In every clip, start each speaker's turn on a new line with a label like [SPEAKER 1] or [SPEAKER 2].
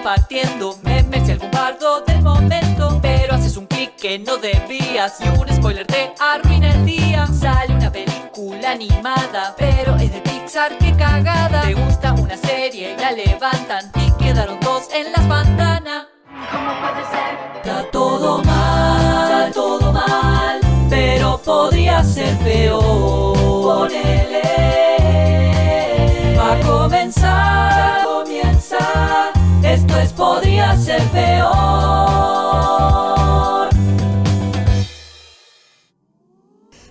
[SPEAKER 1] compartiendo memes y algún bardo del momento. Pero haces un clic que no debías y un spoiler te arruina el día. Sale una película animada, pero es de Pixar, qué cagada. Te gusta una serie y la levantan y quedaron dos en las pantanas. ¿Cómo puede ser? Está todo mal, está todo mal, pero podría ser peor. Ser peor.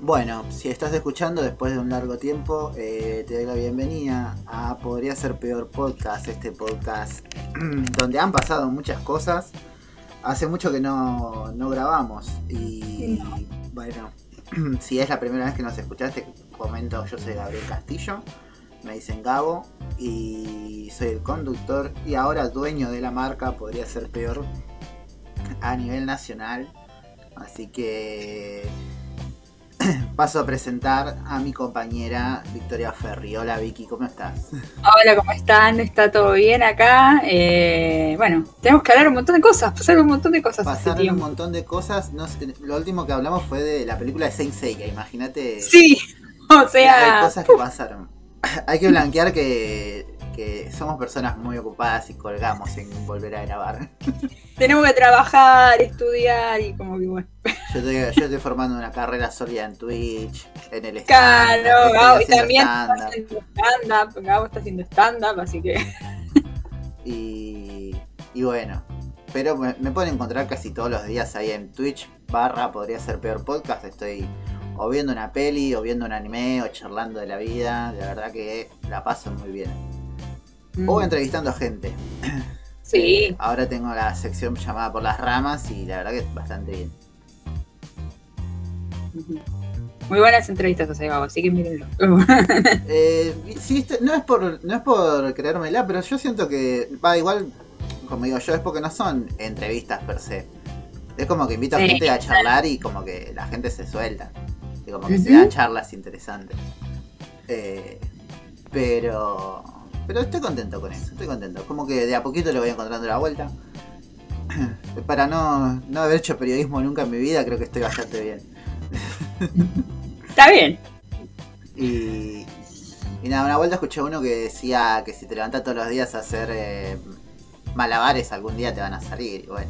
[SPEAKER 2] Bueno, si estás escuchando después de un largo tiempo, eh, te doy la bienvenida a Podría ser peor podcast, este podcast donde han pasado muchas cosas. Hace mucho que no, no grabamos y bueno, si es la primera vez que nos escuchaste, comento, yo soy Gabriel Castillo, me dicen Gabo y soy el conductor y ahora dueño de la marca, podría ser peor a nivel nacional. Así que paso a presentar a mi compañera Victoria Ferri. Hola Vicky, ¿cómo estás?
[SPEAKER 3] Hola, ¿cómo están? ¿Está todo bien acá? Eh, bueno, tenemos que hablar un montón de cosas, pasar un montón de cosas.
[SPEAKER 2] Pasaron un montón de cosas. No sé, lo último que hablamos fue de la película de Saint Seiya, imagínate.
[SPEAKER 3] Sí, o
[SPEAKER 2] Hay
[SPEAKER 3] sea,
[SPEAKER 2] cosas que pasaron. Hay que blanquear que, que somos personas muy ocupadas y colgamos en volver a grabar.
[SPEAKER 3] tenemos que trabajar, estudiar y como que bueno.
[SPEAKER 2] Yo estoy, yo estoy formando una carrera sólida en Twitch, en el
[SPEAKER 3] Claro,
[SPEAKER 2] stand-up, estoy
[SPEAKER 3] Gabo, y también está
[SPEAKER 2] stand-up.
[SPEAKER 3] haciendo stand-up, Gabo está haciendo stand-up, así que
[SPEAKER 2] Y, y bueno, pero me, me pueden encontrar casi todos los días ahí en Twitch barra podría ser peor podcast. Estoy o viendo una peli, o viendo un anime, o charlando de la vida. La verdad que la paso muy bien. O
[SPEAKER 3] mm,
[SPEAKER 2] entrevistando gente.
[SPEAKER 3] sí,
[SPEAKER 2] Ahora tengo la sección llamada por las ramas y la verdad que es bastante bien.
[SPEAKER 3] muy buenas entrevistas hace Gabo, así que mírenlo.
[SPEAKER 2] Eh, sí, este- no es por no es por creérmela, pero yo siento que va igual, como digo yo, es porque no son entrevistas per se. Es como que invito a
[SPEAKER 3] Sí.
[SPEAKER 2] gente a charlar y como que la gente se suelta. Como que se dan charlas interesantes. Eh, pero pero estoy contento con eso, estoy contento. Como que de a poquito le voy encontrando la vuelta. Para no, no haber hecho periodismo nunca en mi vida, creo que estoy bastante bien.
[SPEAKER 3] Está bien.
[SPEAKER 2] Y, y nada, una vuelta escuché uno que decía que si te levantas todos los días a hacer eh, malabares, algún día te van a salir. Y bueno,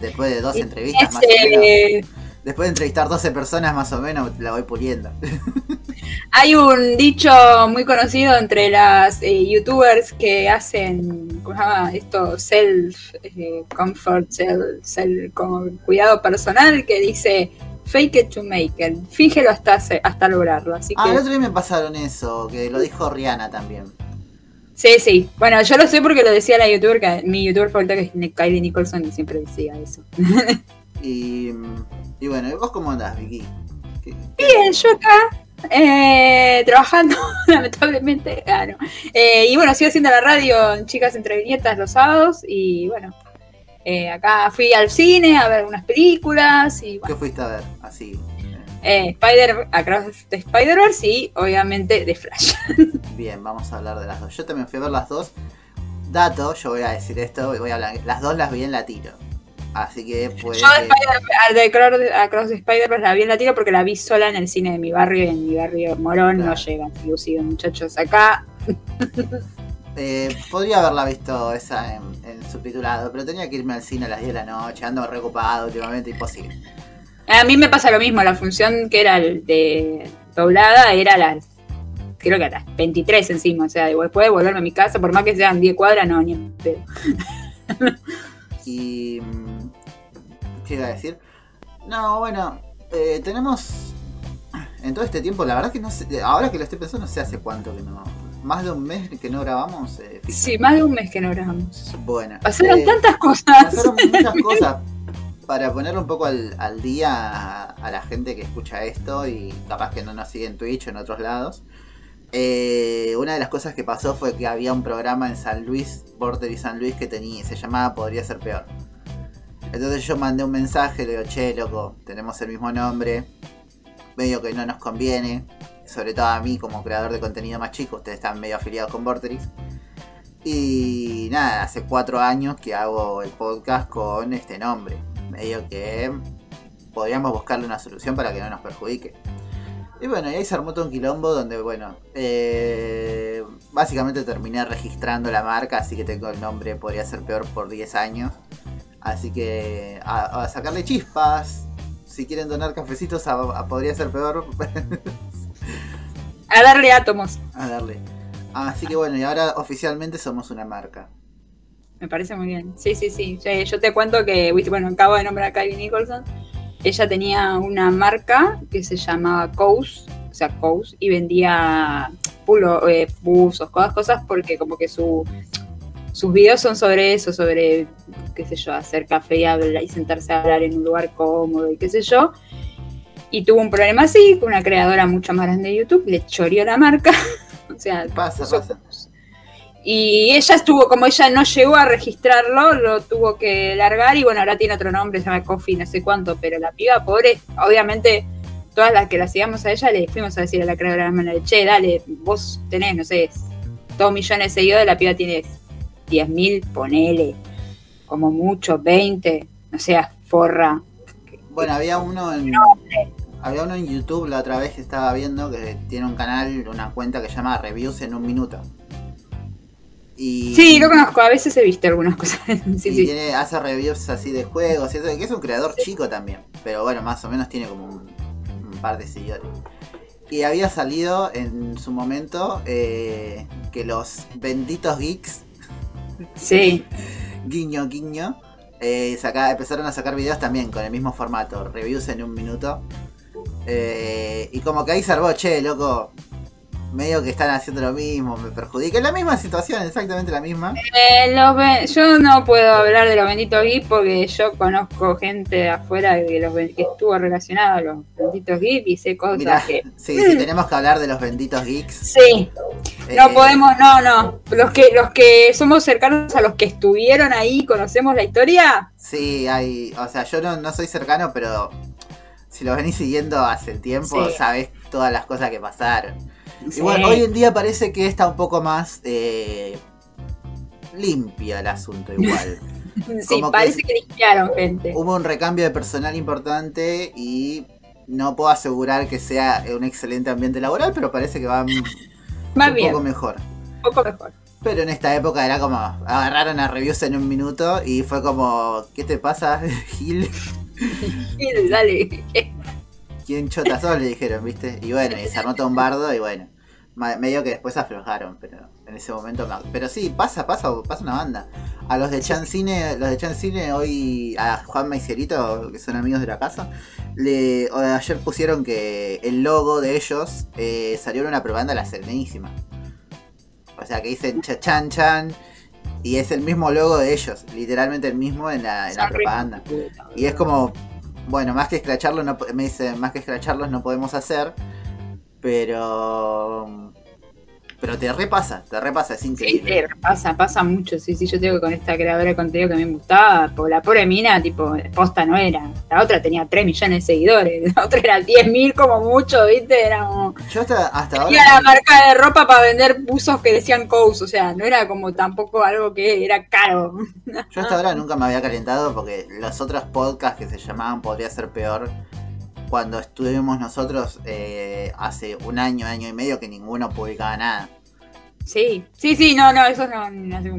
[SPEAKER 2] después de dos entrevistas más o menos,
[SPEAKER 3] Ese-
[SPEAKER 2] después de entrevistar 12 personas más o menos, la voy puliendo.
[SPEAKER 3] Hay un dicho muy conocido entre las eh, youtubers que hacen, ¿cómo se llama? Esto, self eh, comfort, self, self- cuidado personal, que dice fake it to make it, fíngelo hasta, hasta lograrlo. Así
[SPEAKER 2] Ah, el otro día me pasaron eso, que lo dijo Rihanna también.
[SPEAKER 3] sí, sí. Bueno, yo lo sé porque lo decía la youtuber, que mi youtuber favorita que es Kylie Nicholson y siempre decía eso.
[SPEAKER 2] Y, y bueno, ¿y ¿vos cómo andás, Vicky? ¿Qué- qué-
[SPEAKER 3] Bien, yo acá. eh, trabajando, lamentablemente. Ah, no. Eh, y bueno, sigo haciendo la radio en Chicas Entre Viñetas los sábados. Y bueno, eh, acá fui al cine a ver unas películas. Y
[SPEAKER 2] ¿Qué fuiste a ver? Así.
[SPEAKER 3] eh, Spider, Across the Spider-Verse y obviamente de Flash.
[SPEAKER 2] Bien, vamos a hablar de las dos. Yo también fui a ver las dos. Dato, yo voy a decir esto, voy a hablar. Las dos las vi en latino. Así que puede
[SPEAKER 3] Yo de Spider- Across the Spider-Verse la vi en la tiro porque la vi sola en el cine de mi barrio. Y en mi barrio Morón no llegan lucidos muchachos acá.
[SPEAKER 2] Eh, podría haberla visto esa en, en subtitulado, pero tenía que irme al cine a las 10 de la noche, ando recopado últimamente, imposible.
[SPEAKER 3] A mí me pasa lo mismo, la función que era de doblada era a las, creo que a las 23 encima, o sea, después de volverme a mi casa, por más que sean 10 cuadras, no, ni en pedo.
[SPEAKER 2] Y... ¿Qué iba a decir? No, bueno, eh, tenemos... En todo este tiempo, la verdad que no sé, ahora que lo estoy pensando, no sé hace cuánto que no... Más de un mes que no grabamos. eh.
[SPEAKER 3] Sí, más de un mes que no grabamos.
[SPEAKER 2] Bueno.
[SPEAKER 3] Pasaron
[SPEAKER 2] eh,
[SPEAKER 3] tantas cosas.
[SPEAKER 2] Pasaron muchas cosas para ponerle un poco al, al día a, a la gente que escucha esto y capaz que no nos sigue en Twitch o en otros lados. Eh, una de las cosas que pasó fue que había un programa en San Luis, Border y San Luis, que tenía, se llamaba Podría ser peor. Entonces yo mandé un mensaje, le digo, che, loco, tenemos el mismo nombre, medio que no nos conviene, sobre todo a mí como creador de contenido más chico, ustedes están medio afiliados con Vorterix. Y nada, hace cuatro años que hago el podcast con este nombre. Medio que podríamos buscarle una solución para que no nos perjudique. Y bueno, y ahí se armó todo un quilombo donde, bueno, eh, básicamente terminé registrando la marca, así que tengo el nombre, podría ser peor por 10 años. Así que a, sacarle chispas, si quieren donar cafecitos, a, podría ser peor.
[SPEAKER 3] a darle átomos.
[SPEAKER 2] A darle. Así que bueno, y ahora oficialmente somos una marca.
[SPEAKER 3] Me parece muy bien. Sí, sí, sí. Yo te cuento que, bueno, acabo de nombrar a Kylie Nicholson ella tenía una marca que se llamaba Coase, o sea, Coase, y vendía pulo, eh, buzos, cosas, cosas, porque como que su, sus videos son sobre eso, sobre, qué sé yo, hacer café y, hablar, y sentarse a hablar en un lugar cómodo y qué sé yo. Y tuvo un problema así, con una creadora mucho más grande de YouTube, le choreó la marca. o sea,
[SPEAKER 2] pasa, pasa.
[SPEAKER 3] Y ella estuvo, como ella no llegó a registrarlo, lo tuvo que largar y bueno, ahora tiene otro nombre, se llama Coffee, no sé cuánto, pero la piba pobre, obviamente todas las que la sigamos a ella le fuimos a decir a la creadora de la che, dale, vos tenés, no sé, dos millones de seguidores, la piba tiene 10 mil, ponele, como mucho, 20, no sea, forra.
[SPEAKER 2] Bueno, había uno en... Había uno en YouTube la otra vez que estaba viendo que tiene un canal, una cuenta que se llama Reviews en un minuto.
[SPEAKER 3] Sí, lo conozco, a veces he visto algunas cosas. sí,
[SPEAKER 2] hace reviews así de juegos, que es un creador chico también, pero bueno, más o menos tiene como un, par de seguidores. Y había salido en su momento eh, que los benditos geeks,
[SPEAKER 3] sí.
[SPEAKER 2] guiño, guiño, eh, empezaron a sacar videos también con el mismo formato, reviews en un minuto. Eh, y como que ahí salvó, che, loco, medio que están haciendo lo mismo, me perjudica. Es la misma situación, exactamente la misma.
[SPEAKER 3] Eh, yo no puedo hablar de los benditos geeks porque yo conozco gente de afuera que, los, que estuvo relacionada a los benditos geeks y sé cosas que...
[SPEAKER 2] Sí, sí, tenemos que hablar de los benditos geeks.
[SPEAKER 3] Sí. No eh, podemos, no, no. Los que, los que somos cercanos a los que estuvieron ahí, conocemos la historia.
[SPEAKER 2] Sí, hay, o sea, yo no, no soy cercano, pero si los venís siguiendo hace tiempo, sabés todas las cosas que pasaron. Igual, hoy en día parece que está un poco más eh, limpia el asunto igual.
[SPEAKER 3] sí, parece que, limpiaron gente.
[SPEAKER 2] Hubo un recambio de personal importante y no puedo asegurar que sea un excelente ambiente laboral, pero parece que va un poco mejor.
[SPEAKER 3] Un poco mejor.
[SPEAKER 2] Pero en esta época era como, agarraron a reviews en un minuto y fue como, ¿qué te pasa, Gil?
[SPEAKER 3] Gil, dale.
[SPEAKER 2] ¿Quién chota sos? Le dijeron, ¿viste? Y bueno, y se armó todo un bardo y bueno medio que después aflojaron, pero en ese momento. Pero sí, pasa, pasa, pasa una banda. A los de Chan Cine, los de Chan Cine hoy, a Juan Maicerito, que son amigos de la casa, le, ayer pusieron que el logo de ellos eh, salió en una propaganda la Serenísima. O sea que dicen Chan Chan. Y es el mismo logo de ellos, literalmente el mismo en la, en la propaganda. Y es como, bueno, más que escracharlos, no, me dice, más que escracharlos no podemos hacer pero. Pero te repasa, te repasa, es increíble. Sí, te
[SPEAKER 3] repasa, pasa mucho. Sí, sí, yo tengo con esta creadora de contenido que me gustaba. Por la pobre mina, tipo, posta no era. La otra tenía 3 millones de seguidores. La otra era 10 mil como mucho, ¿viste? Era como.
[SPEAKER 2] Yo hasta, hasta
[SPEAKER 3] ahora. Tenía la marca de ropa para vender buzos que decían Coase. O sea, no era como tampoco algo que era caro.
[SPEAKER 2] Yo hasta ahora nunca me había calentado porque los otros podcasts que se llamaban Podría ser peor cuando estuvimos nosotros eh, hace un año, año y medio que ninguno publicaba nada.
[SPEAKER 3] Sí, sí, sí, no, no, eso no,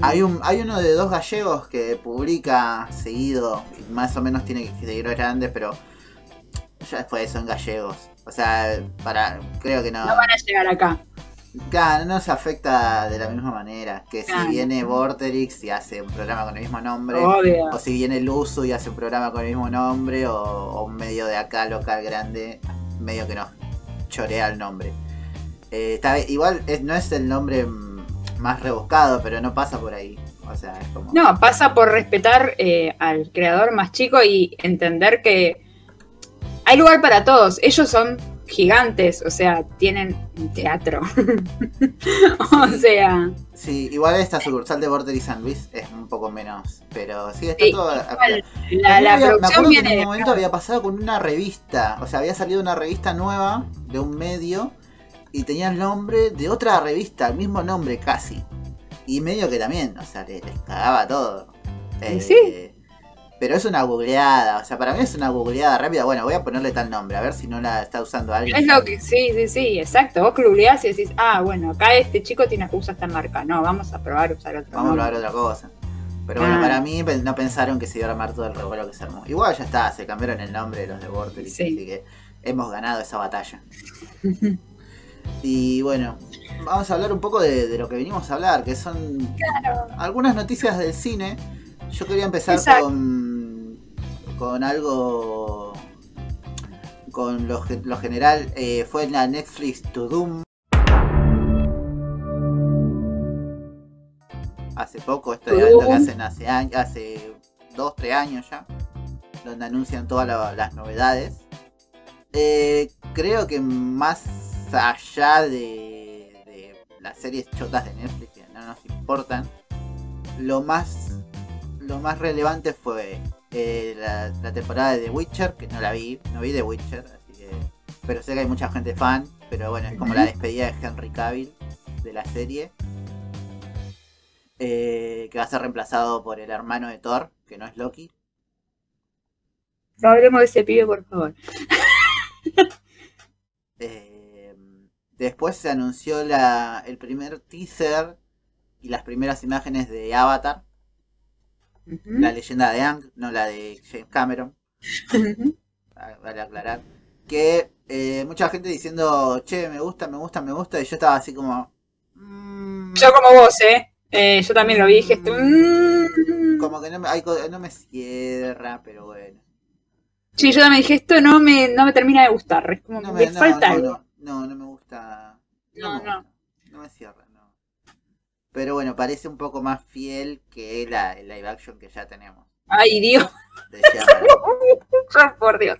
[SPEAKER 2] hay, un, hay uno de dos gallegos que publica seguido, más o menos tiene que seguir grandes, pero ya fue eso en gallegos. O sea, para, creo que no.
[SPEAKER 3] No van a llegar acá.
[SPEAKER 2] Claro, no se afecta de la misma manera. Que si viene Vorterix y hace un programa con el mismo nombre, o si viene Luzu y hace un programa con el mismo nombre, o, un medio de acá local grande, medio que nos chorea el nombre. Eh, igual no es el nombre más rebuscado, pero no pasa por ahí. O sea, es como...
[SPEAKER 3] No, pasa por respetar eh, al creador más chico y entender que hay lugar para todos. Ellos son gigantes, o sea, tienen teatro. o sea.
[SPEAKER 2] Sí, igual esta sucursal de Border y San Luis es un poco menos, pero sí, está todo.
[SPEAKER 3] la, la producción
[SPEAKER 2] me en un momento había pasado con una revista, o sea, había salido una revista nueva de un medio y tenía el nombre de otra revista, el mismo nombre casi. Y medio que también, o sea, les, les cagaba todo.
[SPEAKER 3] ¿Y
[SPEAKER 2] Eh,
[SPEAKER 3] sí?
[SPEAKER 2] Pero es una googleada, o sea, para mí es una googleada rápida. Bueno, voy a ponerle tal nombre, a ver si no la está usando alguien.
[SPEAKER 3] Es lo que, sí, sí, sí, exacto. Vos googleás y decís, ah, bueno, acá este chico tiene usa esta marca. No, vamos a probar usar otro.
[SPEAKER 2] Vamos a probar otra cosa. Pero bueno,
[SPEAKER 3] Ah.
[SPEAKER 2] para mí pe- no pensaron que se iba a armar todo el revuelo que se armó. Igual ya está, se cambiaron el nombre de los de Vortex,
[SPEAKER 3] Sí.
[SPEAKER 2] así que hemos ganado esa batalla. y bueno, vamos a hablar un poco de, de lo que venimos a hablar, que son
[SPEAKER 3] Claro.
[SPEAKER 2] algunas noticias del cine. Yo quería empezar
[SPEAKER 3] Exacto.
[SPEAKER 2] con, con algo, con lo, ge- lo general. eh, fue en la Netflix To Doom. Hace poco, este
[SPEAKER 3] To
[SPEAKER 2] evento que hacen hace, hace dos, tres años ya, donde anuncian todas la- las novedades. Eh, creo que más allá de, de las series chotas de Netflix que no nos importan, lo más lo más relevante fue eh, la, la temporada de The Witcher, que no la vi, no vi The Witcher, así que, pero sé que hay mucha gente fan, pero bueno, es como la despedida de Henry Cavill de la serie, eh, que va a ser reemplazado por el hermano de Thor, que no es Loki.
[SPEAKER 3] No hablemos de ese pibe, por favor.
[SPEAKER 2] Eh, después se anunció la, el primer teaser y las primeras imágenes de Avatar, La leyenda de Ang, no la de James Cameron. Ah, vale aclarar, que eh, mucha gente diciendo, che, me gusta, me gusta, me gusta, y yo estaba así como... mm,
[SPEAKER 3] Yo como vos, ¿eh? Eh, Yo también lo vi, dije, esto, mm.
[SPEAKER 2] como que no me, hay no me cierra, pero bueno.
[SPEAKER 3] Sí, yo también dije, esto no me, no me termina de gustar. Es como,
[SPEAKER 2] No
[SPEAKER 3] me
[SPEAKER 2] me, no,
[SPEAKER 3] falta
[SPEAKER 2] no,
[SPEAKER 3] algo.
[SPEAKER 2] no, no, no me gusta.
[SPEAKER 3] No,
[SPEAKER 2] me
[SPEAKER 3] no.
[SPEAKER 2] no me cierra. Pero bueno, parece un poco más fiel que la, el live action que ya tenemos.
[SPEAKER 3] Ay, Dios, por Dios.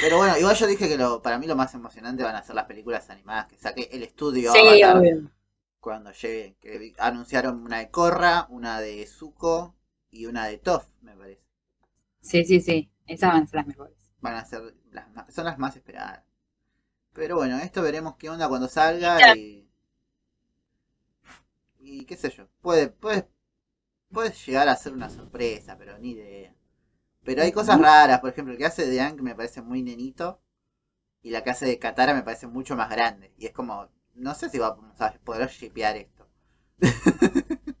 [SPEAKER 2] Pero bueno, igual yo dije que lo, para mí lo más emocionante van a ser las películas animadas que saque el estudio
[SPEAKER 3] Sí, obvio.
[SPEAKER 2] cuando lleguen. Que anunciaron una de Korra, una de Zuko y una de Toph, me parece.
[SPEAKER 3] Sí, sí, sí. Esas van a ser las mejores.
[SPEAKER 2] Van a ser las más, son las más esperadas. Pero bueno, esto veremos qué onda cuando salga
[SPEAKER 3] Ya.
[SPEAKER 2] y. Y qué sé yo. Puede, puede, puede llegar a ser una sorpresa, pero ni idea. Pero hay cosas raras, por ejemplo, el que hace de Ank me parece muy nenito. Y la que hace de Katara me parece mucho más grande. Y es como, no sé si vamos a poder shipear esto.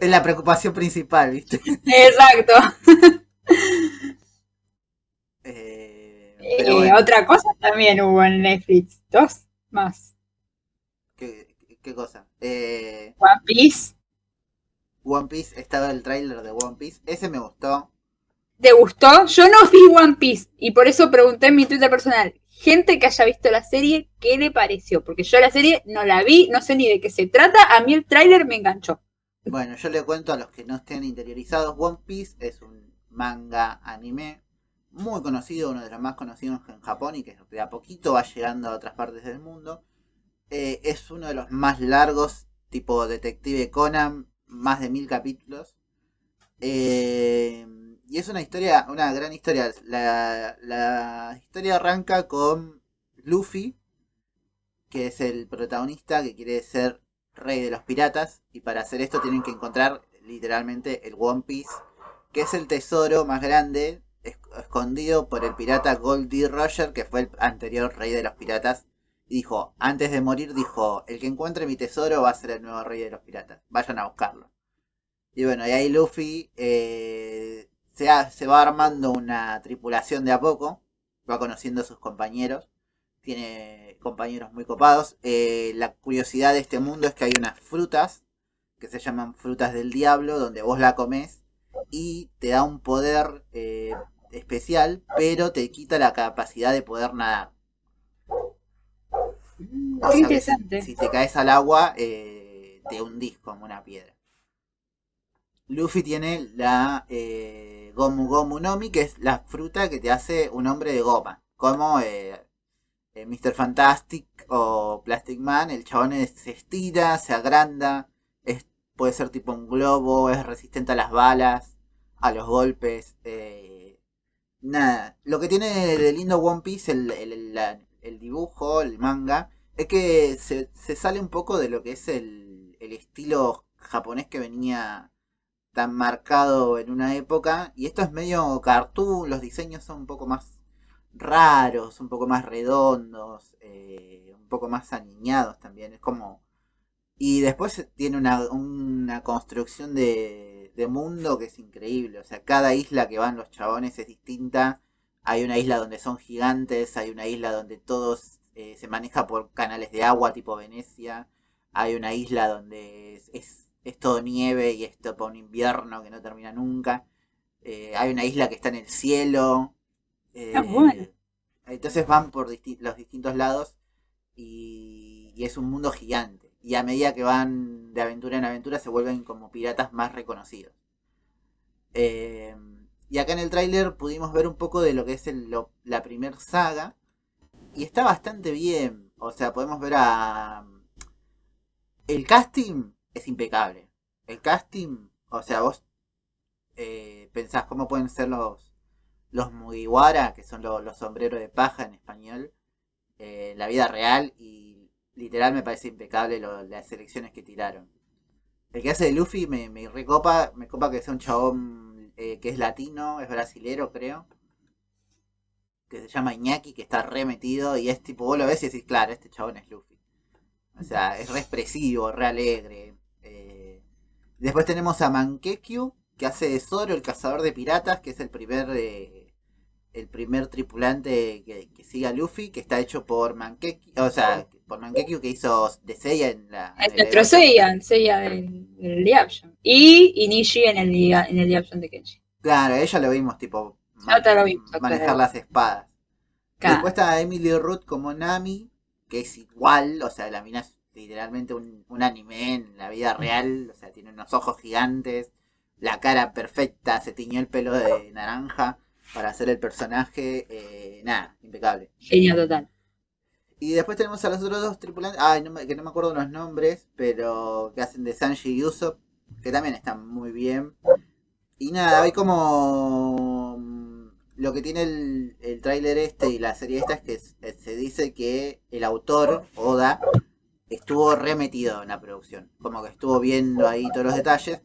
[SPEAKER 2] es la preocupación principal, ¿viste?
[SPEAKER 3] Exacto.
[SPEAKER 2] Eh,
[SPEAKER 3] Eh,
[SPEAKER 2] pero bueno,
[SPEAKER 3] Otra cosa también hubo en Netflix. Dos más.
[SPEAKER 2] ¿qué, qué cosa? Eh,
[SPEAKER 3] One Piece.
[SPEAKER 2] One Piece, estaba el tráiler de One Piece. Ese me gustó.
[SPEAKER 3] ¿Te gustó? Yo no vi One Piece y por eso pregunté en mi Twitter personal, gente que haya visto la serie, ¿qué le pareció? Porque yo la serie no la vi, no sé ni de qué se trata, a mí el tráiler me enganchó.
[SPEAKER 2] Bueno, yo le cuento a los que no estén interiorizados. One Piece es un manga anime muy conocido, uno de los más conocidos en Japón y que de a poquito va llegando a otras partes del mundo. Eh, es uno de los más largos, tipo Detective Conan, más de mil capítulos. Eh, y es una historia, una gran historia. La, la historia arranca con Luffy, que es el protagonista que quiere ser rey de los piratas. Y para hacer esto tienen que encontrar literalmente el One Piece, que es el tesoro más grande es- escondido por el pirata Goldie Roger, que fue el anterior rey de los piratas. Dijo, antes de morir, dijo, el que encuentre mi tesoro va a ser el nuevo rey de los piratas. Vayan a buscarlo. Y bueno, y ahí Luffy eh, se, se va armando una tripulación de a poco. Va conociendo a sus compañeros. Tiene compañeros muy copados. Eh, la curiosidad de este mundo es que hay unas frutas que se llaman frutas del diablo, donde vos la comes y te da un poder eh, especial, pero te quita la capacidad de poder nadar. O
[SPEAKER 3] Qué
[SPEAKER 2] sea que
[SPEAKER 3] interesante.
[SPEAKER 2] Si, si te caes al agua, eh, te hundís como una piedra. Luffy tiene la eh, Gomu Gomu Nomi, que es la fruta que te hace un hombre de goma. Como eh, eh, Mr. Fantastic o Plastic Man. El chabón es- se estira, se agranda. Es, puede ser tipo un globo, es resistente a las balas, a los golpes. eh, nada. Lo que tiene de lindo One Piece, el, el- la- el dibujo, el manga, es que se, sale un poco de lo que es el, el estilo japonés que venía tan marcado en una época. Y esto es medio cartoon, los diseños son un poco más raros, un poco más redondos, eh, un poco más aniñados también. Es como. Y después tiene una, una construcción de, de mundo que es increíble. O sea, cada isla que van los chabones es distinta. Hay una isla donde son gigantes, hay una isla donde todos eh, se maneja por canales de agua tipo Venecia. Hay una isla donde es, es, todo nieve y es todo un invierno que no termina nunca. Eh, hay una isla que está en el cielo.
[SPEAKER 3] Ah, bueno.
[SPEAKER 2] Eh, entonces van por los distintos lados y, es un mundo gigante. Y a medida que van de aventura en aventura se vuelven como piratas más reconocidos. Y acá en el tráiler pudimos ver un poco de lo que es la primer saga. Y está bastante bien. O sea, podemos ver a el casting es impecable. El casting, o sea, vos eh, pensás cómo pueden ser los, los Mugiwara, que son los, sombreros de paja en español, eh, la vida real, y literal me parece impecable las elecciones que tiraron. El que hace de Luffy me, me recopa, me copa que sea un chabón eh, que es latino, es brasilero, creo. Que se llama Iñaki, que está remetido, y es tipo, vos lo ves y decís, claro, este chabón es Luffy. O sea, es re expresivo, re alegre. Eh, después tenemos a Mankekyu, que hace de Zoro, el cazador de piratas, que es el primer eh, el primer tripulante que, sigue a Luffy, que está hecho por Mankekyu, o sea, por Mankekyu que hizo de Seiya en la...
[SPEAKER 3] Es nuestro Seiya, Seiya del, del Y Inishi en el, en el de Kenshi.
[SPEAKER 2] Claro, ella lo vimos tipo manejar las espadas. Después está Emily Root como Nami, que es igual, o sea, la mina es literalmente un, anime en la vida real, o sea, tiene unos ojos gigantes, la cara perfecta, se tiñó el pelo de naranja para hacer el personaje, eh, nada, impecable.
[SPEAKER 3] Genial total.
[SPEAKER 2] Y después tenemos a los otros dos tripulantes, ay, que no me acuerdo los nombres, pero que hacen de Sanji y Usopp, que también están muy bien. Y nada, hay como lo que tiene el, el tráiler este y la serie esta es que se dice que el autor, Oda, estuvo remetido en la producción. Como que estuvo viendo ahí todos los detalles.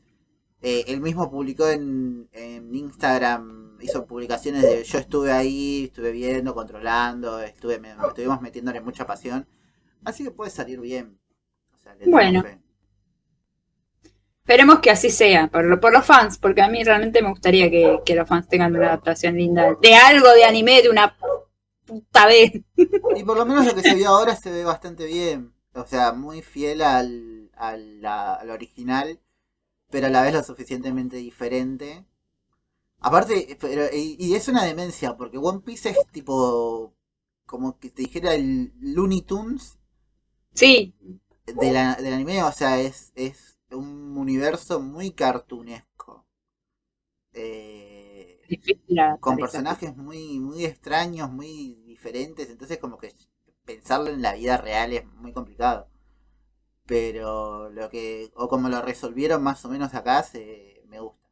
[SPEAKER 2] Eh, él mismo publicó en, Instagram, hizo publicaciones de yo estuve ahí, estuve viendo, controlando, estuve, estuvimos metiéndole mucha pasión. Así que puede salir bien.
[SPEAKER 3] bueno. Esperemos que así sea, por, por los fans, porque a mí realmente me gustaría que, los fans tengan una adaptación linda de algo de anime de una puta vez.
[SPEAKER 2] Y por lo menos lo que se vio ahora se ve bastante bien. O sea, muy fiel al, al, original, pero a la vez lo suficientemente diferente. Aparte, pero, y, es una demencia, porque One Piece es tipo, como que te dijera el Looney Tunes.
[SPEAKER 3] Sí.
[SPEAKER 2] De la, del anime, o sea, es, es un universo muy cartunesco. Eh, con personajes muy, muy extraños, muy diferentes, entonces como que pensarlo en la vida real es muy complicado. Pero lo que, o como lo resolvieron más o menos acá, se, me gusta.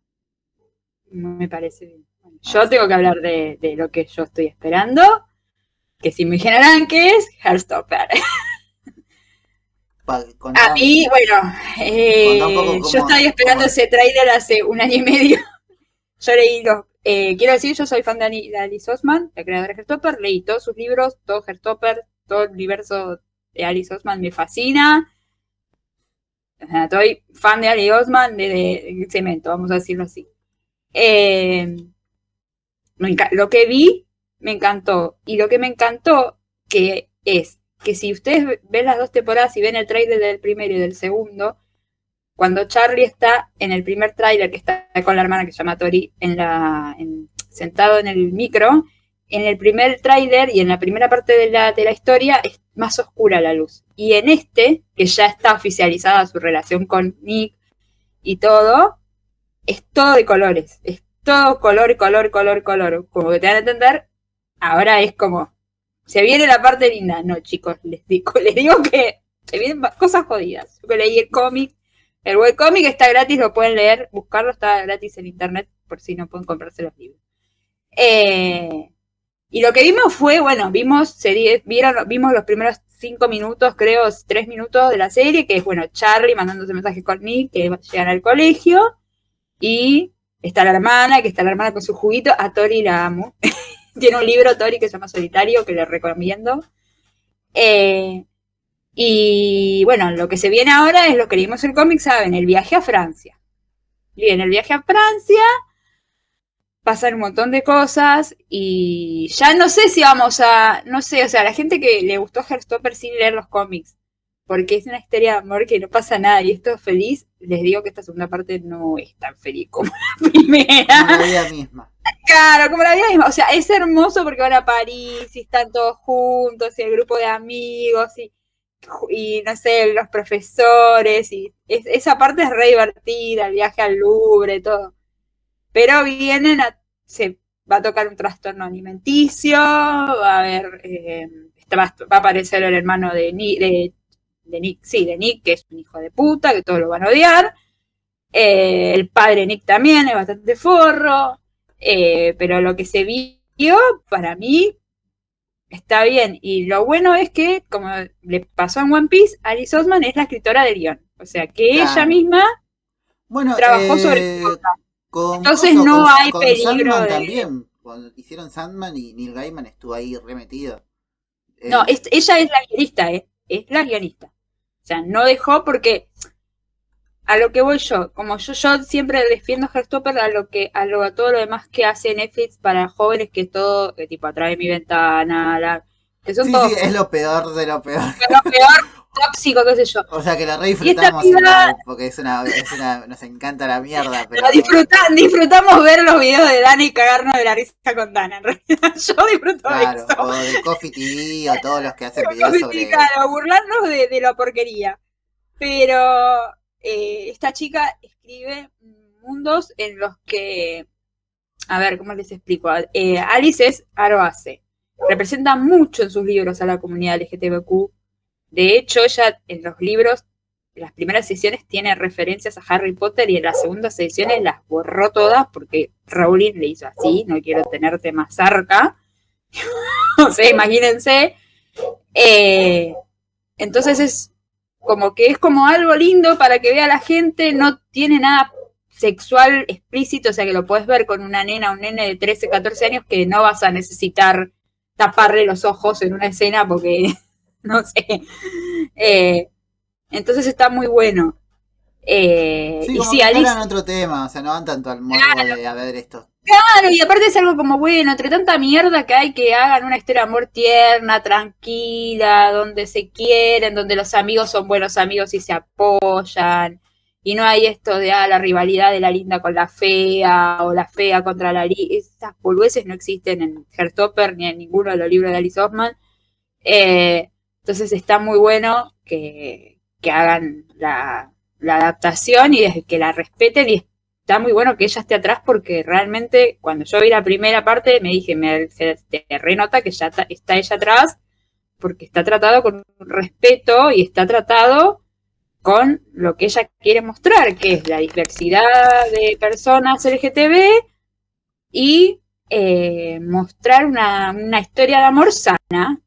[SPEAKER 3] Me parece bien. yo tengo que hablar de, de, lo que yo estoy esperando, que si me generan que es Heartstopper. A mí, bueno, eh, yo estaba esperando ese trailer hace un año y medio. yo leí los. Eh, quiero decir, yo soy fan de, Alice Osman, la creadora de Hertopper. Leí todos sus libros, todo Hertopper, todo el universo de Alice Osman me fascina. O sea, estoy fan de Alice Osman de, cemento, vamos a decirlo así. Eh, lo que vi me encantó. Y lo que me encantó, que es que si ustedes ven las dos temporadas y ven el trailer del primero y del segundo, cuando Charlie está en el primer trailer que está con la hermana que se llama Tori en la, sentado en el micro, en el primer trailer y en la primera parte de la, de la historia es más oscura la luz. Y en este, que ya está oficializada su relación con Nick y todo, es todo de colores. Es todo color, color, color, color. Como que te van a entender, ahora es como se viene la parte linda. No, chicos, les digo, les digo que se vienen cosas jodidas. Yo leí el cómic, el webcómic está gratis, lo pueden leer, buscarlo, está gratis en internet, por si no pueden comprarse los libros. Eh, y lo que vimos fue, bueno, vimos, se vieron, vimos los primeros cinco minutos, creo, tres minutos de la serie, que es, bueno, Charlie mandándose mensajes con Nick, que llegan al colegio, y está la hermana, que está la hermana con su juguito, a Tori la amo. Tiene un libro, Tori, que se llama Solitario, que le recomiendo. Eh, y bueno, lo que se viene ahora es lo que leímos en el cómic, ¿saben? El viaje a Francia. Bien, el viaje a Francia, pasan un montón de cosas y ya no sé si vamos a, no sé, o sea, la gente que le gustó Herstopper sin leer los cómics, porque es una historia de amor que no pasa nada y esto es feliz, les digo que esta segunda parte no es tan feliz como la primera.
[SPEAKER 2] Como la vida misma.
[SPEAKER 3] Claro, como la vida misma. O sea, es hermoso porque van a París y están todos juntos y el grupo de amigos y, y no sé, los profesores y esa parte es re divertida, el viaje al Louvre, todo. Pero vienen a, se va a tocar un trastorno alimenticio, va a haber, eh, va, a aparecer el hermano de, de, de, Nick, sí, de Nick, que es un hijo de puta, que todos lo van a odiar. Eh, el padre Nick también es bastante forro, eh, pero lo que se vio, para mí, está bien. Y lo bueno es que, como le pasó en One Piece, Alice Osman es la escritora del guion. O sea, que ella misma
[SPEAKER 2] bueno,
[SPEAKER 3] trabajó sobre
[SPEAKER 2] eh, con
[SPEAKER 3] Entonces no
[SPEAKER 2] con-
[SPEAKER 3] hay peligro de-
[SPEAKER 2] también. Cuando hicieron Sandman y Neil Gaiman estuvo ahí remetido.
[SPEAKER 3] No, es- ella es la guionista, ¿eh? Es la guionista. O sea, no dejó porque a lo que voy yo, como yo, yo siempre defiendo a Herstopper a lo que, a lo a todo lo demás que hace Netflix para jóvenes, que es todo, eh, tipo, a través de mi ventana, la- que son
[SPEAKER 2] sí,
[SPEAKER 3] todos
[SPEAKER 2] sí, es lo peor de lo peor.
[SPEAKER 3] lo peor, tóxico, qué sé yo.
[SPEAKER 2] O sea que la re disfrutamos
[SPEAKER 3] piba-
[SPEAKER 2] porque es una, es una, nos encanta la mierda, pero
[SPEAKER 3] disfruta- disfrutamos ver los videos de Dana y cagarnos de la risa con Dana, en realidad. Yo disfruto
[SPEAKER 2] claro,
[SPEAKER 3] de eso.
[SPEAKER 2] o de Coffee TV o todos los que hacen videos
[SPEAKER 3] Sí,
[SPEAKER 2] sobre
[SPEAKER 3] claro, burlarnos de, de la porquería. Pero eh, esta chica escribe mundos en los que, a ver, ¿cómo les explico? Eh, Alice es Aroase. Representa mucho en sus libros a la comunidad LGTBQ. De hecho, ella en los libros, en las primeras ediciones, tiene referencias a Harry Potter y en las segundas ediciones las borró todas porque Rowling le hizo así, no quiero tenerte más cerca. o sea, imagínense. Eh, entonces es como que es como algo lindo para que vea la gente, no tiene nada sexual explícito, o sea que lo puedes ver con una nena un nene de 13, 14 años que no vas a necesitar taparle los ojos en una escena porque, no sé. Eh, entonces está muy bueno. Eh,
[SPEAKER 2] Sí,
[SPEAKER 3] y
[SPEAKER 2] como
[SPEAKER 3] sí,
[SPEAKER 2] que
[SPEAKER 3] Alice,
[SPEAKER 2] otro tema, o sea, no van tanto al morbo de a ver esto.
[SPEAKER 3] Claro, y aparte es algo como, bueno, entre tanta mierda que hay, que hagan una historia de amor tierna, tranquila, donde se quieren, donde los amigos son buenos amigos y se apoyan, y no hay esto de, ah, la rivalidad de la linda con la fea, o la fea contra la linda, esas boludeces no existen en Hertopper ni en ninguno de los libros de Alice Hoffman. Eh, entonces está muy bueno que, hagan la, adaptación y que la respeten y está muy bueno que ella esté atrás porque realmente cuando yo vi la primera parte me dije, me, renota que ya está ella atrás porque está tratado con respeto y está tratado con lo que ella quiere mostrar, que es la diversidad de personas LGTB y eh, mostrar una historia de amor sana,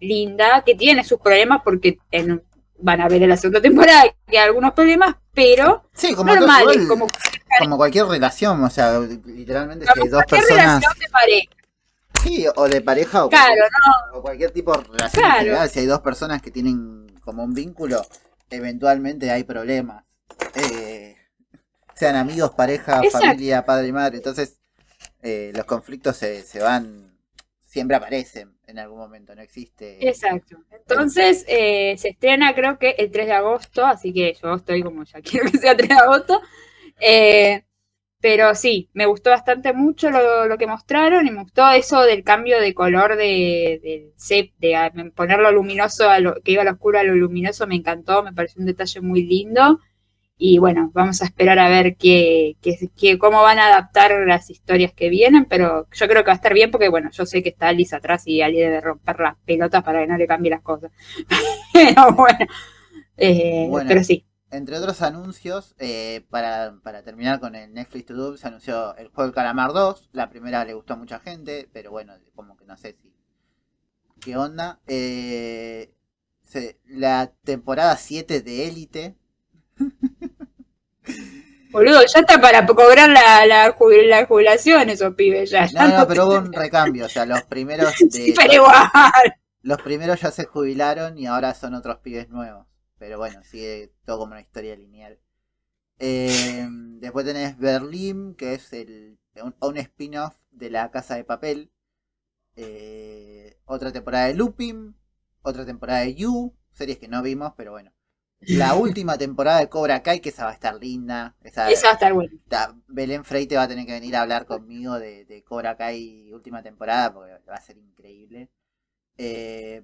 [SPEAKER 3] linda, que tiene sus problemas porque en- van a ver en la segunda temporada que hay algunos problemas, pero
[SPEAKER 2] Sí, como, to-
[SPEAKER 3] normales,
[SPEAKER 2] igual,
[SPEAKER 3] como
[SPEAKER 2] como cualquier relación, o sea, literalmente si hay dos personas,
[SPEAKER 3] relación de pareja.
[SPEAKER 2] sí, o de pareja o,
[SPEAKER 3] Claro,
[SPEAKER 2] cualquier, o cualquier tipo de relación en
[SPEAKER 3] Claro.
[SPEAKER 2] general, si hay dos personas que tienen como un vínculo, eventualmente hay problemas. Eh, sean amigos, pareja,
[SPEAKER 3] Exacto.
[SPEAKER 2] familia, padre y madre, entonces eh, los conflictos se, se van, siempre aparecen en algún momento, no existe.
[SPEAKER 3] Exacto. Entonces, eh, se estrena creo que el 3 de agosto, así que yo estoy como ya quiero que sea 3 de agosto. Eh, pero sí, me gustó bastante mucho lo, lo que mostraron y me gustó eso del cambio de color de, del sep, de a- ponerlo luminoso, a lo, que iba a lo oscuro a lo luminoso, me encantó, me pareció un detalle muy lindo. Y bueno, vamos a esperar a ver qué, qué- qué- cómo van a adaptar las historias que vienen, pero yo creo que va a estar bien porque, bueno, yo sé que está Alice atrás y Ali debe romper las pelotas para que no le cambie las cosas. pero bueno, eh,
[SPEAKER 2] Bueno.
[SPEAKER 3] pero sí.
[SPEAKER 2] Entre otros anuncios, eh, para, para terminar con el Netflix To Do, se anunció el juego del Calamar 2. La primera le gustó a mucha gente, pero bueno, como que no sé si. ¿Qué onda? Eh, la temporada 7 de Élite.
[SPEAKER 3] Boludo, ya está para cobrar la, la, jubil- la jubilación esos pibes ya. ya
[SPEAKER 2] No, no, pero hubo un recambio. O sea, los primeros de,
[SPEAKER 3] Sí, pero igual.
[SPEAKER 2] los primeros ya se jubilaron y ahora son otros pibes nuevos. Pero bueno, sigue todo como una historia lineal. Eh, después tenés Berlín, que es el, un, un spin-off de la Casa de Papel. Eh, otra temporada de Lupin. Otra temporada de You. Series que no vimos, pero bueno. La última temporada de Cobra Kai, que esa va a estar linda. Esa,
[SPEAKER 3] va a estar bueno.
[SPEAKER 2] ta- Belén Freite va a tener que venir a hablar conmigo de, de Cobra Kai última temporada, porque va a ser increíble. Eh,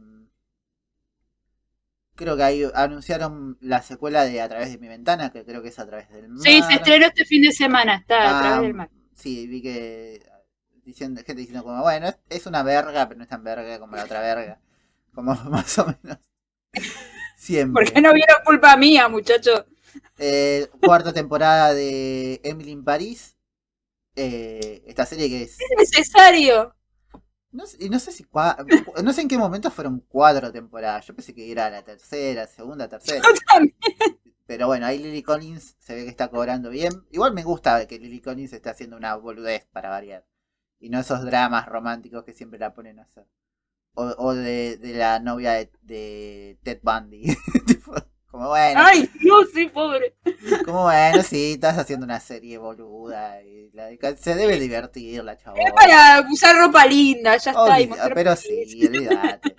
[SPEAKER 2] creo que ahí anunciaron la secuela de A través de mi ventana, que creo que es a través del mar.
[SPEAKER 3] Sí, se estrenó este fin de semana, está a través del mar.
[SPEAKER 2] Sí, vi que diciendo, gente diciendo como, bueno, es, es una verga, pero no es tan verga como la otra verga. Como más o menos. Siempre.
[SPEAKER 3] Porque no vieron culpa mía, muchachos.
[SPEAKER 2] Eh, cuarta temporada de Emily in Paris. Eh, esta serie que es.
[SPEAKER 3] Es necesario.
[SPEAKER 2] No sé, y no sé si no sé en qué momento fueron cuatro temporadas. Yo pensé que era la tercera, segunda, tercera.
[SPEAKER 3] Yo también.
[SPEAKER 2] Pero bueno, ahí Lily Collins se ve que está cobrando bien. Igual me gusta que Lily Collins esté haciendo una boludez para variar. Y no esos dramas románticos que siempre la ponen a hacer. O, o de, de la novia de, de Ted Bundy. Como bueno,
[SPEAKER 3] Ay, Dios, sí, pobre.
[SPEAKER 2] como bueno, sí, estás haciendo una serie boluda. Y la- se debe divertir la chava.
[SPEAKER 3] Es para usar ropa linda, ya está. y
[SPEAKER 2] pero sí, olvídate.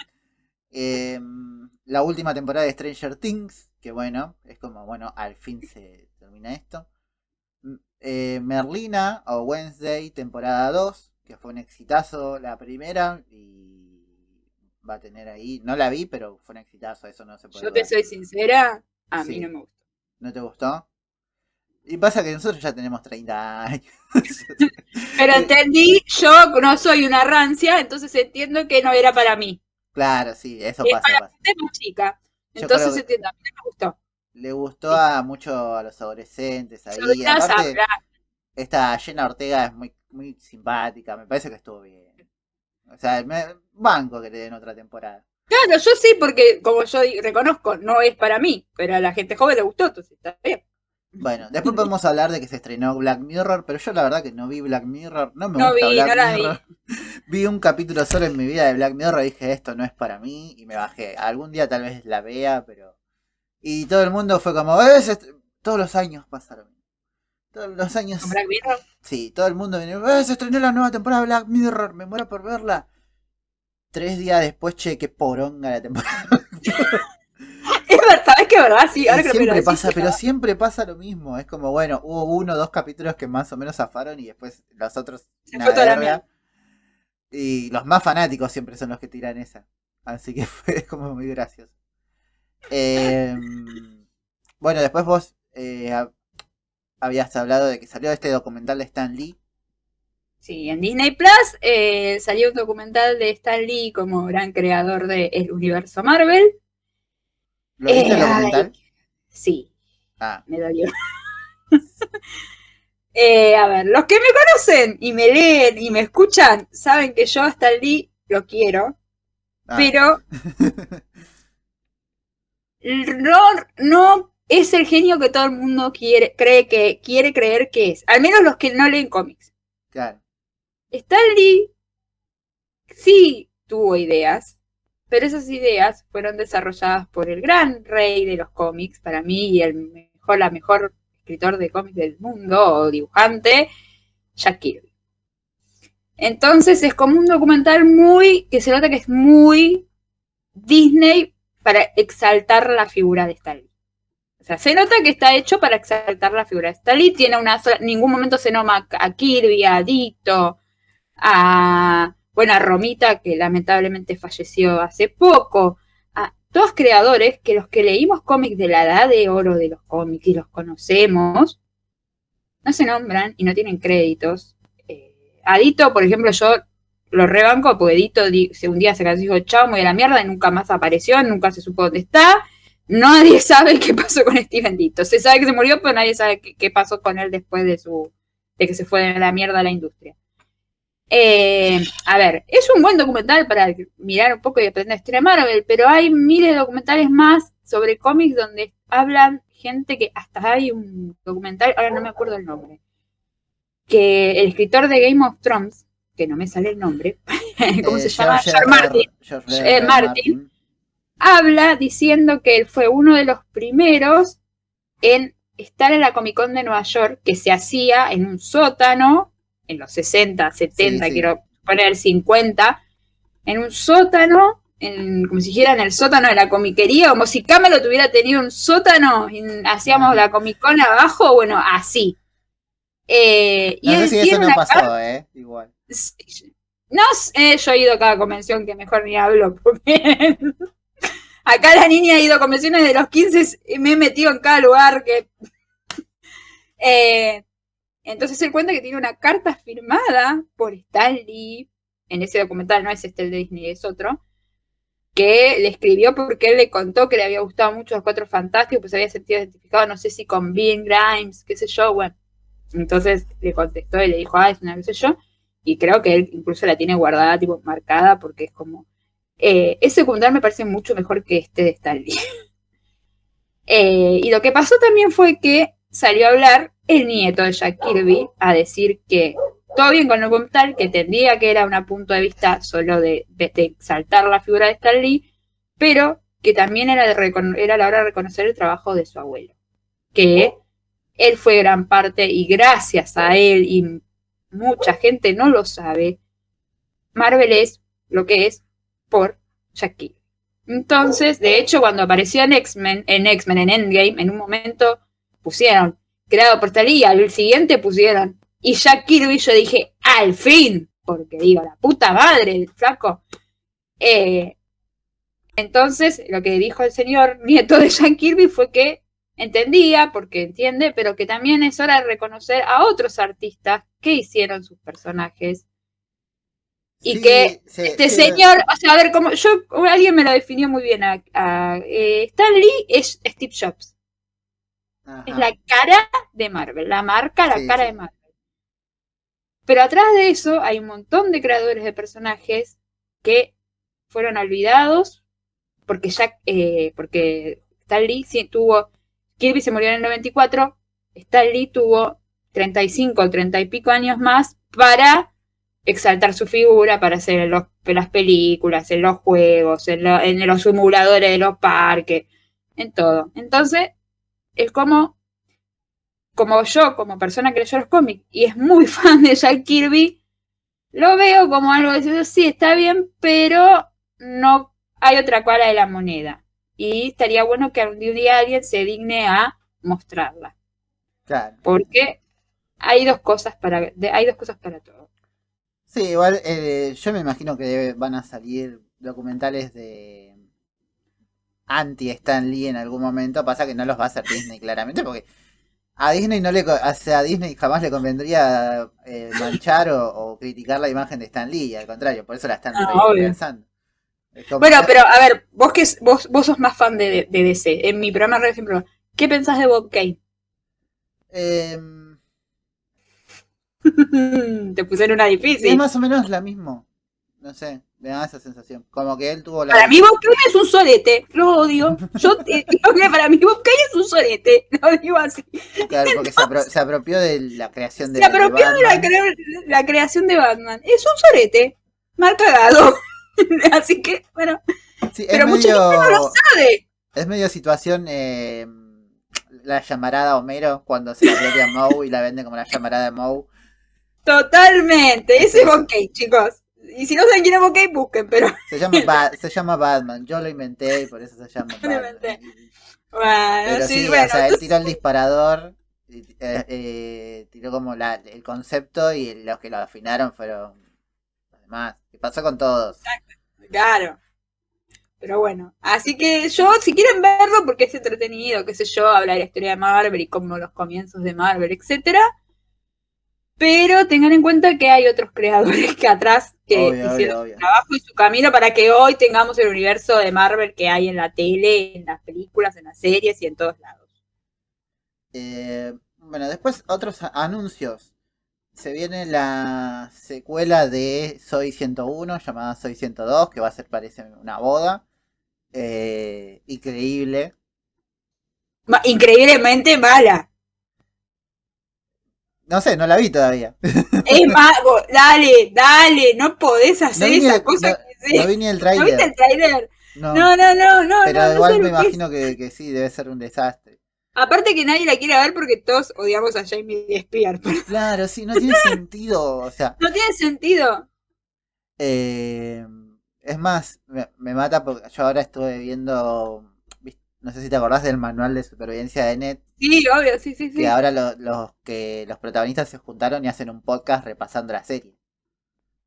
[SPEAKER 2] Em, la última temporada de Stranger Things, que bueno, es como, bueno, al fin se termina esto. Eh, Merlina o Wednesday, temporada 2, que fue un exitazo la primera y va a tener ahí, no la vi, pero fue un exitazo, eso no se puede
[SPEAKER 3] Yo te soy sincera, a
[SPEAKER 2] Sí.
[SPEAKER 3] mí no me gusta.
[SPEAKER 2] ¿No te gustó? Y pasa que nosotros ya tenemos 30 años.
[SPEAKER 3] Pero entendí, yo no soy una rancia, entonces entiendo que no era para mí.
[SPEAKER 2] claro, sí, eso
[SPEAKER 3] Es
[SPEAKER 2] pasa,
[SPEAKER 3] para
[SPEAKER 2] pasa.
[SPEAKER 3] gente más chica.
[SPEAKER 2] Yo
[SPEAKER 3] Entonces
[SPEAKER 2] que-
[SPEAKER 3] entiendo, a mí no me gustó.
[SPEAKER 2] Le gustó a mucho a los adolescentes ahí. Aparte, esta Jenna Ortega es muy, muy simpática, me parece que estuvo bien. O sea, me banco que le den otra temporada.
[SPEAKER 3] Claro, yo sí, porque como yo reconozco, no es para mí, pero a la gente joven le gustó, entonces está bien.
[SPEAKER 2] Bueno, después podemos hablar de que se estrenó Black Mirror, pero yo la verdad que no vi Black Mirror, no me
[SPEAKER 3] No
[SPEAKER 2] gusta
[SPEAKER 3] vi,
[SPEAKER 2] Black
[SPEAKER 3] no la vi.
[SPEAKER 2] Mirror. Vi un capítulo solo en mi vida de Black Mirror y dije esto no es para mí y me bajé. Algún día tal vez la vea, pero... Y todo el mundo fue como, "Eh, se est-". todos los años pasaron. Todos los años...
[SPEAKER 3] Con Black Mirror.
[SPEAKER 2] Sí, todo el mundo viene, "Eh, se estrenó la nueva temporada de Black Mirror, me muero por verla. Tres días después, che, qué poronga la temporada.
[SPEAKER 3] Es verdad, ¿sabes qué verdad? Sí, ahora que
[SPEAKER 2] siempre pasa, pero siempre pasa lo mismo. Es como, bueno, hubo uno o dos capítulos que más o menos zafaron y después los otros
[SPEAKER 3] Se fue toda la.
[SPEAKER 2] Y los más fanáticos siempre son los que tiran esa. Así que fue como muy gracioso. Eh, bueno, después vos eh, habías hablado de que salió este documental de Stan Lee.
[SPEAKER 3] Sí, en Disney Plus eh, salió un documental de Stan Lee como gran creador del universo Marvel.
[SPEAKER 2] ¿Lo viste el
[SPEAKER 3] Eh,
[SPEAKER 2] documental?
[SPEAKER 3] Sí,
[SPEAKER 2] Ah,
[SPEAKER 3] me dolió. Eh, a ver, los que me conocen y me leen y me escuchan saben que yo a Stan Lee lo quiero,
[SPEAKER 2] ah.
[SPEAKER 3] pero no, no es el genio que todo el mundo quiere, cree que quiere creer que es. Al menos los que no leen cómics.
[SPEAKER 2] Claro.
[SPEAKER 3] Stan Lee sí tuvo ideas, pero esas ideas fueron desarrolladas por el gran rey de los cómics, para mí, y el mejor, la mejor escritor de cómics del mundo, o dibujante, Jack Kirby. Entonces es como un documental muy, que se nota que es muy Disney para exaltar la figura de Stan Lee. Se nota que está hecho para exaltar la figura de Stan Lee. Tiene una sola- en ningún momento se noma a Kirby, a Dito, a, bueno, a Romita, que lamentablemente falleció hace poco, a todos creadores que los que leímos cómics de la edad de oro de los cómics y los conocemos, no se nombran y no tienen créditos. Eh, a Dito, por ejemplo, yo lo rebanco porque Dito un día se cansó y dijo, chao, voy a la mierda, y nunca más apareció, nunca se supo dónde está. Nadie sabe qué pasó con Steven Dito. Se sabe que se murió, pero nadie sabe qué, qué pasó con él después de su de que se fue de la mierda a la industria. Eh, a ver, es un buen documental para mirar un poco y aprender historia de Marvel, pero hay miles de documentales más sobre cómics donde hablan gente que hasta hay un documental, ahora no me acuerdo el nombre, que el escritor de Game of Thrones, que no me sale el nombre, ¿cómo
[SPEAKER 2] Eh,
[SPEAKER 3] se llama?
[SPEAKER 2] George
[SPEAKER 3] Martin,
[SPEAKER 2] George
[SPEAKER 3] Eh. Martin. Habla diciendo que él fue uno de los primeros en estar en la Comic Con de Nueva York, que se hacía en un sótano, en los 60, 70,
[SPEAKER 2] Sí, sí.
[SPEAKER 3] quiero poner 50, en un sótano, en, como si dijera en el sótano de la comiquería, como si Camelot tuviera tenido un sótano, y hacíamos la Comic Con abajo, bueno, así. Eh, y
[SPEAKER 2] No sé
[SPEAKER 3] él
[SPEAKER 2] si eso no pasó, ¿eh? Igual.
[SPEAKER 3] no sé, yo he ido a cada convención que mejor ni hablo, porque acá la niña ha ido a convenciones de los 15 y me he metido en cada lugar que... Eh, entonces él cuenta que tiene una carta firmada por Stan Lee, en ese documental, no es este el de Disney, es otro, que le escribió porque él le contó que le había gustado mucho los Cuatro Fantásticos, pues había sentido identificado, no sé si con Bean Grimes, qué sé yo, bueno. Entonces le contestó y le dijo, ah, es una qué sé yo, y creo que él incluso la tiene guardada, tipo marcada, porque es como. Eh, ese documental me parece mucho mejor que este de Stanley. Eh, y lo que pasó también fue que salió a hablar el nieto de Jack Kirby a decir que todo bien con el documental, que entendía que era un punto de vista solo de, exaltar la figura de Stan Lee, pero que también era, de era la hora de reconocer el trabajo de su abuelo. Que él fue gran parte y gracias a él y mucha gente no lo sabe, Marvel es lo que es por Kirby. Entonces, de hecho, cuando apareció en X-Men, en X-Men, en Endgame, en un momento pusieron, creado por Stan Lee, al siguiente pusieron, y Jack Kirby, yo dije, al fin, porque digo, la puta madre del flaco. Eh, entonces, lo que dijo el señor nieto de Jack Kirby fue que entendía, porque entiende, pero que también es hora de reconocer a otros artistas que hicieron sus personajes. Y
[SPEAKER 2] Sí,
[SPEAKER 3] que
[SPEAKER 2] sí,
[SPEAKER 3] este
[SPEAKER 2] sí,
[SPEAKER 3] señor, o sea, a ver, como yo, alguien me lo definió muy bien, a, a- eh, Stan Lee es Steve Jobs,
[SPEAKER 2] ajá.
[SPEAKER 3] es la cara de Marvel, la marca, la cara de Marvel. Pero atrás de eso hay un montón de creadores de personajes que fueron olvidados porque Jack, eh, porque Stan Lee sí tuvo, Kirby se murió en el 94, Stan Lee tuvo 35 o 30 y pico años más para exaltar su figura, para hacer en, los- en las películas, en los juegos, en, lo- en los simuladores de los parques, en todo. Entonces, es como, como yo, como persona que leyó los cómics y es muy fan de Jack Kirby, lo veo como algo de sí, está bien, pero no hay otra cara de la moneda. Y estaría bueno que algún día alguien se digne a mostrarla.
[SPEAKER 2] Claro.
[SPEAKER 3] Porque hay dos cosas para, hay dos cosas para todo.
[SPEAKER 2] Sí, igual eh, yo me imagino que debe- van a salir documentales de anti Stan Lee en algún momento. Pasa que no los va a hacer Disney claramente porque a Disney no le o sea, a Disney jamás le convendría eh, manchar o, o criticar la imagen de Stan Lee, al contrario, por eso la están
[SPEAKER 3] Ah,
[SPEAKER 2] pensando.
[SPEAKER 3] Bueno, pero a ver, vos que vos, vos sos más fan de, de DC. En mi programa, por ejemplo, ¿qué pensás de Bob Kane?
[SPEAKER 2] Em,
[SPEAKER 3] Te pusieron una
[SPEAKER 2] es
[SPEAKER 3] difícil.
[SPEAKER 2] más o menos lo mismo. No sé, me da esa sensación. Como que él tuvo la.
[SPEAKER 3] Para mí Bob es un sorete, lo odio. Yo te digo que para mí Bob es un sorete, lo digo así.
[SPEAKER 2] Claro, porque se, apro- se apropió de la creación de
[SPEAKER 3] Se apropió de la, cre- la creación de Batman. Es un sorete, mal cagado. así que, bueno,
[SPEAKER 2] Sí, es
[SPEAKER 3] pero mucha
[SPEAKER 2] medio-
[SPEAKER 3] gente no lo sabe.
[SPEAKER 2] Es medio situación eh, la llamarada Homero cuando se la apropia Moe y la vende como la llamarada de Moe.
[SPEAKER 3] Totalmente, ese es Kane, chicos. Y si no saben quién es Kane, busquen, pero
[SPEAKER 2] Se llama, Ba- se llama Batman, yo lo inventé y por eso se llama
[SPEAKER 3] lo
[SPEAKER 2] Batman.
[SPEAKER 3] inventé. bueno,
[SPEAKER 2] Pero
[SPEAKER 3] sí,
[SPEAKER 2] sí,
[SPEAKER 3] bueno.
[SPEAKER 2] o sea, él tiró el disparador, eh, eh, tiró como la, el concepto y los que lo afinaron fueron los demás. Y pasó con todos.
[SPEAKER 3] Claro. Pero bueno, así que yo, si quieren verlo, porque es entretenido, qué sé yo, hablar de la historia de Marvel y cómo los comienzos de Marvel, etcétera. Pero tengan en cuenta que hay otros creadores que atrás que
[SPEAKER 2] Obvio,
[SPEAKER 3] hicieron
[SPEAKER 2] obvio,
[SPEAKER 3] su trabajo y su camino para que hoy tengamos el universo de Marvel que hay en la tele, en las películas, en las series y en todos lados.
[SPEAKER 2] Eh, bueno, después otros anuncios. se viene la secuela de Soy 101, llamada Soy 102, que va a ser, parece, una boda. Eh, increíble.
[SPEAKER 3] Increíblemente mala.
[SPEAKER 2] No sé, no la vi todavía.
[SPEAKER 3] Es mago, dale, dale, no podés hacer
[SPEAKER 2] No
[SPEAKER 3] esa
[SPEAKER 2] el,
[SPEAKER 3] cosa
[SPEAKER 2] no-
[SPEAKER 3] que sé.
[SPEAKER 2] no vi ni el
[SPEAKER 3] ¿No viste
[SPEAKER 2] trailer.
[SPEAKER 3] el trailer?
[SPEAKER 2] No,
[SPEAKER 3] No, no, no, no.
[SPEAKER 2] pero igual me
[SPEAKER 3] que
[SPEAKER 2] imagino que, que sí, debe ser un desastre.
[SPEAKER 3] Aparte que nadie la quiere ver porque todos odiamos a Jamie Spears. pero
[SPEAKER 2] Claro, sí, no tiene sentido. O sea,
[SPEAKER 3] No tiene sentido.
[SPEAKER 2] eh, es más, me, me mata porque yo ahora estuve viendo, no sé si te acordás del manual de supervivencia de Net,
[SPEAKER 3] Sí, obvio, sí, sí, sí.
[SPEAKER 2] que ahora lo- los que los protagonistas se juntaron y hacen un podcast repasando la serie.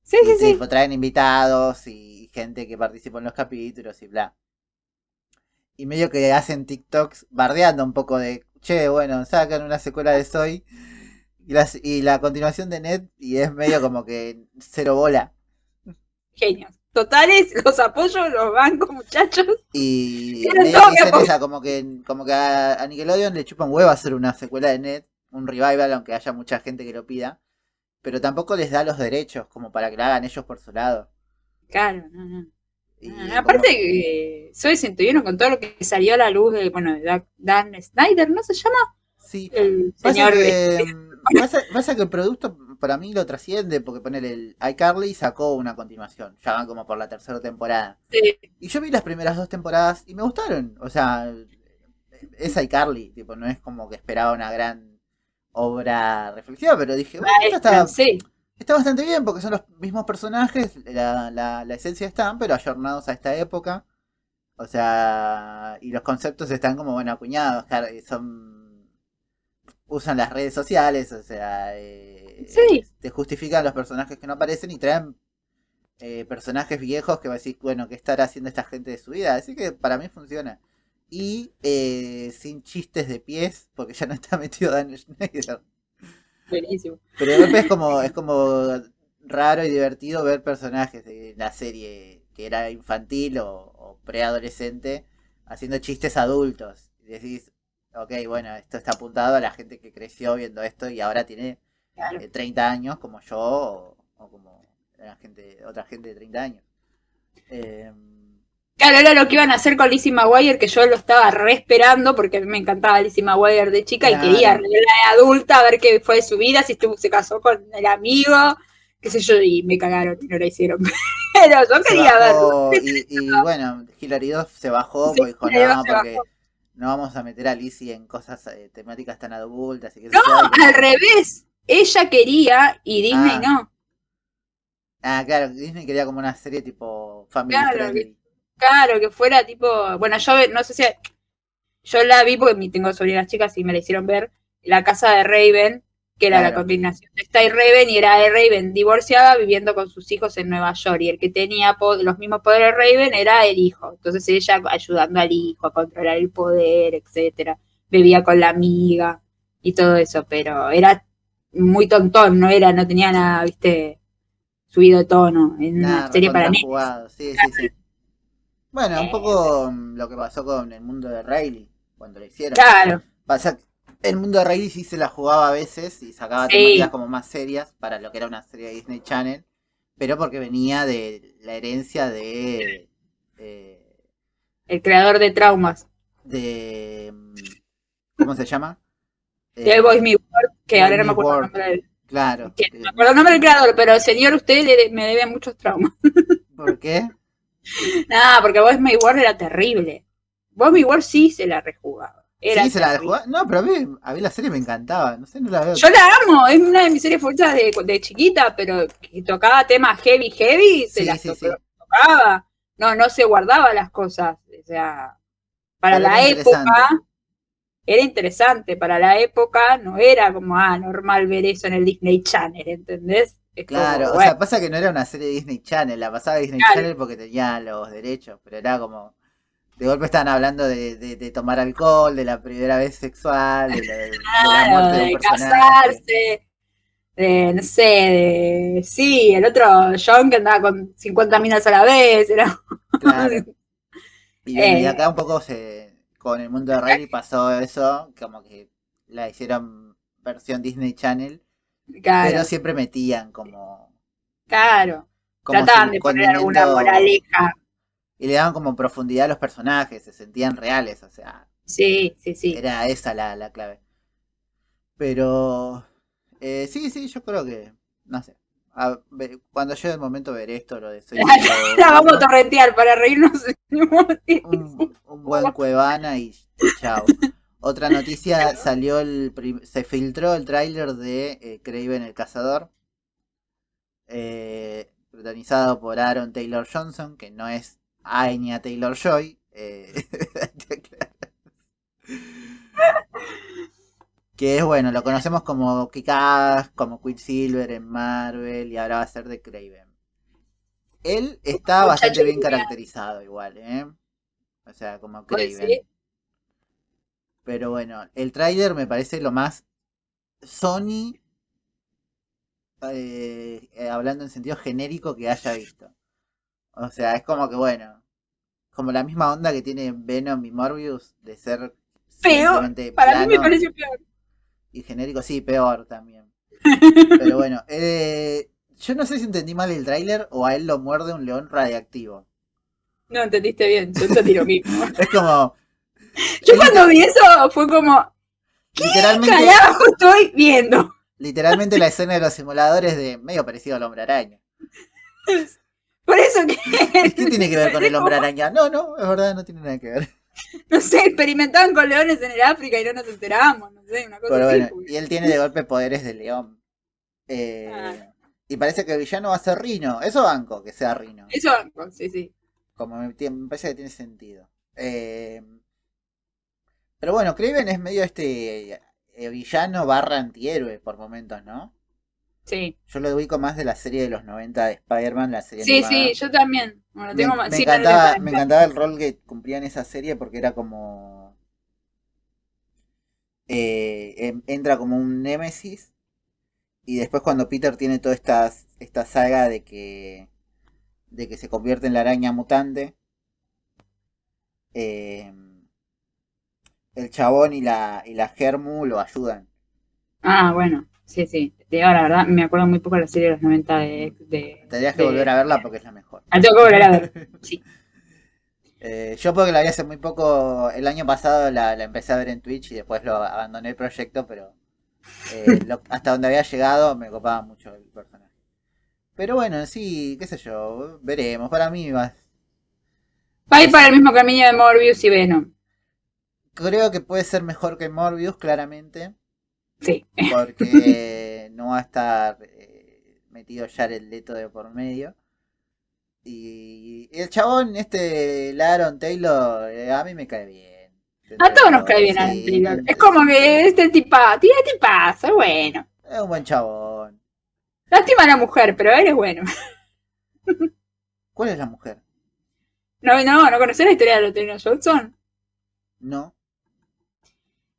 [SPEAKER 3] Sí,
[SPEAKER 2] Y
[SPEAKER 3] sí, sí.
[SPEAKER 2] tipo, traen invitados y gente que participó en los capítulos y bla. Y medio que hacen TikToks bardeando un poco de, che, bueno, sacan una secuela de Soy y, las, y la continuación de Ned y es medio como que cero bola.
[SPEAKER 3] Genios. Totales, los apoyo, los banco, muchachos.
[SPEAKER 2] Y
[SPEAKER 3] amor.
[SPEAKER 2] esa, como que, como que a, Nickelodeon le chupan huevo hacer una secuela de Ned, un revival, aunque haya mucha gente que lo pida. Pero tampoco les da los derechos como para que la hagan ellos por su lado.
[SPEAKER 3] Claro, no, no.
[SPEAKER 2] Y
[SPEAKER 3] Ah, aparte que soy 101 con todo lo que salió a la luz de, bueno, de Dan- Snyder, ¿no se llama?
[SPEAKER 2] sí,
[SPEAKER 3] El señor.
[SPEAKER 2] que, mm, pasa, pasa que el producto para mí lo trasciende, porque poner el iCarly sacó una continuación, ya van como por la tercera temporada.
[SPEAKER 3] Sí.
[SPEAKER 2] Y yo vi las primeras dos temporadas y me gustaron, o sea, es iCarly, tipo, no es como que esperaba una gran obra reflexiva, pero dije, bueno, esto está,
[SPEAKER 3] sí.
[SPEAKER 2] está bastante bien, porque son los mismos personajes, la, la, la esencia están, pero ayornados a esta época. O sea, y los conceptos están como, bueno, acuñados, son... Usan las redes sociales, o sea, eh,
[SPEAKER 3] Sí.
[SPEAKER 2] te justifican los personajes que no aparecen y traen eh, personajes viejos que va a decir, bueno, ¿qué estará haciendo esta gente de su vida? Así que para mí funciona. Y eh, sin chistes de pies, porque ya no está metido Dan Schneider.
[SPEAKER 3] Buenísimo.
[SPEAKER 2] Pero de golpe es como, es como raro y divertido ver personajes de la serie que era infantil o, o preadolescente haciendo chistes adultos. Y decís, ok, bueno, esto está apuntado a la gente que creció viendo esto y ahora tiene
[SPEAKER 3] Claro.
[SPEAKER 2] eh, 30 años como yo o, o como la gente, otra gente de 30 años. Eh,
[SPEAKER 3] Claro, era lo que iban a hacer con Lizzie McGuire, que yo lo estaba re esperando porque a mí me encantaba Lizzie McGuire de chica
[SPEAKER 2] Claro.
[SPEAKER 3] y quería verla de adulta, a ver qué fue de su vida, si estuvo, se casó con el amigo, qué sé yo, y me cagaron y no la hicieron. Pero yo
[SPEAKER 2] se
[SPEAKER 3] quería verlo.
[SPEAKER 2] y, y bueno, Hilary Duff se bajó
[SPEAKER 3] Sí,
[SPEAKER 2] dijo, no, porque
[SPEAKER 3] bajó.
[SPEAKER 2] No vamos a meter a Lizzie en cosas eh, temáticas tan adultas. Y que
[SPEAKER 3] No, al revés. Ella quería y Disney
[SPEAKER 2] Ah.
[SPEAKER 3] no.
[SPEAKER 2] Ah, claro, Disney quería como una serie tipo family
[SPEAKER 3] Claro. Claro, que fuera tipo, bueno, yo no sé si yo la vi porque tengo sobrinas chicas y me la hicieron ver, la casa de Raven, que era la combinación de Sty Raven y era de Raven divorciada viviendo con sus hijos en Nueva York y el que tenía los mismos poderes de Raven era el hijo. Entonces ella ayudando al hijo a controlar el poder, etcétera. Bebía con la amiga y todo eso, pero era muy tontón, no era, no tenía nada, viste, subido de tono en una
[SPEAKER 2] Nada,
[SPEAKER 3] serie para
[SPEAKER 2] jugado, Sí, sí, sí. Bueno, un
[SPEAKER 3] Eh.
[SPEAKER 2] poco mm, lo que pasó con el mundo de Riley cuando lo hicieron.
[SPEAKER 3] Claro.
[SPEAKER 2] Pasa el mundo de Riley sí se la jugaba a veces y sacaba
[SPEAKER 3] Sí.
[SPEAKER 2] temáticas como más serias para lo que era una serie de Disney Channel, pero porque venía de la herencia de.
[SPEAKER 3] el creador de traumas.
[SPEAKER 2] de mm, ¿Cómo se llama?
[SPEAKER 3] De
[SPEAKER 2] Eh,
[SPEAKER 3] Boys Me World, que ahora no
[SPEAKER 2] Me
[SPEAKER 3] acuerdo el nombre del,
[SPEAKER 2] Claro.
[SPEAKER 3] que no me acuerdo el nombre del creador, pero señor, usted le- me debe muchos traumas.
[SPEAKER 2] ¿Por qué?
[SPEAKER 3] Nada, porque Boys Me World era terrible. Boys World sí se la rejugaba. Era
[SPEAKER 2] sí, se la jugaba. No, pero a mí, a mí la serie me encantaba. No sé, no la veo.
[SPEAKER 3] Yo la amo, es una de mis series favoritas de, de chiquita, pero que tocaba temas heavy, heavy, se
[SPEAKER 2] Sí,
[SPEAKER 3] las
[SPEAKER 2] sí,
[SPEAKER 3] to-
[SPEAKER 2] sí.
[SPEAKER 3] tocaba. No, no se guardaba las cosas. O sea, para
[SPEAKER 2] Pero
[SPEAKER 3] la
[SPEAKER 2] era
[SPEAKER 3] época era interesante. Para la época no era como, ah, normal ver eso en el Disney Channel, ¿entendés? Es como,
[SPEAKER 2] Claro, o sea, pasa que no era una serie de Disney Channel, la pasaba Disney
[SPEAKER 3] Claro.
[SPEAKER 2] Channel porque tenía los derechos, pero era como. De golpe estaban hablando de, de- de tomar alcohol, de la primera vez sexual, de la, de la
[SPEAKER 3] Claro,
[SPEAKER 2] de un
[SPEAKER 3] de
[SPEAKER 2] personaje.
[SPEAKER 3] casarse, de, no sé, de, sí, el otro John que andaba con 50 minas a la vez, era,
[SPEAKER 2] Claro. Y,
[SPEAKER 3] Eh.
[SPEAKER 2] acá un poco se, con el mundo de Riley pasó eso, como que la hicieron versión Disney Channel,
[SPEAKER 3] Claro,
[SPEAKER 2] pero siempre metían como.
[SPEAKER 3] claro.
[SPEAKER 2] como
[SPEAKER 3] Trataban de poner alguna moraleja.
[SPEAKER 2] Y le daban como profundidad a los personajes, se sentían reales, o sea,
[SPEAKER 3] Sí, sí, sí.
[SPEAKER 2] era esa la, la clave. Pero. eh, sí, sí, yo creo que. No sé. A- cuando llegue el momento veré esto, lo de soy
[SPEAKER 3] La vamos a torrentear para reírnos.
[SPEAKER 2] un, un buen Cuevana y chao. Otra noticia, salió el prim- se filtró el tráiler de eh, Craven el Cazador, eh, protagonizado por Aaron Taylor Johnson, que no es Anya Taylor Joy. eh, que es bueno, lo conocemos como Kick-Ass, como Quicksilver en Marvel y ahora va a ser de Craven. Él está bastante bien caracterizado igual, ¿eh? O sea, como Craven.
[SPEAKER 3] sí.
[SPEAKER 2] Pero bueno, el tráiler me parece lo más Sony, eh, eh, hablando en sentido genérico, que haya visto. O sea, es como que bueno, como la misma onda que tiene Venom y Morbius de ser
[SPEAKER 3] Peor,
[SPEAKER 2] simplemente
[SPEAKER 3] Para mí me pareció peor.
[SPEAKER 2] y genérico, sí, peor también. Pero bueno, eh, yo no sé si entendí mal el tráiler o a él lo muerde un león radiactivo.
[SPEAKER 3] No entendiste bien, yo entendí lo mismo.
[SPEAKER 2] Es como,
[SPEAKER 3] Yo cuando vi eso fue como,
[SPEAKER 2] literalmente,
[SPEAKER 3] carajo estoy viendo.
[SPEAKER 2] literalmente la escena de los simuladores de medio parecido al hombre araña.
[SPEAKER 3] Por eso que,
[SPEAKER 2] ¿Qué tiene que ver con el hombre araña? No, no, es verdad, no tiene nada que ver.
[SPEAKER 3] no sé, experimentaban con leones en el África y no nos enteramos, no sé, una cosa
[SPEAKER 2] Pero
[SPEAKER 3] así.
[SPEAKER 2] bueno, y él tiene de golpe poderes de león. Eh,
[SPEAKER 3] Ah.
[SPEAKER 2] Y parece que el villano va a ser Rino. Eso banco, que sea Rino.
[SPEAKER 3] Eso, sí, sí.
[SPEAKER 2] Como me, me parece que tiene sentido. Eh, pero bueno, Craven es medio este eh, villano barra antihéroe por momentos, ¿no?
[SPEAKER 3] Sí,
[SPEAKER 2] Yo lo ubico más de la serie de los 90 de Spider-Man, la serie
[SPEAKER 3] sí,
[SPEAKER 2] animada.
[SPEAKER 3] sí, yo también. Bueno,
[SPEAKER 2] Me,
[SPEAKER 3] tengo más-
[SPEAKER 2] me
[SPEAKER 3] sí,
[SPEAKER 2] encantaba, me el rol que cumplía en esa serie porque era como. eh, em- entra como un némesis. Y después, cuando Peter tiene toda esta, esta saga de que. de que se convierte en la araña mutante. eh, el chabón y la, y la Germu lo ayudan.
[SPEAKER 3] Ah, bueno, sí, sí. Te digo la verdad, me acuerdo muy poco de la serie de los 90 de... de
[SPEAKER 2] Tendrías que
[SPEAKER 3] de-
[SPEAKER 2] volver a verla porque es la mejor.
[SPEAKER 3] Ah, tengo que volver a ver. Sí.
[SPEAKER 2] Eh, yo porque la vi hace muy poco, el año pasado la, la empecé a ver en Twitch y después lo abandoné el proyecto, pero eh, lo- hasta donde había llegado me copaba mucho el personaje. Pero bueno, sí, qué sé yo, veremos. Para mí va,
[SPEAKER 3] Va a ir para el mismo camino de Morbius y Venom.
[SPEAKER 2] creo que puede ser mejor que Morbius, claramente,
[SPEAKER 3] Sí.
[SPEAKER 2] porque no va a estar eh, metido Jared Leto de por medio. Y el chabón, este Laron Taylor, eh, a mí me cae bien.
[SPEAKER 3] A todos nos cae bien
[SPEAKER 2] Sí,
[SPEAKER 3] Alan Taylor. Es como que este tipa, tiene tipazo, bueno.
[SPEAKER 2] Es un buen chabón.
[SPEAKER 3] Lástima a la mujer, pero él es bueno.
[SPEAKER 2] ¿Cuál es la mujer?
[SPEAKER 3] No, no, no conocés la historia de Lotelino Johnson.
[SPEAKER 2] No.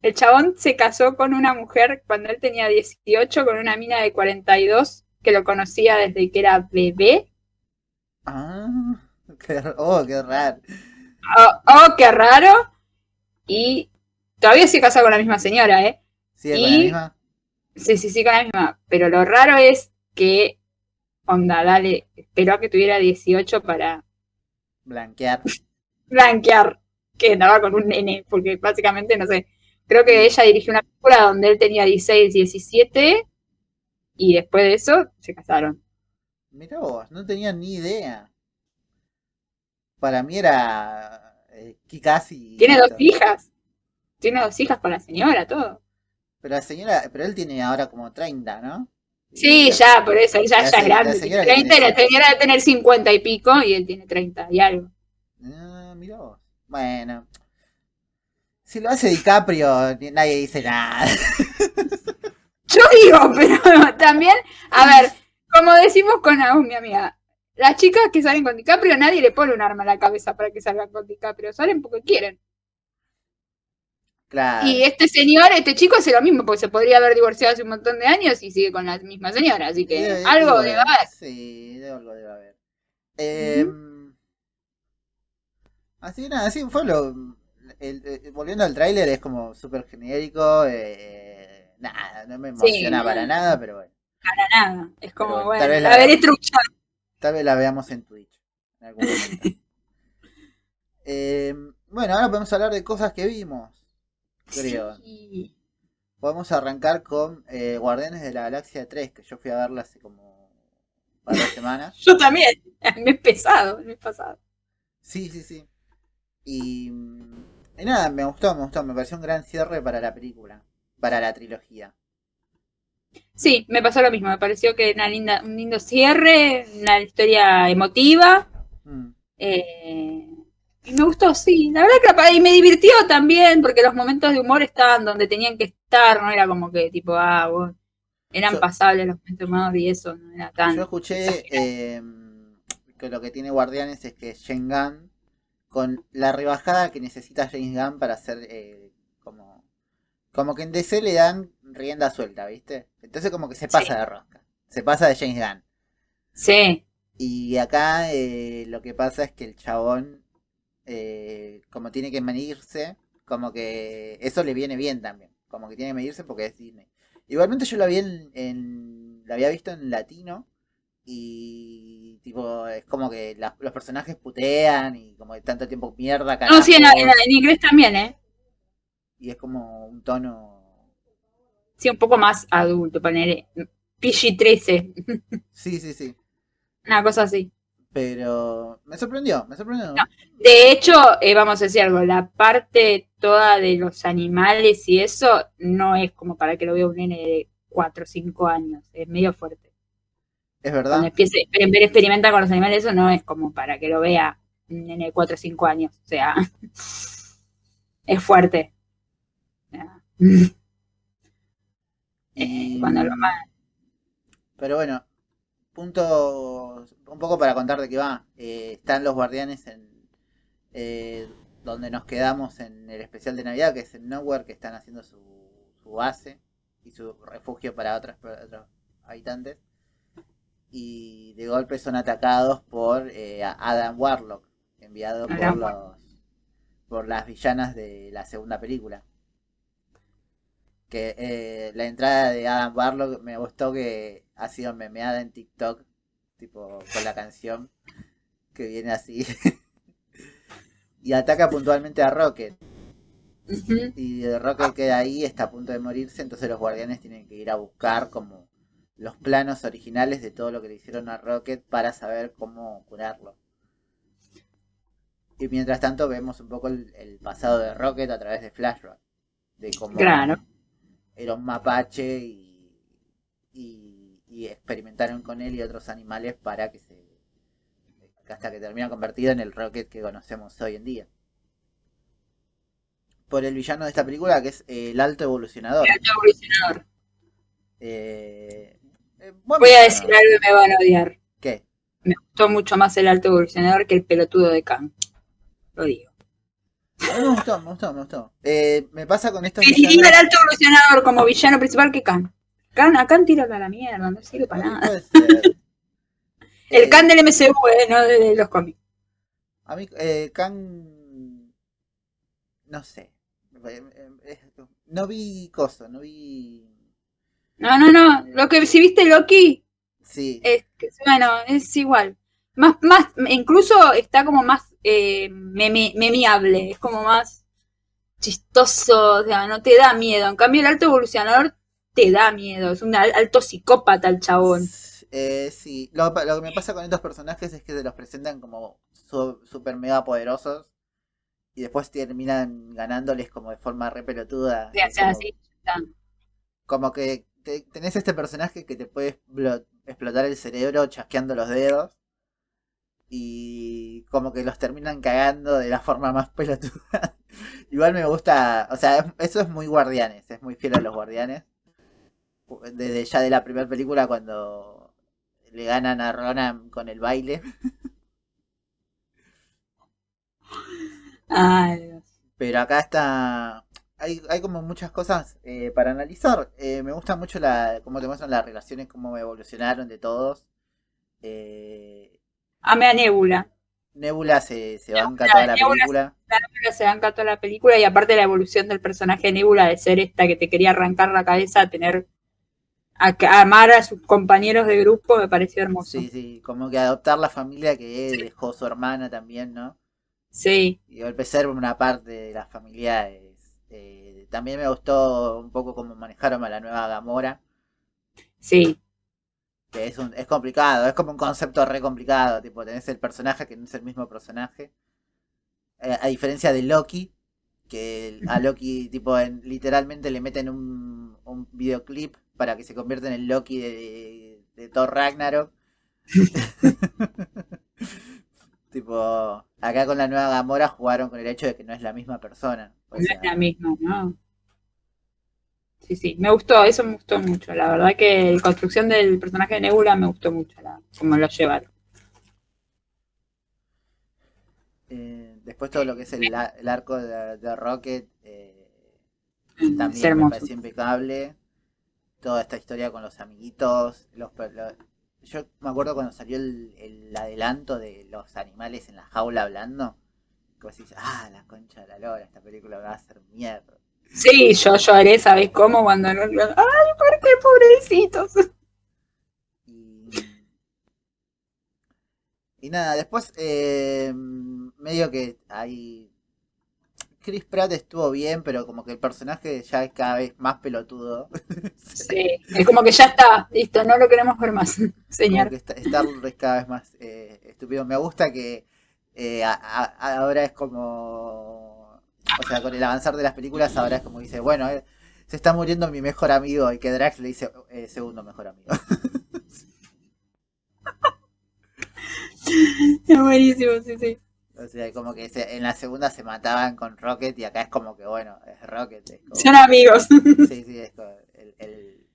[SPEAKER 3] El chabón se casó con una mujer cuando él tenía 18, con una mina de 42, que lo conocía desde que era bebé.
[SPEAKER 2] Ah, qué, oh, qué raro.
[SPEAKER 3] Oh, oh, qué raro. Y todavía se casa con la misma señora, ¿eh?
[SPEAKER 2] ¿Sí, con la
[SPEAKER 3] Y-
[SPEAKER 2] misma?
[SPEAKER 3] Sí, sí, sí, con la misma. Pero lo raro es que, onda, dale, esperó a que tuviera 18 para
[SPEAKER 2] Blanquear.
[SPEAKER 3] blanquear que andaba con un nene, porque básicamente, no sé, creo que ella dirigió una película donde él tenía 16, 17 y después de eso se casaron.
[SPEAKER 2] Mirá vos, no tenía ni idea. Para mí era eh, casi.
[SPEAKER 3] Tiene dos hijas, tiene dos hijas con la señora, todo.
[SPEAKER 2] Pero la señora, pero él tiene ahora como 30, ¿no?
[SPEAKER 3] Sí,
[SPEAKER 2] Y-
[SPEAKER 3] ya, por eso, ya,
[SPEAKER 2] La
[SPEAKER 3] ya es
[SPEAKER 2] la
[SPEAKER 3] grande,
[SPEAKER 2] que
[SPEAKER 3] 30 y
[SPEAKER 2] tiene
[SPEAKER 3] la señora debe tener 50 y pico y él tiene 30 y algo.
[SPEAKER 2] Ah, mirá vos. Bueno. Si lo hace DiCaprio, nadie dice nada.
[SPEAKER 3] Yo digo, pero también, a ver, como decimos con Agus, mi amiga, las chicas que salen con DiCaprio, nadie le pone un arma a la cabeza para que salgan con DiCaprio, salen porque quieren.
[SPEAKER 2] Claro.
[SPEAKER 3] Y este señor, este chico hace lo mismo, porque se podría haber divorciado hace un montón de años y sigue con la misma señora, así que algo debe haber.
[SPEAKER 2] Sí, algo debe haber. Eh, Así que nada, así fue lo. El- el- volviendo al tráiler, es como súper genérico. eh, nada, no me emociona para nada, pero bueno.
[SPEAKER 3] Para nada. Es como,
[SPEAKER 2] Pero
[SPEAKER 3] bueno,
[SPEAKER 2] tal vez
[SPEAKER 3] la,
[SPEAKER 2] la-
[SPEAKER 3] veré trucha.
[SPEAKER 2] Tal vez la veamos en Twitch. en algún momento. Eh, bueno, ahora podemos hablar de cosas que vimos. Creo.
[SPEAKER 3] Sí.
[SPEAKER 2] Podemos arrancar con eh, Guardianes de la Galaxia 3, que yo fui a verla hace como varias semanas.
[SPEAKER 3] Yo también. Me he pesado, me he pasado.
[SPEAKER 2] Sí, sí, sí. Y, mm, y nada, me gustó, me gustó. Me pareció un gran cierre para la película. Para la trilogía.
[SPEAKER 3] Sí, me pasó lo mismo. Me pareció que una linda, un lindo cierre, una historia emotiva.
[SPEAKER 2] Mm.
[SPEAKER 3] eh, y me gustó, sí. La verdad que y me divirtió también, porque los momentos de humor estaban donde tenían que estar, no era como que tipo, ah, bueno, eran
[SPEAKER 2] Yo-
[SPEAKER 3] pasables los momentos de humor y eso, no era tan.
[SPEAKER 2] Yo escuché eh, que lo que tiene Guardianes es que Gunn, con la rebajada que necesita James Gunn para hacer eh, como, como que en DC le dan rienda suelta, ¿viste? Entonces como que se pasa
[SPEAKER 3] Sí.
[SPEAKER 2] de rosca, se pasa de James Gunn.
[SPEAKER 3] Sí,
[SPEAKER 2] Y acá eh, lo que pasa es que el chabón, eh, como tiene que medirse, como que eso le viene bien también. Como que tiene que medirse porque es Disney. Igualmente yo lo vi en, en- lo había visto en latino y tipo es como que la- los personajes putean y como de tanto tiempo mierda
[SPEAKER 3] no, sí, en, en- en inglés también, ¿eh?
[SPEAKER 2] y es como un tono
[SPEAKER 3] Sí, un poco más adulto, poner PG-13,
[SPEAKER 2] sí sí sí
[SPEAKER 3] una cosa así.
[SPEAKER 2] pero me sorprendió me sorprendió
[SPEAKER 3] No. De hecho, eh, vamos a decir algo, la parte toda de los animales y eso no es como para que lo vea un nene de 4 o 5 años, es medio fuerte.
[SPEAKER 2] Es
[SPEAKER 3] Cuando
[SPEAKER 2] verdad
[SPEAKER 3] empiece a experimentar con los animales, eso no es como para que lo vea un nene de 4 o 5 años, o sea, es fuerte.
[SPEAKER 2] Y-
[SPEAKER 3] Eh, cuando lo
[SPEAKER 2] Pero bueno, punto un poco para contar de qué va. Eh, están los guardianes en eh, donde nos quedamos en el especial de Navidad, que es en Nowhere, que están haciendo su, su base y su refugio para otras, para otros habitantes. Y de golpe son atacados por eh, Adam Warlock, enviado por los por las villanas de la segunda película. Que eh, la entrada de Adam Warlock me gustó que ha sido memeada en TikTok, tipo con la canción que viene así. y ataca puntualmente a Rocket. Y Rocket queda ahí, está a punto de morirse, entonces los guardianes tienen que ir a buscar como los planos originales de todo lo que le hicieron a Rocket para saber cómo curarlo. Y mientras tanto vemos un poco el, el pasado de Rocket a través de Flashback. De cómo
[SPEAKER 3] Claro.
[SPEAKER 2] era un mapache y, y, y experimentaron con él y otros animales para que se hasta que termina convertido en el Rocket que conocemos hoy en día. Por el villano de esta película que es el alto evolucionador.
[SPEAKER 3] El alto evolucionador.
[SPEAKER 2] Eh, eh,
[SPEAKER 3] Voy a decir algo y me van a odiar.
[SPEAKER 2] ¿Qué?
[SPEAKER 3] Me gustó mucho más el alto evolucionador que el pelotudo de Khan. Lo digo.
[SPEAKER 2] Me gustó, me gustó, me gustó. Eh, me pasa con estos
[SPEAKER 3] Preferiría el alto evolucionador como villano principal que Khan. Khan, a Khan tíralo a la mierda, no sirve para nada. El
[SPEAKER 2] Eh,
[SPEAKER 3] Khan del MCU, eh, no de, de los cómics.
[SPEAKER 2] A mí, eh, Kang. No sé. Eh, eh, No vi coso, no vi.
[SPEAKER 3] No, no, no. Lo que si viste Loki,
[SPEAKER 2] Sí,
[SPEAKER 3] es bueno, es igual. Más, más, incluso está como más eh, meme- memeable, es como más chistoso, o sea, no te da miedo. En cambio, el alto evolucionador te da miedo, es un al- alto psicópata el chabón.
[SPEAKER 2] Eh, sí, lo, lo que me pasa con estos personajes es que se los presentan como su- super mega poderosos y después terminan ganándoles como de forma re pelotuda.
[SPEAKER 3] O sea,
[SPEAKER 2] Es como,
[SPEAKER 3] así, está.
[SPEAKER 2] como que te- tenés este personaje que te puede explo- explotar el cerebro chasqueando los dedos y como que los terminan cagando de la forma más pelotuda. Igual me gusta, o sea, es- eso es muy guardianes, es muy fiel a los guardianes. Desde ya de la primera película cuando le ganan a Ronan con el baile.
[SPEAKER 3] Ay, Dios.
[SPEAKER 2] Pero acá está. Hay, hay como muchas cosas eh, para analizar. Eh, me gusta mucho la cómo te muestran las relaciones, cómo evolucionaron de todos. Eh,
[SPEAKER 3] Ame a Nebula.
[SPEAKER 2] Nebula se, se banca
[SPEAKER 3] Nebula,
[SPEAKER 2] toda la
[SPEAKER 3] Nebula
[SPEAKER 2] película.
[SPEAKER 3] Nebula se banca toda la película y aparte la evolución del personaje de Nebula de ser esta que te quería arrancar la cabeza a tener a, amar a sus compañeros de grupo me pareció hermoso.
[SPEAKER 2] Sí, sí, como que adoptar la familia que dejó su hermana también, ¿no?
[SPEAKER 3] Sí,
[SPEAKER 2] Y de golpe ser una parte de la familia es, eh, también me gustó un poco cómo manejaron a la nueva Gamora,
[SPEAKER 3] sí,
[SPEAKER 2] que es, un, es complicado, es como un concepto re complicado, tipo, tenés el personaje que no es el mismo personaje, Eh, a diferencia de Loki, que a Loki, tipo, en- literalmente le meten un, un videoclip para que se convierta en el Loki de, de- de Thor Ragnarok. tipo, acá con la nueva Gamora jugaron con el hecho de que no es la misma persona. O
[SPEAKER 3] no es la misma, ¿no? Sí, sí, me gustó, eso me gustó mucho. La verdad que la construcción del personaje de Nebula me gustó mucho, la, como lo llevaron.
[SPEAKER 2] eh, después todo lo que es el, arco de, de Rocket eh,
[SPEAKER 3] Es
[SPEAKER 2] también me pareció impecable. Toda esta historia con los amiguitos. Los, per- lo- yo me acuerdo cuando salió el, el adelanto de los animales en la jaula hablando. Que vos decís, ah, la concha de la lora, esta película va a ser mierda.
[SPEAKER 3] Sí, yo lloré, ¿sabes cómo? Cuando no... ¡Ay, por qué pobrecitos!
[SPEAKER 2] Y, y nada, después eh, medio que ahí... Chris Pratt estuvo bien, pero como que el personaje ya es cada vez más pelotudo.
[SPEAKER 3] Sí, es como que ya está, listo, no lo queremos ver más,
[SPEAKER 2] Como
[SPEAKER 3] señor.
[SPEAKER 2] que está- Star es cada vez más eh, estúpido. Me gusta que eh, a- a- ahora es como. O sea, con el avanzar de las películas, ahora es como dice: Bueno, eh, se está muriendo mi mejor amigo. Y que Drax le dice: eh, Segundo mejor amigo.
[SPEAKER 3] Es buenísimo, sí, sí.
[SPEAKER 2] O sea, como que se- en la segunda se mataban con Rocket. Y acá es como que, bueno, es Rocket. Es como-
[SPEAKER 3] Son amigos.
[SPEAKER 2] sí, sí, es como el, el-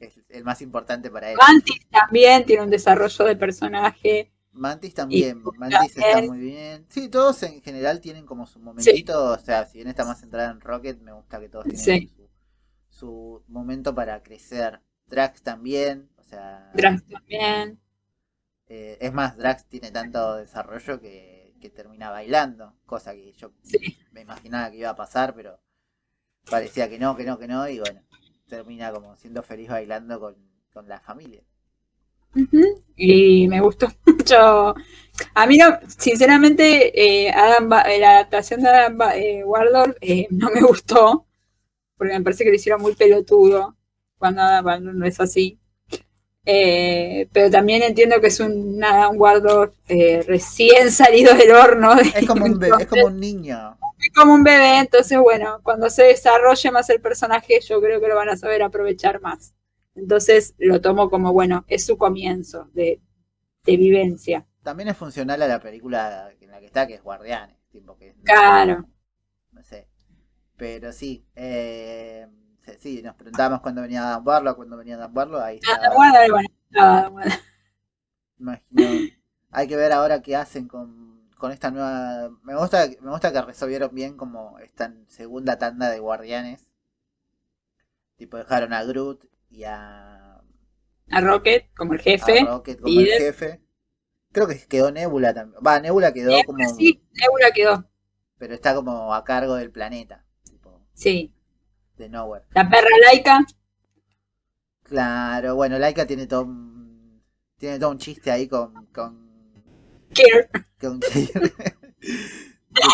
[SPEAKER 2] es el más importante para él.
[SPEAKER 3] Mantis también tiene un desarrollo de personaje.
[SPEAKER 2] Mantis también,
[SPEAKER 3] Y
[SPEAKER 2] Mantis está muy bien. Sí, todos en general tienen como su momentito, o sea, si bien está más centrada en Rocket, me gusta que todos tienen
[SPEAKER 3] Sí.
[SPEAKER 2] su, su momento para crecer. Drax también, o sea,
[SPEAKER 3] Drax también.
[SPEAKER 2] eh, es más, Drax tiene tanto desarrollo que, que termina bailando, cosa que yo
[SPEAKER 3] Sí.
[SPEAKER 2] me imaginaba que iba a pasar, pero parecía que no, que no, que no, y bueno, termina como siendo feliz bailando con, con la familia.
[SPEAKER 3] Y me gustó mucho. A mí, no, sinceramente, eh, Adam Ba- eh, la adaptación de Adam Ba- eh, Waldorf eh, no me gustó, porque me parece que lo hicieron muy pelotudo cuando Adam no es así. Eh, pero también entiendo que es un Adam Waldorf eh, recién salido del horno.
[SPEAKER 2] Es como un, bebé, es como un niño.
[SPEAKER 3] es como un bebé, entonces bueno, cuando se desarrolle más el personaje, yo creo que lo van a saber aprovechar más. Entonces lo tomo como, bueno, es su comienzo de, de vivencia.
[SPEAKER 2] También es funcional a la película en la que está, que es Guardianes. Tipo que,
[SPEAKER 3] Claro.
[SPEAKER 2] No sé. Pero sí, eh, sí, nos preguntábamos cuándo venía Dan Barlow, cuándo venía Dan Barlow, ahí
[SPEAKER 3] Ah,
[SPEAKER 2] está.
[SPEAKER 3] bueno, bueno, bueno.
[SPEAKER 2] Imagino. Hay que ver ahora qué hacen con, con esta nueva. Me gusta, me gusta que resolvieron bien como esta segunda tanda de guardianes. Tipo, dejaron a Groot y a,
[SPEAKER 3] A Rocket como el
[SPEAKER 2] a
[SPEAKER 3] jefe.
[SPEAKER 2] Rocket como el jefe. Creo que quedó Nebula también. Va, Nebula quedó
[SPEAKER 3] Nebula,
[SPEAKER 2] como.
[SPEAKER 3] Sí, Nebula quedó.
[SPEAKER 2] Pero está como a cargo del planeta. Tipo,
[SPEAKER 3] Sí.
[SPEAKER 2] De Nowhere.
[SPEAKER 3] La perra laica.
[SPEAKER 2] Claro, bueno, Laika tiene todo un, tiene todo un chiste ahí con, con,
[SPEAKER 3] Kirk.
[SPEAKER 2] con Kirk.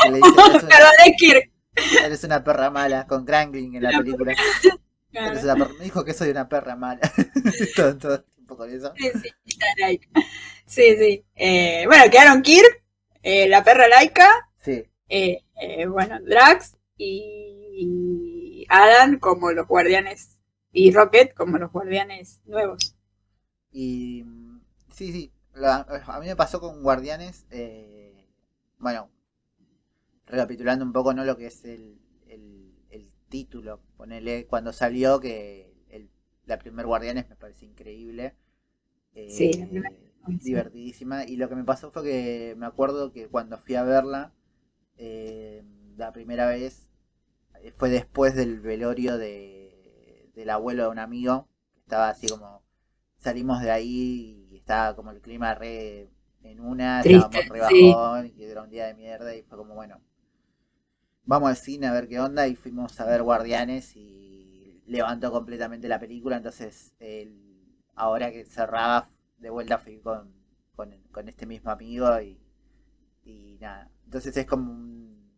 [SPEAKER 2] Que le dice, eres, una,
[SPEAKER 3] Kirk.
[SPEAKER 2] eres una perra mala, con Krangling en la película. Eres una perra- me dijo que soy una perra mala. todo, todo el tiempo con eso.
[SPEAKER 3] Sí, sí, la laica. Sí, sí. Eh, bueno, quedaron Kirk, eh, la perra laica,
[SPEAKER 2] Sí,
[SPEAKER 3] eh, bueno, Drax y Adam como los guardianes y Rocket como los guardianes nuevos.
[SPEAKER 2] y sí, sí. la- a mí me pasó con Guardianes, eh, bueno, recapitulando un poco, ¿no? Lo que es el, el, el título, ponele, cuando salió que el, la primer Guardianes me parece increíble. Eh,
[SPEAKER 3] Sí,
[SPEAKER 2] divertidísima. Y lo que me pasó fue que me acuerdo que cuando fui a verla, eh, la primera vez, fue después del velorio de, del abuelo de un amigo. Estaba así como, salimos de ahí y estaba como el clima re en una,
[SPEAKER 3] Triste,
[SPEAKER 2] estábamos re
[SPEAKER 3] sí.
[SPEAKER 2] bajón, y era un día de mierda y fue como, bueno, vamos al cine a ver qué onda y fuimos a ver Guardianes y levantó completamente la película, entonces el- ahora que cerraba, de vuelta fui con, con, con este mismo amigo y, y nada. Entonces es como un,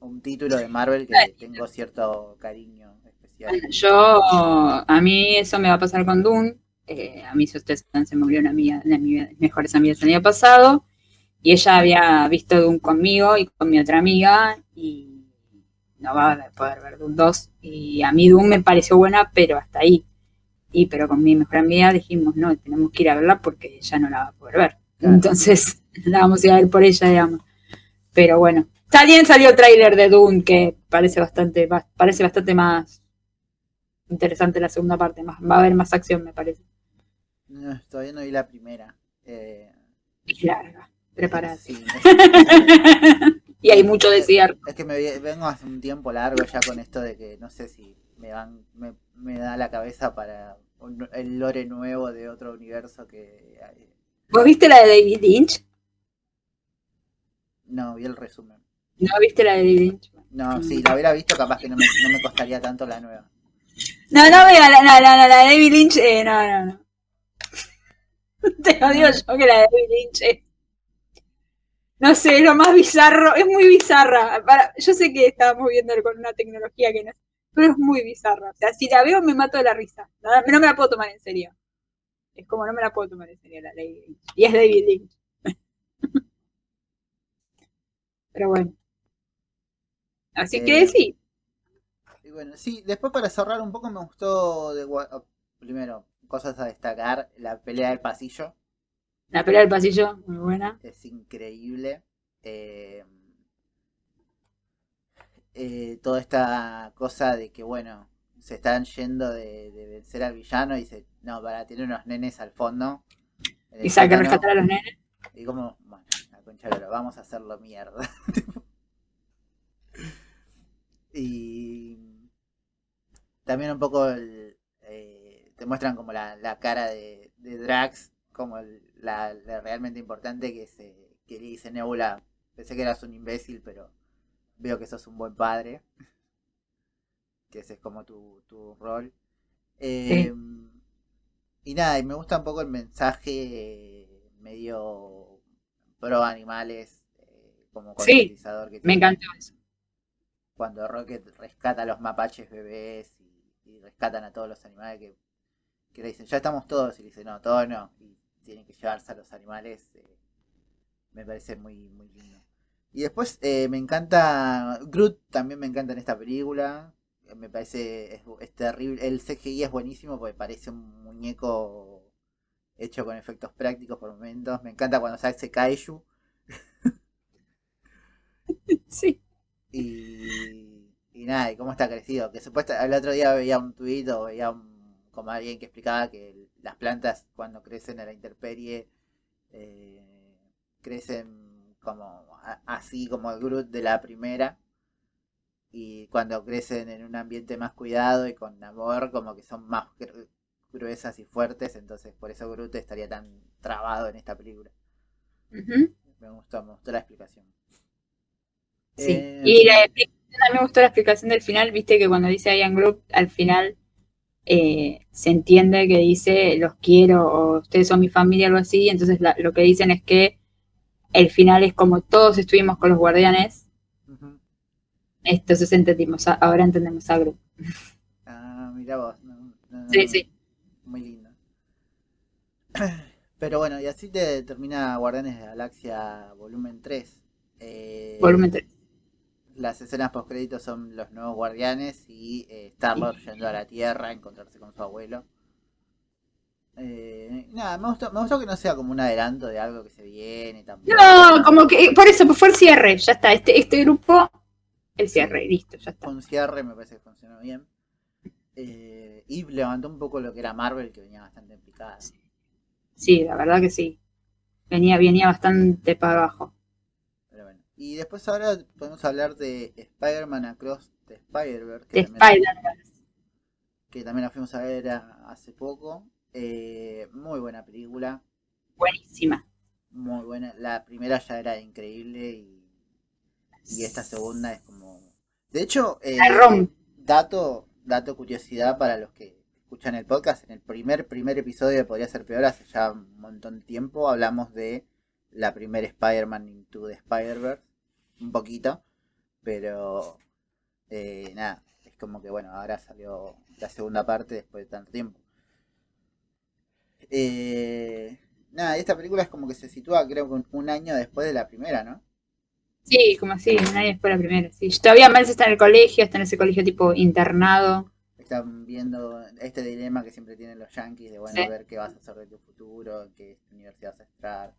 [SPEAKER 2] un título de Marvel que tengo cierto cariño especial.
[SPEAKER 3] Bueno, yo, a mí eso me va a pasar con Dune. Eh, a mí, si ustedes se murió una amiga, una de mis mejores amigas el año pasado. Y ella había visto Dune conmigo y con mi otra amiga. Y no va a poder ver Dune 2. Y a mí Dune me pareció buena, pero hasta ahí. Y pero con mi mejor amiga dijimos, no, tenemos que ir a verla porque ella no la va a poder ver.
[SPEAKER 2] Claro.
[SPEAKER 3] Entonces, la vamos a ir a ver por ella, digamos. Pero bueno, también salió tráiler de Dune que parece bastante, ba- parece bastante más interesante la segunda parte. Más, va a haber más acción, me parece.
[SPEAKER 2] No, todavía no vi la primera. Eh,
[SPEAKER 3] larga, preparada.
[SPEAKER 2] sí,
[SPEAKER 3] y hay mucho desierto.
[SPEAKER 2] Es que me vengo hace un tiempo largo ya con esto de que no sé si me van me, me da la cabeza para un- el lore nuevo de otro universo que
[SPEAKER 3] ¿Vos viste la de David Lynch?
[SPEAKER 2] no vi el resumen.
[SPEAKER 3] ¿No viste la de David Lynch?
[SPEAKER 2] No, si la hubiera visto capaz que no me, no me costaría tanto la nueva.
[SPEAKER 3] No, no vea la, la, la, la, de David Lynch. Eh, no, no, no. Te lo digo yo que la de David Lynch es- No sé, es lo más bizarro. Es muy bizarra. Para- yo sé que estábamos viendo con una tecnología que no pero es muy bizarra. O sea, si la veo me mato de la risa. No, no me la puedo tomar en serio. Es como no me la puedo tomar en serio la David Lynch. Y es David Lynch. Pero bueno. Así que
[SPEAKER 2] Eh,
[SPEAKER 3] sí.
[SPEAKER 2] Y bueno, sí, después para cerrar un poco me gustó de oh, primero, cosas a destacar, la pelea del pasillo
[SPEAKER 3] La pelea del pasillo, muy buena.
[SPEAKER 2] es increíble. Eh, eh, toda esta cosa de que, bueno, se están yendo de, de vencer al villano y dice, no, para tener unos nenes al fondo.
[SPEAKER 3] Y saca a
[SPEAKER 2] sótano".
[SPEAKER 3] rescatar a los nenes.
[SPEAKER 2] Y como, bueno, la concha de lora, vamos a hacerlo mierda. y también un poco el, eh, te muestran como la, la cara de, de Drax, como el- la, la realmente importante que, se, que le dice Nebula, pensé que eras un imbécil, pero veo que sos un buen padre. que ese es como tu, tu rol. Eh, Y nada, y me gusta un poco el mensaje medio pro animales, eh, como
[SPEAKER 3] Sí,
[SPEAKER 2] que
[SPEAKER 3] Me
[SPEAKER 2] tiene
[SPEAKER 3] encantó eso.
[SPEAKER 2] Cuando Rocket rescata a los mapaches bebés y, rescatan a todos los animales que, que le dicen, ya estamos todos, y le dicen, no, todos no, y tienen que llevarse a los animales, eh, me parece muy, muy lindo. Y después eh, me encanta, Groot también me encanta en esta película, me parece, es, es terrible, el CGI es buenísimo porque parece un muñeco hecho con efectos prácticos por momentos, me encanta cuando se hace Kaiju.
[SPEAKER 3] Sí.
[SPEAKER 2] Y, y nada, y cómo está crecido. Que supuesta, el otro día veía un tuit o veía un, como alguien que explicaba que el- las plantas cuando crecen a la intemperie eh, crecen como a- así como el Groot de la primera. Y cuando crecen en un ambiente más cuidado y con amor, como que son más gru- gruesas y fuertes. Entonces por eso Groot estaría tan trabado en esta película. Me gustó, me gustó la explicación.
[SPEAKER 3] Sí.
[SPEAKER 2] Eh,
[SPEAKER 3] Y la explicación, a mí me gustó la explicación del final, viste que cuando dice Ian Group, al final eh, se entiende que dice los quiero o ustedes son mi familia, algo así. Entonces la- lo que dicen es que el final es como todos estuvimos con los guardianes.
[SPEAKER 2] ujú.
[SPEAKER 3] Entonces entendimos, ahora entendemos a Group.
[SPEAKER 2] Ah, mira vos. no, no, no,
[SPEAKER 3] Sí, sí.
[SPEAKER 2] Muy lindo. Pero bueno, y así te termina Guardianes de la Galaxia volumen 3. Eh,
[SPEAKER 3] Volumen 3.
[SPEAKER 2] Las escenas post créditos son los nuevos guardianes y eh, Star-Lord yendo a la Tierra a encontrarse con su abuelo. Eh, nada, me gustó, me gustó que no sea como un adelanto de algo que se viene tampoco.
[SPEAKER 3] No, como que por eso pues fue el cierre, ya está. Este, este grupo, el cierre, listo, ya está.
[SPEAKER 2] Fue un cierre, me parece que funcionó bien. Eh, y levantó un poco lo que era Marvel, que venía bastante picada.
[SPEAKER 3] Sí, la verdad que sí. Venía, venía bastante para abajo.
[SPEAKER 2] Y después ahora podemos hablar de Spider-Man Across the Spider-Verse, que,
[SPEAKER 3] Spider-Man.
[SPEAKER 2] que también la fuimos a ver a- hace poco. Eh, muy buena película,
[SPEAKER 3] Buenísima.
[SPEAKER 2] muy buena. La primera ya era increíble y, y esta segunda es como... De hecho, eh,
[SPEAKER 3] rompe.
[SPEAKER 2] dato, dato curiosidad para los que escuchan el podcast, en el primer primer episodio de Podría Ser Peor, hace ya un montón de tiempo, hablamos de la primera Spider-Man Into the Spider-Verse, un poquito, pero eh, nada, es como que bueno, ahora salió la segunda parte después de tanto tiempo. Eh, nada, esta película es como que se sitúa creo que un año después de la primera, ¿no?
[SPEAKER 3] Sí, como así, un año después de la primera. Sí. Todavía Miles está en el colegio, está en ese colegio tipo internado.
[SPEAKER 2] Están viendo este dilema que siempre tienen los yankees de bueno, ver qué vas a hacer de tu futuro, qué universidad vas a entrar.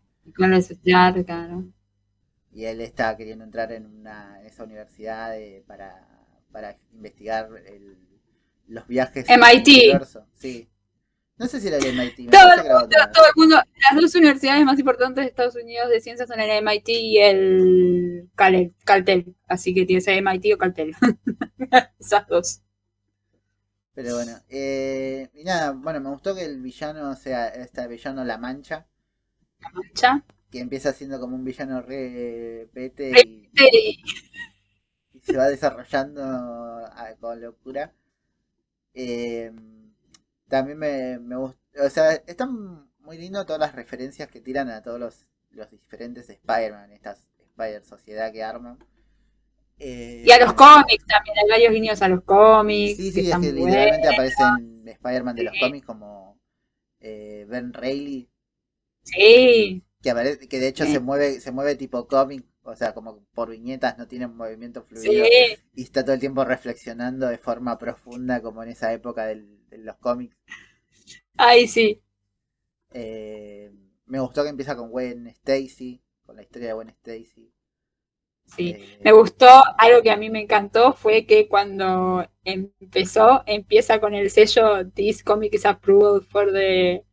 [SPEAKER 3] Estudiar, claro.
[SPEAKER 2] Y él está queriendo entrar en una esa universidad para, para investigar el, los viajes
[SPEAKER 3] MIT. universo.
[SPEAKER 2] Sí. No sé si era el MIT.
[SPEAKER 3] Todo, el mundo, todo el mundo, las dos universidades más importantes de Estados Unidos de ciencias son el MIT y el Caltel. Así que tiene que ser MIT o Caltel. Esas dos.
[SPEAKER 2] Pero bueno, eh, y nada, bueno, me gustó que el villano sea este villano La Mancha.
[SPEAKER 3] La Mancha.
[SPEAKER 2] Que empieza siendo como un villano re pete y, y, se va desarrollando con locura. Eh, también me, me gusta, o sea, están muy lindo todas las referencias que tiran a todos los, los diferentes Spider-Man, estas Spider-Sociedad que arman.
[SPEAKER 3] Eh, y a los cómics también, hay varios guiños a los cómics.
[SPEAKER 2] Sí, sí, es que literalmente aparecen Spider-Man de los cómics como eh, Ben Reilly.
[SPEAKER 3] Sí.
[SPEAKER 2] Que, de hecho se mueve se mueve tipo cómic, o sea, como por viñetas, no tiene un movimiento fluido. Y está todo el tiempo reflexionando de forma profunda como en esa época del, de los cómics.
[SPEAKER 3] Ay, sí.
[SPEAKER 2] Eh, me gustó que empieza con Gwen Stacy, con la historia de Gwen Stacy.
[SPEAKER 3] Sí, eh, me gustó, algo que a mí me encantó fue que cuando empezó, empieza con el sello This Comic is Approved for the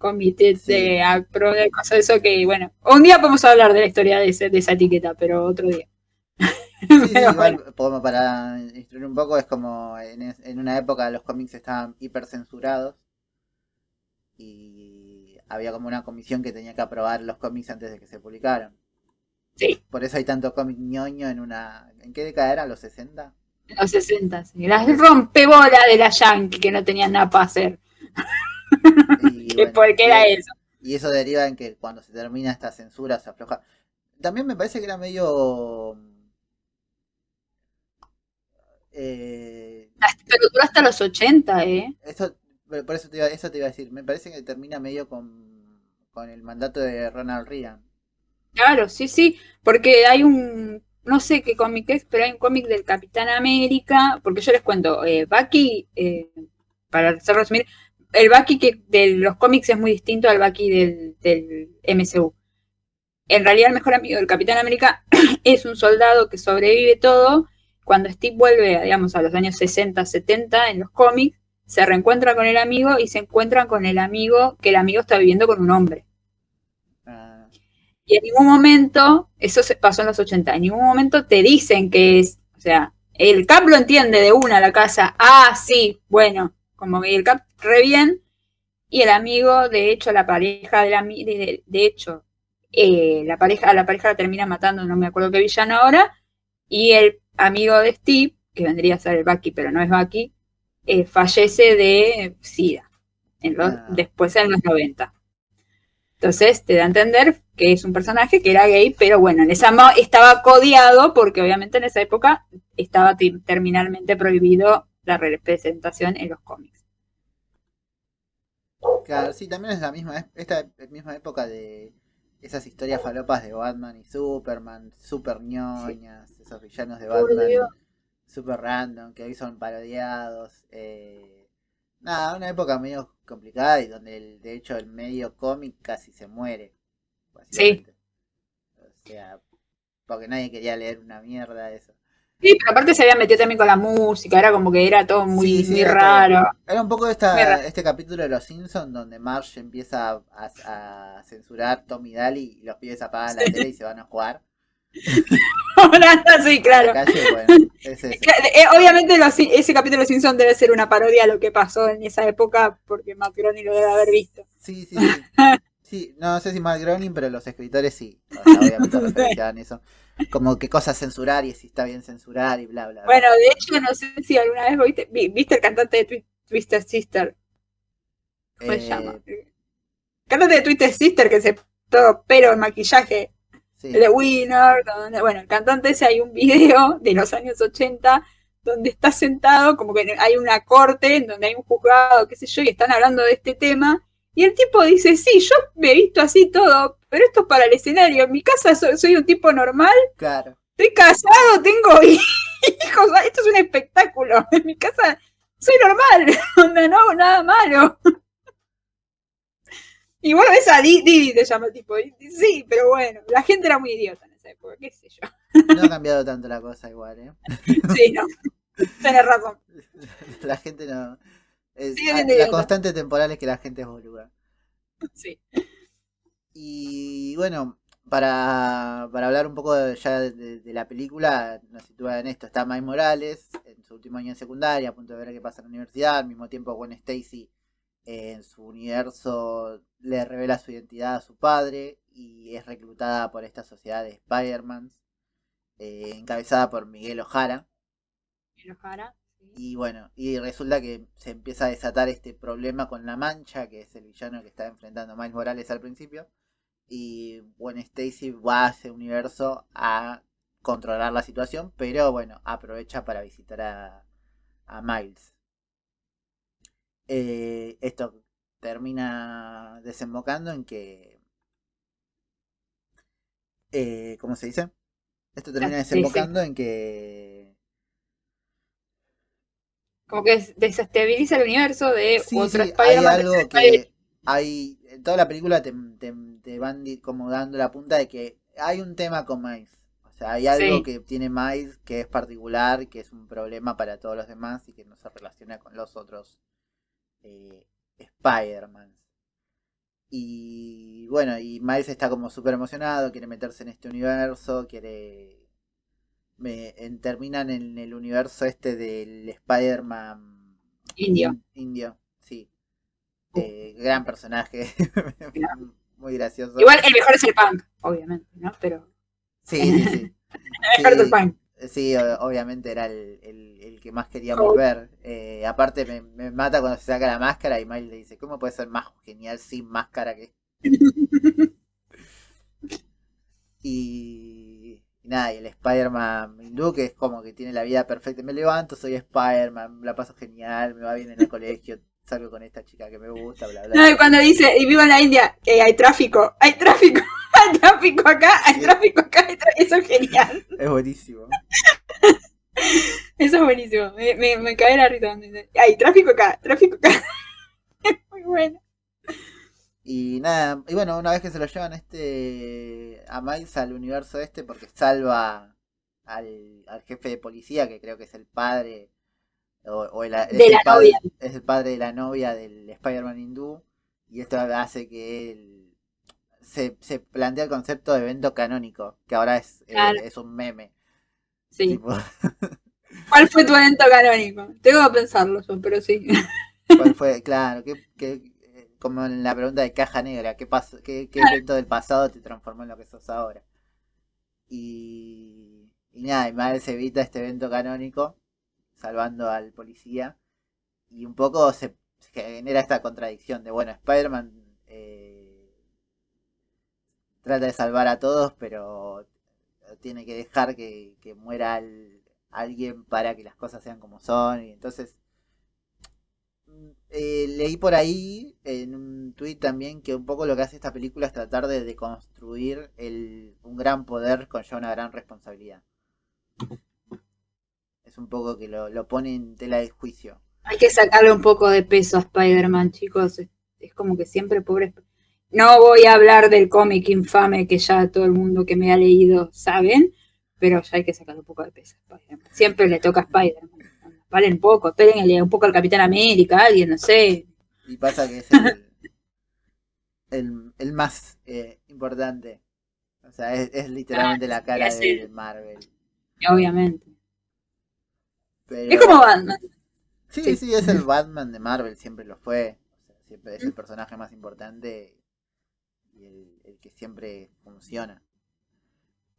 [SPEAKER 3] Committee de Apro, de cosas de eso que, bueno, un día podemos hablar de la historia de, de esa etiqueta, pero otro día.
[SPEAKER 2] Sí, para instruir un poco, es como en, una época los cómics estaban hiper censurados y había como una comisión que tenía que aprobar los cómics antes de que se publicaran.
[SPEAKER 3] Sí.
[SPEAKER 2] Por eso hay tanto cómic ñoño en una... ¿En qué década era? ¿Los 60?
[SPEAKER 3] Los 60, sí. Las rompebolas de la Yankee que no tenían nada para hacer. ¿Por qué era eso?
[SPEAKER 2] Y eso deriva en que cuando se termina esta censura se afloja. También me parece que era medio
[SPEAKER 3] eh, pero duró hasta los 80, ¿eh?
[SPEAKER 2] Eso, por eso te, iba, eso te iba a decir. Me parece que termina medio con, con el mandato de Ronald Reagan.
[SPEAKER 3] Claro, sí, sí, porque hay un, no sé qué cómic es, pero hay un cómic del Capitán América, porque yo les cuento, eh, Bucky, eh, para resumir, el Bucky que de los cómics es muy distinto al Bucky del, del MCU. En realidad el mejor amigo del Capitán América es un soldado que sobrevive todo cuando Steve vuelve, digamos, a los años 60, 70 en los cómics, se reencuentra con el amigo y se encuentran con el amigo que el amigo está viviendo con un hombre. Ah. Y en ningún momento, eso se pasó en los 80, en ningún momento te dicen que es, o sea, el Cap lo entiende de una a la casa, ah, sí, bueno, como que el Cap re bien, y el amigo, de hecho, la pareja de la de, de hecho, eh, la pareja, la pareja la termina matando, no me acuerdo qué villano ahora, y el amigo de Steve, que vendría a ser el Bucky, pero no es Bucky, eh, fallece de SIDA, en los, ah. después en los 90. Entonces te da a entender que es un personaje que era gay, pero bueno, en esa estaba codiado porque obviamente en esa época estaba terminalmente prohibido la representación en los cómics.
[SPEAKER 2] Claro, sí, también es la misma, esta misma época de esas historias falopas de Batman y Superman, super ñoñas, esos villanos de Batman super random, que hoy son parodiados. Eh, nada, una época medio complicada y donde de hecho el medio cómic casi se muere.
[SPEAKER 3] Sí.
[SPEAKER 2] O sea, porque nadie quería leer una mierda de eso.
[SPEAKER 3] Sí, pero aparte se había metido también con la música, era como que era todo muy, raro.
[SPEAKER 2] Era un poco esta, este capítulo de Los Simpsons donde Marge empieza a, censurar Tommy Daly y los pibes apagan la tele y se van a jugar.
[SPEAKER 3] sí, claro. Eh, obviamente ese capítulo de Los Simpsons debe ser una parodia a lo que pasó en esa época porque Matt lo debe haber visto.
[SPEAKER 2] Sí, sí, Sí, no sé si Matt Groening, pero los escritores sí. O sea, obviamente referenciaban eso. Como que cosas censurar y si está bien censurar y bla, bla, bla.
[SPEAKER 3] Bueno, de hecho, no sé si alguna vez viste, vi- viste el cantante de Twi- Twisted Sister. ¿Cómo se
[SPEAKER 2] Eh,
[SPEAKER 3] llama? Cantante de Twisted Sister que se todo pero el maquillaje
[SPEAKER 2] Sí.
[SPEAKER 3] de Winner. donde- bueno, el cantante ese hay un video de los años 80 donde está sentado, como que hay una corte en donde hay un juzgado, qué sé yo, y están hablando de este tema. Y el tipo dice, sí, yo me he visto así todo, pero esto es para el escenario. En mi casa soy, soy un tipo normal,
[SPEAKER 2] Claro.
[SPEAKER 3] estoy casado, tengo hijos, esto es un espectáculo. En mi casa soy normal, no hago nada malo. Y bueno, esa Di- Didi te llama el tipo. Sí, pero bueno, la gente era muy idiota en esa época, qué sé yo.
[SPEAKER 2] No ha cambiado tanto la cosa igual, ¿eh?
[SPEAKER 3] Sí, no. Tenés razón.
[SPEAKER 2] La gente no... es-
[SPEAKER 3] siendo
[SPEAKER 2] la constante temporal es que la gente es boluda.
[SPEAKER 3] Sí.
[SPEAKER 2] Y bueno, para, para hablar un poco de- ya de, la película, nos sitúa en esto. Está Miles Morales, en su último año en secundaria, a punto de ver qué pasa en la universidad. Al mismo tiempo, Gwen Stacy, eh, en su universo, le revela su identidad a su padre y es reclutada por esta sociedad de Spider-Man, eh, encabezada por Miguel Ojara.
[SPEAKER 3] Enojara. sí.
[SPEAKER 2] Y bueno, y resulta que se empieza a desatar este problema con la mancha, que es el villano que está enfrentando Miles Morales al principio. Y Gwen Stacy va a ese universo a controlar la situación, pero bueno, aprovecha para visitar a, a Miles. Eh, esto termina desembocando en que... Eh, ¿Cómo se dice? Esto termina desembocando en que
[SPEAKER 3] Como que desestabiliza el universo de
[SPEAKER 2] Sí,
[SPEAKER 3] otro
[SPEAKER 2] sí, hay
[SPEAKER 3] Spider-Man.
[SPEAKER 2] algo que hay en toda la película te, te- te van como dando la punta de que hay un tema con Miles. O sea, hay algo
[SPEAKER 3] Sí.
[SPEAKER 2] que tiene Miles que es particular, que es un problema para todos los demás y que no se relaciona con los otros eh, Spider-Man. Y bueno, y Miles está como súper emocionado, quiere meterse en este universo, quiere... Me, en- terminan en el universo este del Spider-Man
[SPEAKER 3] Indio.
[SPEAKER 2] Indio, sí. Eh, gran personaje. Muy gracioso.
[SPEAKER 3] Igual el mejor es el punk, obviamente, ¿no? Pero
[SPEAKER 2] Sí, sí, sí.
[SPEAKER 3] el mejor es el
[SPEAKER 2] Sí,
[SPEAKER 3] punk.
[SPEAKER 2] sí, obviamente era el, el- el que más queríamos
[SPEAKER 3] Oh.
[SPEAKER 2] ver. Eh, aparte me, me mata cuando se saca la máscara y Miles le dice, ¿cómo puede ser más genial sin máscara que... y nada, y el Spider-Man hindú que es como que tiene la vida perfecta. Me levanto, soy Spider-Man, la paso genial, me va bien en el colegio, salgo con esta chica que me gusta, bla, bla.
[SPEAKER 3] No, y cuando dice, y vivo en la India, eh, hay tráfico, hay tráfico, hay tráfico acá, hay
[SPEAKER 2] Sí.
[SPEAKER 3] tráfico acá, hay tra- eso es genial.
[SPEAKER 2] Es buenísimo.
[SPEAKER 3] Eso es buenísimo. Me, me, me cae la risa. Hay tráfico acá, tráfico acá. Es muy bueno.
[SPEAKER 2] Y nada, y bueno, una vez que se lo llevan este a Miles al universo este, porque salva al, al jefe de policía, que creo que es el padre, o, o el, es
[SPEAKER 3] De
[SPEAKER 2] el
[SPEAKER 3] la
[SPEAKER 2] padre,
[SPEAKER 3] novia.
[SPEAKER 2] es el padre de la novia del Spider-Man hindú, y esto hace que él se, se plantea el concepto de evento canónico, que ahora es, eh, es un meme.
[SPEAKER 3] Sí.
[SPEAKER 2] Tipo,
[SPEAKER 3] ¿Cuál fue tu evento canónico? Tengo que pensarlo pero sí.
[SPEAKER 2] ¿Cuál fue? Claro, que, que, eh, como en la pregunta de caja negra, ¿qué, pasó, qué, qué evento del pasado te transformó en lo que sos ahora? Y, y nada, y Miles evita este evento canónico, salvando al policía, y un poco se, se genera esta contradicción de, bueno, Spider-Man eh, trata de salvar a todos, pero tiene que dejar que, que muera al- alguien para que las cosas sean como son, y entonces eh, leí por ahí en un tuit también que un poco lo que hace esta película es tratar de deconstruir el, un gran poder conlleva una gran responsabilidad. Es un poco que lo, lo pone en tela de juicio.
[SPEAKER 3] Hay que sacarle un poco de peso a Spider-Man, chicos. Es, es como que siempre pobre. No voy a hablar del cómic infame que ya todo el mundo que me ha leído saben, pero ya hay que sacarle un poco de peso a Spider-Man. Siempre le toca a Spider-Man. Valen un poco, espérenle un poco al Capitán América, alguien, no sé.
[SPEAKER 2] Y pasa que es el, el, el más eh, importante. O sea, es, es literalmente la cara de
[SPEAKER 3] el-
[SPEAKER 2] Marvel.
[SPEAKER 3] Obviamente.
[SPEAKER 2] Pero-
[SPEAKER 3] Es como Batman.
[SPEAKER 2] Sí,
[SPEAKER 3] Sí.
[SPEAKER 2] sí, es el Batman de Marvel, siempre lo fue. O sea, siempre es el personaje más importante y el, el que siempre funciona.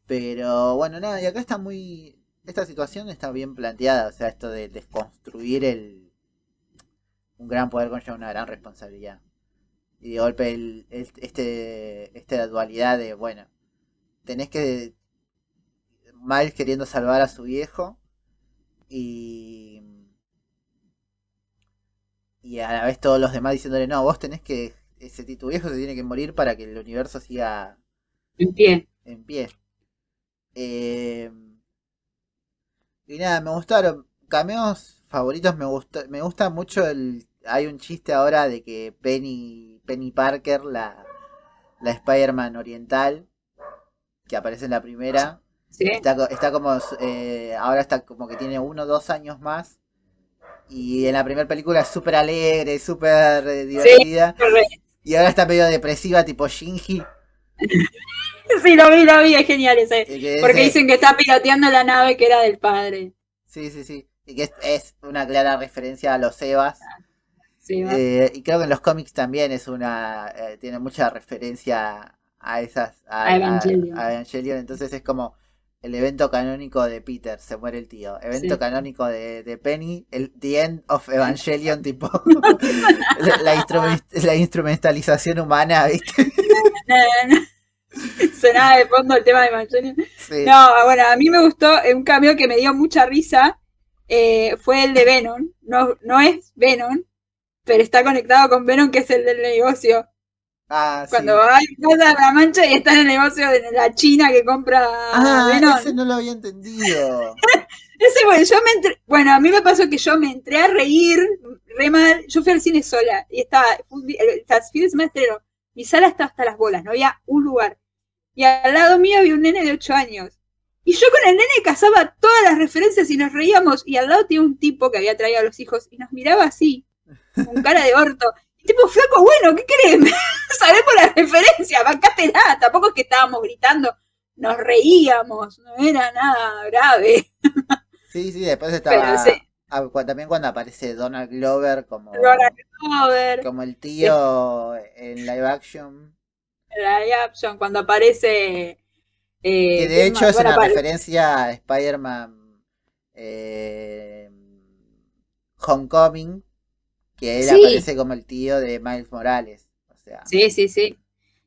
[SPEAKER 2] Pero bueno, nada, y acá está muy. Esta situación está bien planteada, o sea, esto de desconstruir el. Un gran poder conlleva una gran responsabilidad. Y de golpe, el, el- este, esta dualidad de, bueno, tenés que. Miles queriendo salvar a su viejo y. Y a la vez todos los demás diciéndole, no, vos tenés que. Ese, tu viejo se tiene que morir para que el universo siga
[SPEAKER 3] En pie.
[SPEAKER 2] en pie. Eh, y nada, me gustaron. Cameos favoritos, me gusta, me gusta mucho el. Hay un chiste ahora de que Penny, Penny Parker, la, la Spider-Man oriental, que aparece en la primera,
[SPEAKER 3] ¿sí?
[SPEAKER 2] está, está como. eh, ahora está como que tiene uno o dos años más. Y en la primera película es súper alegre, súper eh, divertida. Y ahora está medio depresiva, tipo Shinji.
[SPEAKER 3] Sí, lo vi, lo vi, es genial ese. Porque
[SPEAKER 2] ese-
[SPEAKER 3] dicen que está piloteando la nave que era del padre.
[SPEAKER 2] Sí, sí, sí. Y que es, es una clara referencia a los Evas.
[SPEAKER 3] Sí, va.
[SPEAKER 2] Eh, y creo que en los cómics también es una. eh, tiene mucha referencia a esas. A,
[SPEAKER 3] A Evangelion.
[SPEAKER 2] a- a Evangelion. Entonces es como el evento canónico de Peter, se muere el tío. Evento
[SPEAKER 3] Sí.
[SPEAKER 2] canónico de, de Penny, el The End of Evangelion, tipo. la, la instrumen- la instrumentalización humana, ¿viste?
[SPEAKER 3] Sonaba de fondo el tema de Evangelion.
[SPEAKER 2] Sí.
[SPEAKER 3] No, bueno, a mí me gustó eh, un cambio que me dio mucha risa. eh, fue el de Venom. No, no es Venom, pero está conectado con Venom, que es el del negocio.
[SPEAKER 2] Ah, sí.
[SPEAKER 3] Cuando hay pasa la mancha y está en el negocio de la China que compra
[SPEAKER 2] Ah,
[SPEAKER 3] Venom.
[SPEAKER 2] ese no lo había entendido.
[SPEAKER 3] Ese, bueno, yo me entré- bueno, a mí me pasó que yo me entré a reír re mal. Yo fui al cine sola y estaba, el, el fin de semana estreno. Mi sala estaba hasta las bolas, no había un lugar. Y al lado mío había un nene de 8 años. Y yo con el nene cazaba todas las referencias y nos reíamos. Y al lado tenía un tipo que había traído a los hijos y nos miraba así, con cara de orto. Y tipo, flaco, bueno, ¿qué crees? Sabemos la referencia, bancátela. Tampoco es que estábamos gritando, nos reíamos, no era nada grave.
[SPEAKER 2] Sí, sí, después
[SPEAKER 3] Pero
[SPEAKER 2] estaba.
[SPEAKER 3] sí.
[SPEAKER 2] ah, también cuando aparece Donald Glover como,
[SPEAKER 3] Donald Glover.
[SPEAKER 2] como el tío en live action.
[SPEAKER 3] Action, cuando aparece. eh,
[SPEAKER 2] Que de
[SPEAKER 3] ¿quién
[SPEAKER 2] hecho es una referencia a Spider-Man eh, Homecoming, que él
[SPEAKER 3] Sí.
[SPEAKER 2] aparece como el tío de Miles Morales. O sea,
[SPEAKER 3] Sí, sí, sí.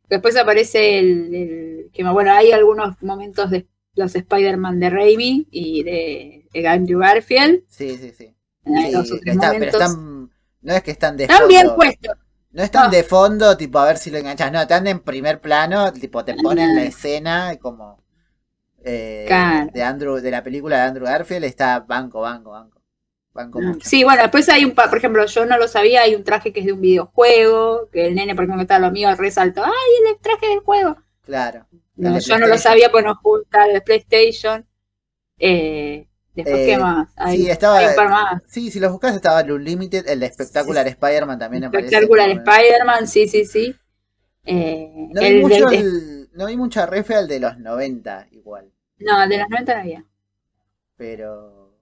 [SPEAKER 3] Después aparece el, el- que bueno, hay algunos momentos de los Spider-Man de Raimi y de, de Andrew Garfield.
[SPEAKER 2] sí, sí, sí. está- pero están, no es que están de
[SPEAKER 3] Están bien puestos.
[SPEAKER 2] No están
[SPEAKER 3] No.
[SPEAKER 2] de fondo, tipo, a ver si lo enganchas. No, están en primer plano, tipo, te ponen la escena como eh,
[SPEAKER 3] Claro.
[SPEAKER 2] de Andrew, de la película de Andrew Garfield, está banco, banco, banco. Banco mucho.
[SPEAKER 3] Ah, Sí, bueno, después hay un, por ejemplo, yo no lo sabía, hay un traje que es de un videojuego, que el nene, por ejemplo, que está lo mío, resaltó, ¡ay, el traje del juego!
[SPEAKER 2] Claro.
[SPEAKER 3] No, yo no lo sabía, pues nos gusta el de PlayStation. Eh, después,
[SPEAKER 2] Eh,
[SPEAKER 3] ¿qué más? Hay,
[SPEAKER 2] sí, estaba-
[SPEAKER 3] hay un par más.
[SPEAKER 2] Sí, si los buscas estaba el Unlimited, el de Spectacular Spider-Man también aparece.
[SPEAKER 3] Espectacular
[SPEAKER 2] como-
[SPEAKER 3] Spider-Man, sí, sí, sí. Eh,
[SPEAKER 2] No vi,
[SPEAKER 3] el
[SPEAKER 2] mucho el- no vi mucha refe al de los 90 igual,
[SPEAKER 3] no, el de los 90 no había.
[SPEAKER 2] pero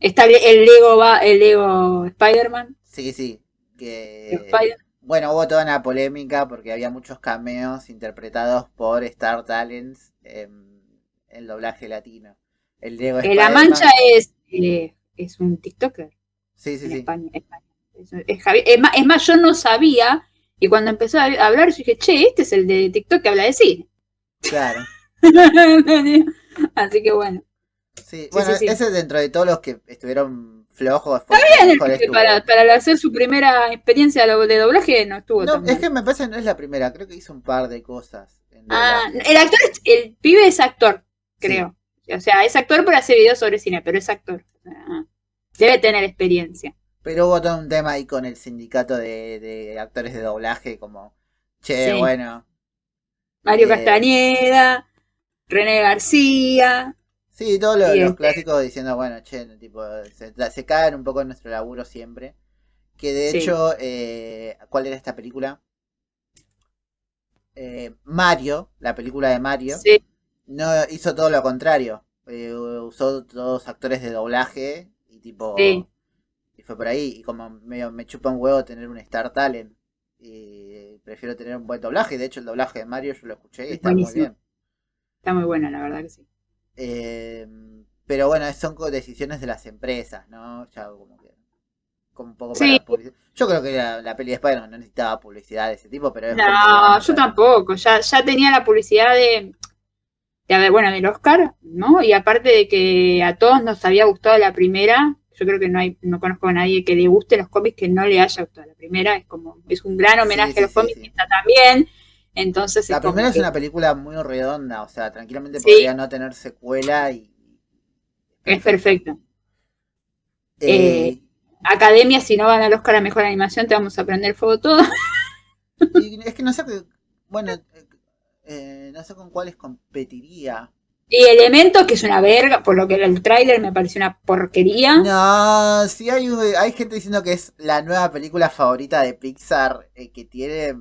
[SPEAKER 3] Está el, el Lego, va, el Lego Spider-Man.
[SPEAKER 2] sí, sí. Que,
[SPEAKER 3] Spider-
[SPEAKER 2] Bueno, hubo toda una polémica porque había muchos cameos interpretados por Star Talents en el doblaje latino. El Diego
[SPEAKER 3] Eh, la Mancha es, eh, es un TikToker
[SPEAKER 2] Sí, sí,
[SPEAKER 3] en
[SPEAKER 2] sí.
[SPEAKER 3] España. España. Es, es Javier- es más, es más, yo no sabía, y cuando empezó a hablar, yo dije, che, este es el de TikTok que habla de cine.
[SPEAKER 2] Claro.
[SPEAKER 3] Así que bueno.
[SPEAKER 2] Sí, bueno,
[SPEAKER 3] sí, sí.
[SPEAKER 2] ese dentro de todos los que estuvieron flojos. que
[SPEAKER 3] Bien, porque para, para hacer su primera experiencia de doblaje no estuvo
[SPEAKER 2] No, es que me parece que no es la primera, creo que hizo un par de cosas. en
[SPEAKER 3] Ah, el actor, es- el pibe es actor, creo. O sea, es actor pero hace videos sobre cine, pero es actor. Debe tener experiencia.
[SPEAKER 2] Pero hubo todo un tema ahí con el sindicato de, de actores de doblaje, como, che,
[SPEAKER 3] Sí.
[SPEAKER 2] bueno.
[SPEAKER 3] Mario
[SPEAKER 2] Eh.
[SPEAKER 3] Castañeda, René García.
[SPEAKER 2] Sí, todos los,
[SPEAKER 3] Y
[SPEAKER 2] los
[SPEAKER 3] este-
[SPEAKER 2] clásicos diciendo, bueno, che, tipo, se, se cagan un poco en nuestro laburo siempre. Que de
[SPEAKER 3] Sí.
[SPEAKER 2] hecho, eh, ¿cuál era esta película? Eh, Mario, la película de Mario,
[SPEAKER 3] Sí,
[SPEAKER 2] no hizo todo lo contrario. Eh, usó todos actores de doblaje y tipo.
[SPEAKER 3] Sí.
[SPEAKER 2] Y fue por ahí. Y como medio me chupa un huevo tener un Star Talent. Y prefiero tener un buen doblaje. De hecho, el doblaje de Mario yo lo escuché y está muy bien.
[SPEAKER 3] Está muy buena, la verdad que sí.
[SPEAKER 2] Eh, pero bueno, son decisiones de las empresas, ¿no? Ya como que. Como un poco para
[SPEAKER 3] Sí.
[SPEAKER 2] publicidad. Yo creo que la, la peli de Spider-Man no necesitaba publicidad de ese tipo, pero es
[SPEAKER 3] No, yo tampoco. Ya, ya tenía la publicidad de, de, a ver, bueno, del Oscar, ¿no? Y aparte de que a todos nos había gustado la primera, yo creo que no hay, no conozco a nadie que le guste los cómics que no le haya gustado la primera. Es como, es un gran homenaje
[SPEAKER 2] Sí,
[SPEAKER 3] a los
[SPEAKER 2] sí,
[SPEAKER 3] cómics
[SPEAKER 2] sí.
[SPEAKER 3] que está también. Entonces
[SPEAKER 2] La
[SPEAKER 3] es
[SPEAKER 2] primera es
[SPEAKER 3] que
[SPEAKER 2] una película muy redonda, o sea, tranquilamente
[SPEAKER 3] Sí.
[SPEAKER 2] podría no tener secuela y.
[SPEAKER 3] es perfecto.
[SPEAKER 2] Eh,
[SPEAKER 3] Eh, Academia, si no gana el Oscar a Mejor Animación, te vamos a prender fuego todo.
[SPEAKER 2] y es que no sé, bueno, eh, no sé con cuáles competiría.
[SPEAKER 3] Y Elementos, que es una verga, por lo que el tráiler me pareció una porquería.
[SPEAKER 2] No, sí hay, hay gente diciendo que es la nueva película favorita de Pixar eh, que tiene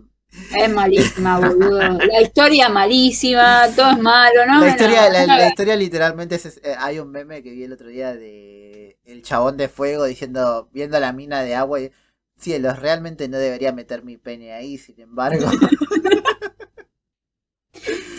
[SPEAKER 3] Es malísima, boludo. La historia malísima, todo es malo, ¿no?
[SPEAKER 2] la historia,
[SPEAKER 3] No,
[SPEAKER 2] la, la historia literalmente es, eh, hay un meme que vi el otro día de el chabón de fuego diciendo, viendo la mina de agua y cielos, realmente no debería meter mi pene ahí, sin embargo.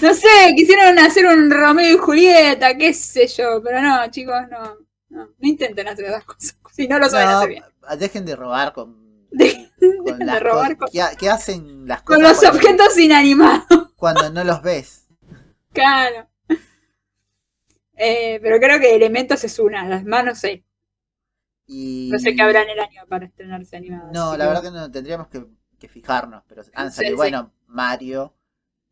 [SPEAKER 3] No sé, quisieron hacer un Romeo y Julieta, qué sé yo, pero no, chicos, no. No, no intenten hacer esas cosas, si no lo saben
[SPEAKER 2] No,
[SPEAKER 3] hacer bien.
[SPEAKER 2] dejen de robar con,
[SPEAKER 3] Dejen
[SPEAKER 2] con
[SPEAKER 3] de
[SPEAKER 2] las
[SPEAKER 3] robar
[SPEAKER 2] cosas.
[SPEAKER 3] con,
[SPEAKER 2] ¿Qué, qué hacen las
[SPEAKER 3] con
[SPEAKER 2] cosas
[SPEAKER 3] los
[SPEAKER 2] cuando-
[SPEAKER 3] objetos inanimados,
[SPEAKER 2] cuando no los ves?
[SPEAKER 3] claro. Eh, pero creo que Elementos es una, las más no sé.
[SPEAKER 2] Y...
[SPEAKER 3] No sé qué habrá en el año para estrenarse animadas.
[SPEAKER 2] No, la verdad que no tendríamos que, que fijarnos, pero han
[SPEAKER 3] Sí,
[SPEAKER 2] salido,
[SPEAKER 3] sí.
[SPEAKER 2] bueno, Mario.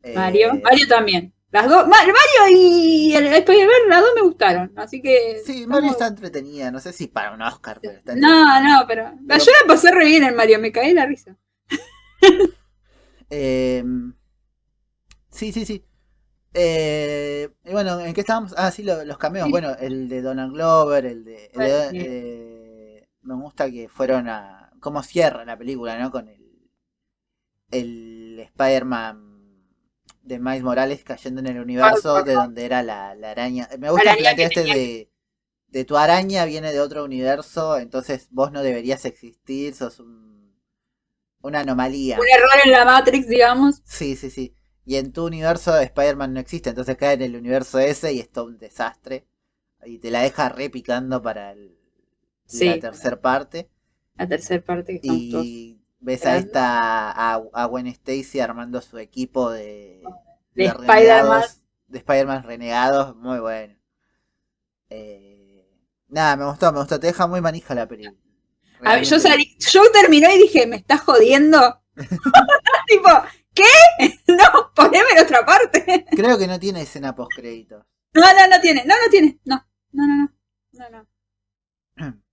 [SPEAKER 2] Eh,
[SPEAKER 3] Mario, Mario también. Las dos, Ma- Mario y el Spider-Man, las dos me gustaron, así que...
[SPEAKER 2] Sí, Mario está entretenida, no sé si para un Oscar, pero está
[SPEAKER 3] No, no, pero,
[SPEAKER 2] Pero-
[SPEAKER 3] yo la pasé re bien en Mario, me caí en la risa.
[SPEAKER 2] Eh, sí, sí, sí. Eh, y bueno, ¿en qué estábamos? Ah, sí, lo- los cameos.
[SPEAKER 3] Sí.
[SPEAKER 2] Bueno, el de Donald Glover, el de... el de-
[SPEAKER 3] Bueno, sí.
[SPEAKER 2] eh, me gusta que fueron a... cómo cierra la película, ¿no? Con el... El Spider-Man de Miles Morales cayendo en el universo de donde era la, la araña. Me gusta
[SPEAKER 3] que
[SPEAKER 2] este de... De tu araña viene de otro universo, entonces vos no deberías existir, sos un, una anomalía.
[SPEAKER 3] Un error en la Matrix, digamos.
[SPEAKER 2] Sí, sí, sí. Y en tu universo Spider-Man no existe, entonces cae en el universo ese y es todo un desastre. Y te la deja repicando para el-
[SPEAKER 3] Sí.
[SPEAKER 2] la tercera parte.
[SPEAKER 3] La tercera parte que.
[SPEAKER 2] Y ves a esta, a, a Gwen Stacy armando su equipo de,
[SPEAKER 3] De Spider-Man.
[SPEAKER 2] De Spider-Man renegados, muy bueno. Eh, nada, me gustó, me gustó. Te deja muy manija la película.
[SPEAKER 3] A ver, yo salí, yo terminé y dije, ¿me estás jodiendo? tipo, ¿qué? no, poneme en otra parte.
[SPEAKER 2] Creo que no tiene escena post créditos.
[SPEAKER 3] no, no, no tiene, no, no tiene, no, no, no, no, no, no.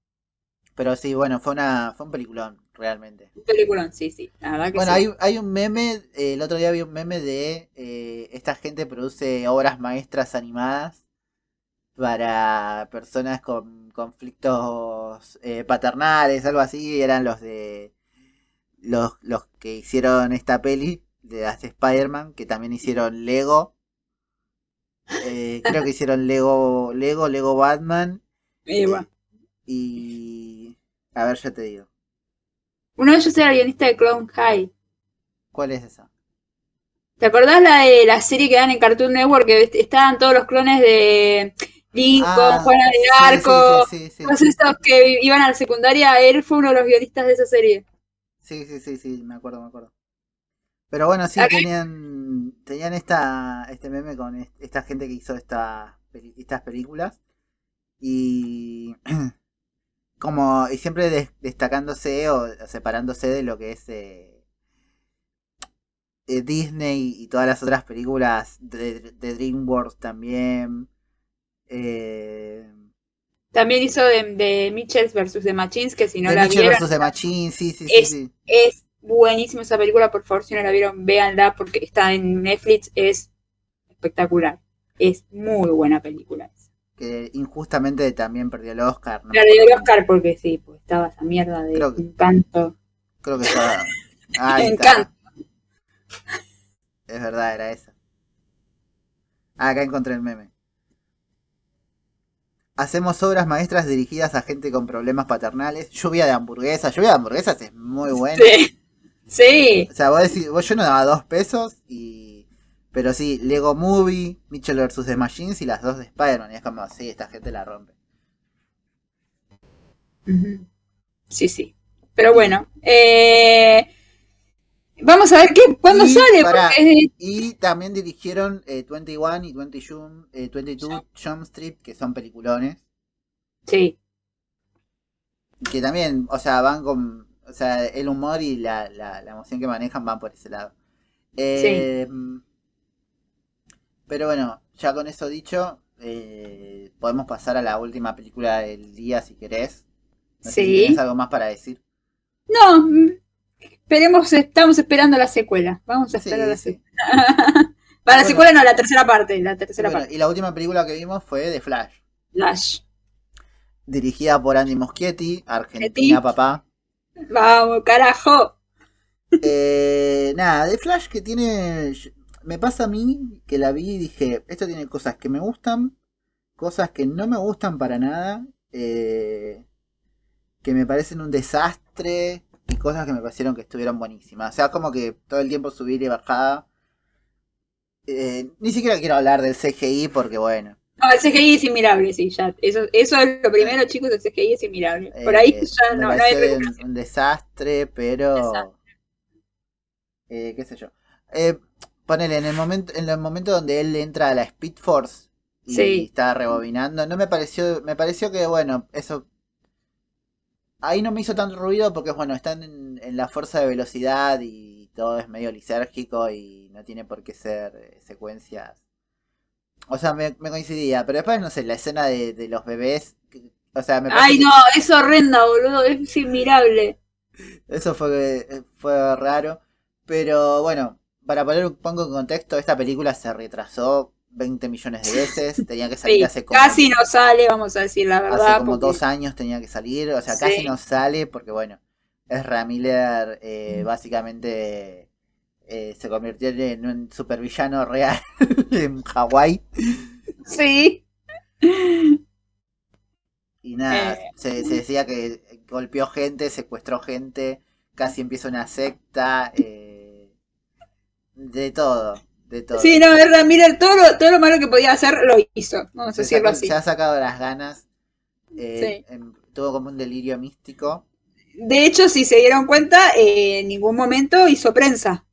[SPEAKER 2] Pero sí, bueno, fue una fue un peliculón, realmente.
[SPEAKER 3] Un peliculón, sí, sí, la verdad que
[SPEAKER 2] Bueno,
[SPEAKER 3] sí.
[SPEAKER 2] hay, hay un meme, eh, el otro día vi un meme de eh, esta gente produce obras maestras animadas para personas con conflictos eh, paternales, algo así, eran los de los, los que hicieron esta peli de las de Spider-Man, que también hicieron Lego. Eh, creo que hicieron Lego, Lego, Lego Batman
[SPEAKER 3] bueno.
[SPEAKER 2] y a ver, ya te digo.
[SPEAKER 3] Uno de ellos era el guionista de Clown High.
[SPEAKER 2] ¿Cuál es esa?
[SPEAKER 3] ¿Te acordás la de la serie que dan en Cartoon Network que est- estaban todos los clones de Lincoln,
[SPEAKER 2] Ah,
[SPEAKER 3] Juana de Arco,
[SPEAKER 2] Sí, sí, sí,
[SPEAKER 3] todos estos que iban a la secundaria? Él fue uno de los guionistas de esa serie.
[SPEAKER 2] sí, sí, sí, sí, me acuerdo, me acuerdo. Pero bueno, sí, tenían, tenían esta, este meme con est- esta gente que hizo esta, estas películas. Y como, y siempre des- destacándose o separándose de lo que es eh, eh, Disney y todas las otras películas de, de DreamWorks también. Eh,
[SPEAKER 3] También hizo de, de Mitchells vs. The Machines, que si no la
[SPEAKER 2] Mitchell
[SPEAKER 3] vieron,
[SPEAKER 2] vs. The Machine, sí, sí, sí,
[SPEAKER 3] Es-
[SPEAKER 2] sí.
[SPEAKER 3] es buenísima esa película, por favor, si no la vieron, véanla porque está en Netflix, es espectacular. Es muy buena película.
[SPEAKER 2] Que injustamente también perdió el Oscar. ¿no?
[SPEAKER 3] La de el Oscar porque sí, pues estaba esa mierda de
[SPEAKER 2] Creo que-
[SPEAKER 3] encanto.
[SPEAKER 2] Creo que estaba. Está.
[SPEAKER 3] Encanto.
[SPEAKER 2] Es verdad, era esa. Ah, acá encontré el meme. Hacemos obras maestras dirigidas a gente con problemas paternales. Lluvia de hamburguesas. Lluvia de hamburguesas es muy buena.
[SPEAKER 3] Sí. Sí.
[SPEAKER 2] O sea, vos decís, vos yo no daba dos pesos y. Pero sí, Lego Movie, Mitchell vs. The Machines y las dos de Spider-Man. Y es como, sí, esta gente la rompe.
[SPEAKER 3] Sí, sí. Pero bueno. eh, vamos a ver qué, cuándo
[SPEAKER 2] Y,
[SPEAKER 3] sale.
[SPEAKER 2] pará,
[SPEAKER 3] porque-
[SPEAKER 2] Y también dirigieron eh, 21 y 20 Jump, eh, 22 Jump Street, que son peliculones.
[SPEAKER 3] sí.
[SPEAKER 2] Que también, o sea, van con. O sea, el humor y la, la, la emoción que manejan van por ese lado. Eh, Pero bueno, ya con eso dicho, eh, podemos pasar a la última película del día si querés. No sé si tenés algo más para decir.
[SPEAKER 3] No, esperemos, estamos esperando la secuela. Vamos a
[SPEAKER 2] Sí,
[SPEAKER 3] esperar la
[SPEAKER 2] sí.
[SPEAKER 3] secuela. Para la
[SPEAKER 2] Bueno.
[SPEAKER 3] secuela no, la tercera parte, la tercera
[SPEAKER 2] Bueno,
[SPEAKER 3] parte.
[SPEAKER 2] y la última película que vimos fue The Flash,
[SPEAKER 3] Lash.
[SPEAKER 2] dirigida por Andy Muschietti, Argentina, papá.
[SPEAKER 3] Vamos, carajo.
[SPEAKER 2] Eh, nada, The Flash que tiene. Me pasa a mí que la vi y dije: Esto tiene cosas que me gustan, cosas que no me gustan para nada, eh, que me parecen un desastre y cosas que me parecieron que estuvieron buenísimas. O sea, como que todo el tiempo subir y bajada. Eh, ni siquiera quiero hablar del CGI porque, bueno.
[SPEAKER 3] No, el CGI es inmirable, sí, ya. Eso, eso es lo primero, chicos, el CGI es inmirable. Por ahí
[SPEAKER 2] eh,
[SPEAKER 3] ya no, no hay
[SPEAKER 2] un, un desastre, pero.
[SPEAKER 3] Desastre.
[SPEAKER 2] Eh, qué sé yo. Eh, ponele, en el momento, en el momento donde él entra a la Speed Force y
[SPEAKER 3] Sí.
[SPEAKER 2] está rebobinando, no me pareció, me pareció que bueno, eso ahí no me hizo tanto ruido porque bueno, están en, en la fuerza de velocidad y todo es medio lisérgico y no tiene por qué ser eh, secuencias. O sea, me, me coincidía, pero después no sé, la escena de, de los bebés, que- o sea, me
[SPEAKER 3] Ay,
[SPEAKER 2] que
[SPEAKER 3] no, es horrenda, boludo, es inmirable.
[SPEAKER 2] eso fue, fue raro. Pero bueno, para poner un poco en contexto, esta película se retrasó 20 millones de veces. Tenía que salir
[SPEAKER 3] Sí,
[SPEAKER 2] hace como,
[SPEAKER 3] casi no sale, vamos a decir la
[SPEAKER 2] hace
[SPEAKER 3] verdad.
[SPEAKER 2] como
[SPEAKER 3] porque-
[SPEAKER 2] dos años tenía que salir. O sea,
[SPEAKER 3] Sí.
[SPEAKER 2] casi no sale porque bueno, Ezra Miller eh, básicamente eh, se convirtió en un supervillano real en Hawái.
[SPEAKER 3] Sí.
[SPEAKER 2] Y nada,
[SPEAKER 3] Eh.
[SPEAKER 2] se, se decía que golpeó gente, secuestró gente, casi empieza una secta, eh, de todo, de todo.
[SPEAKER 3] Sí, no, verdad, mira, todo lo, todo lo malo que podía hacer lo hizo, vamos a decirlo así.
[SPEAKER 2] se ha sacado las ganas, eh, em, tuvo como un delirio místico.
[SPEAKER 3] De hecho, si se dieron cuenta, eh, en ningún momento hizo prensa.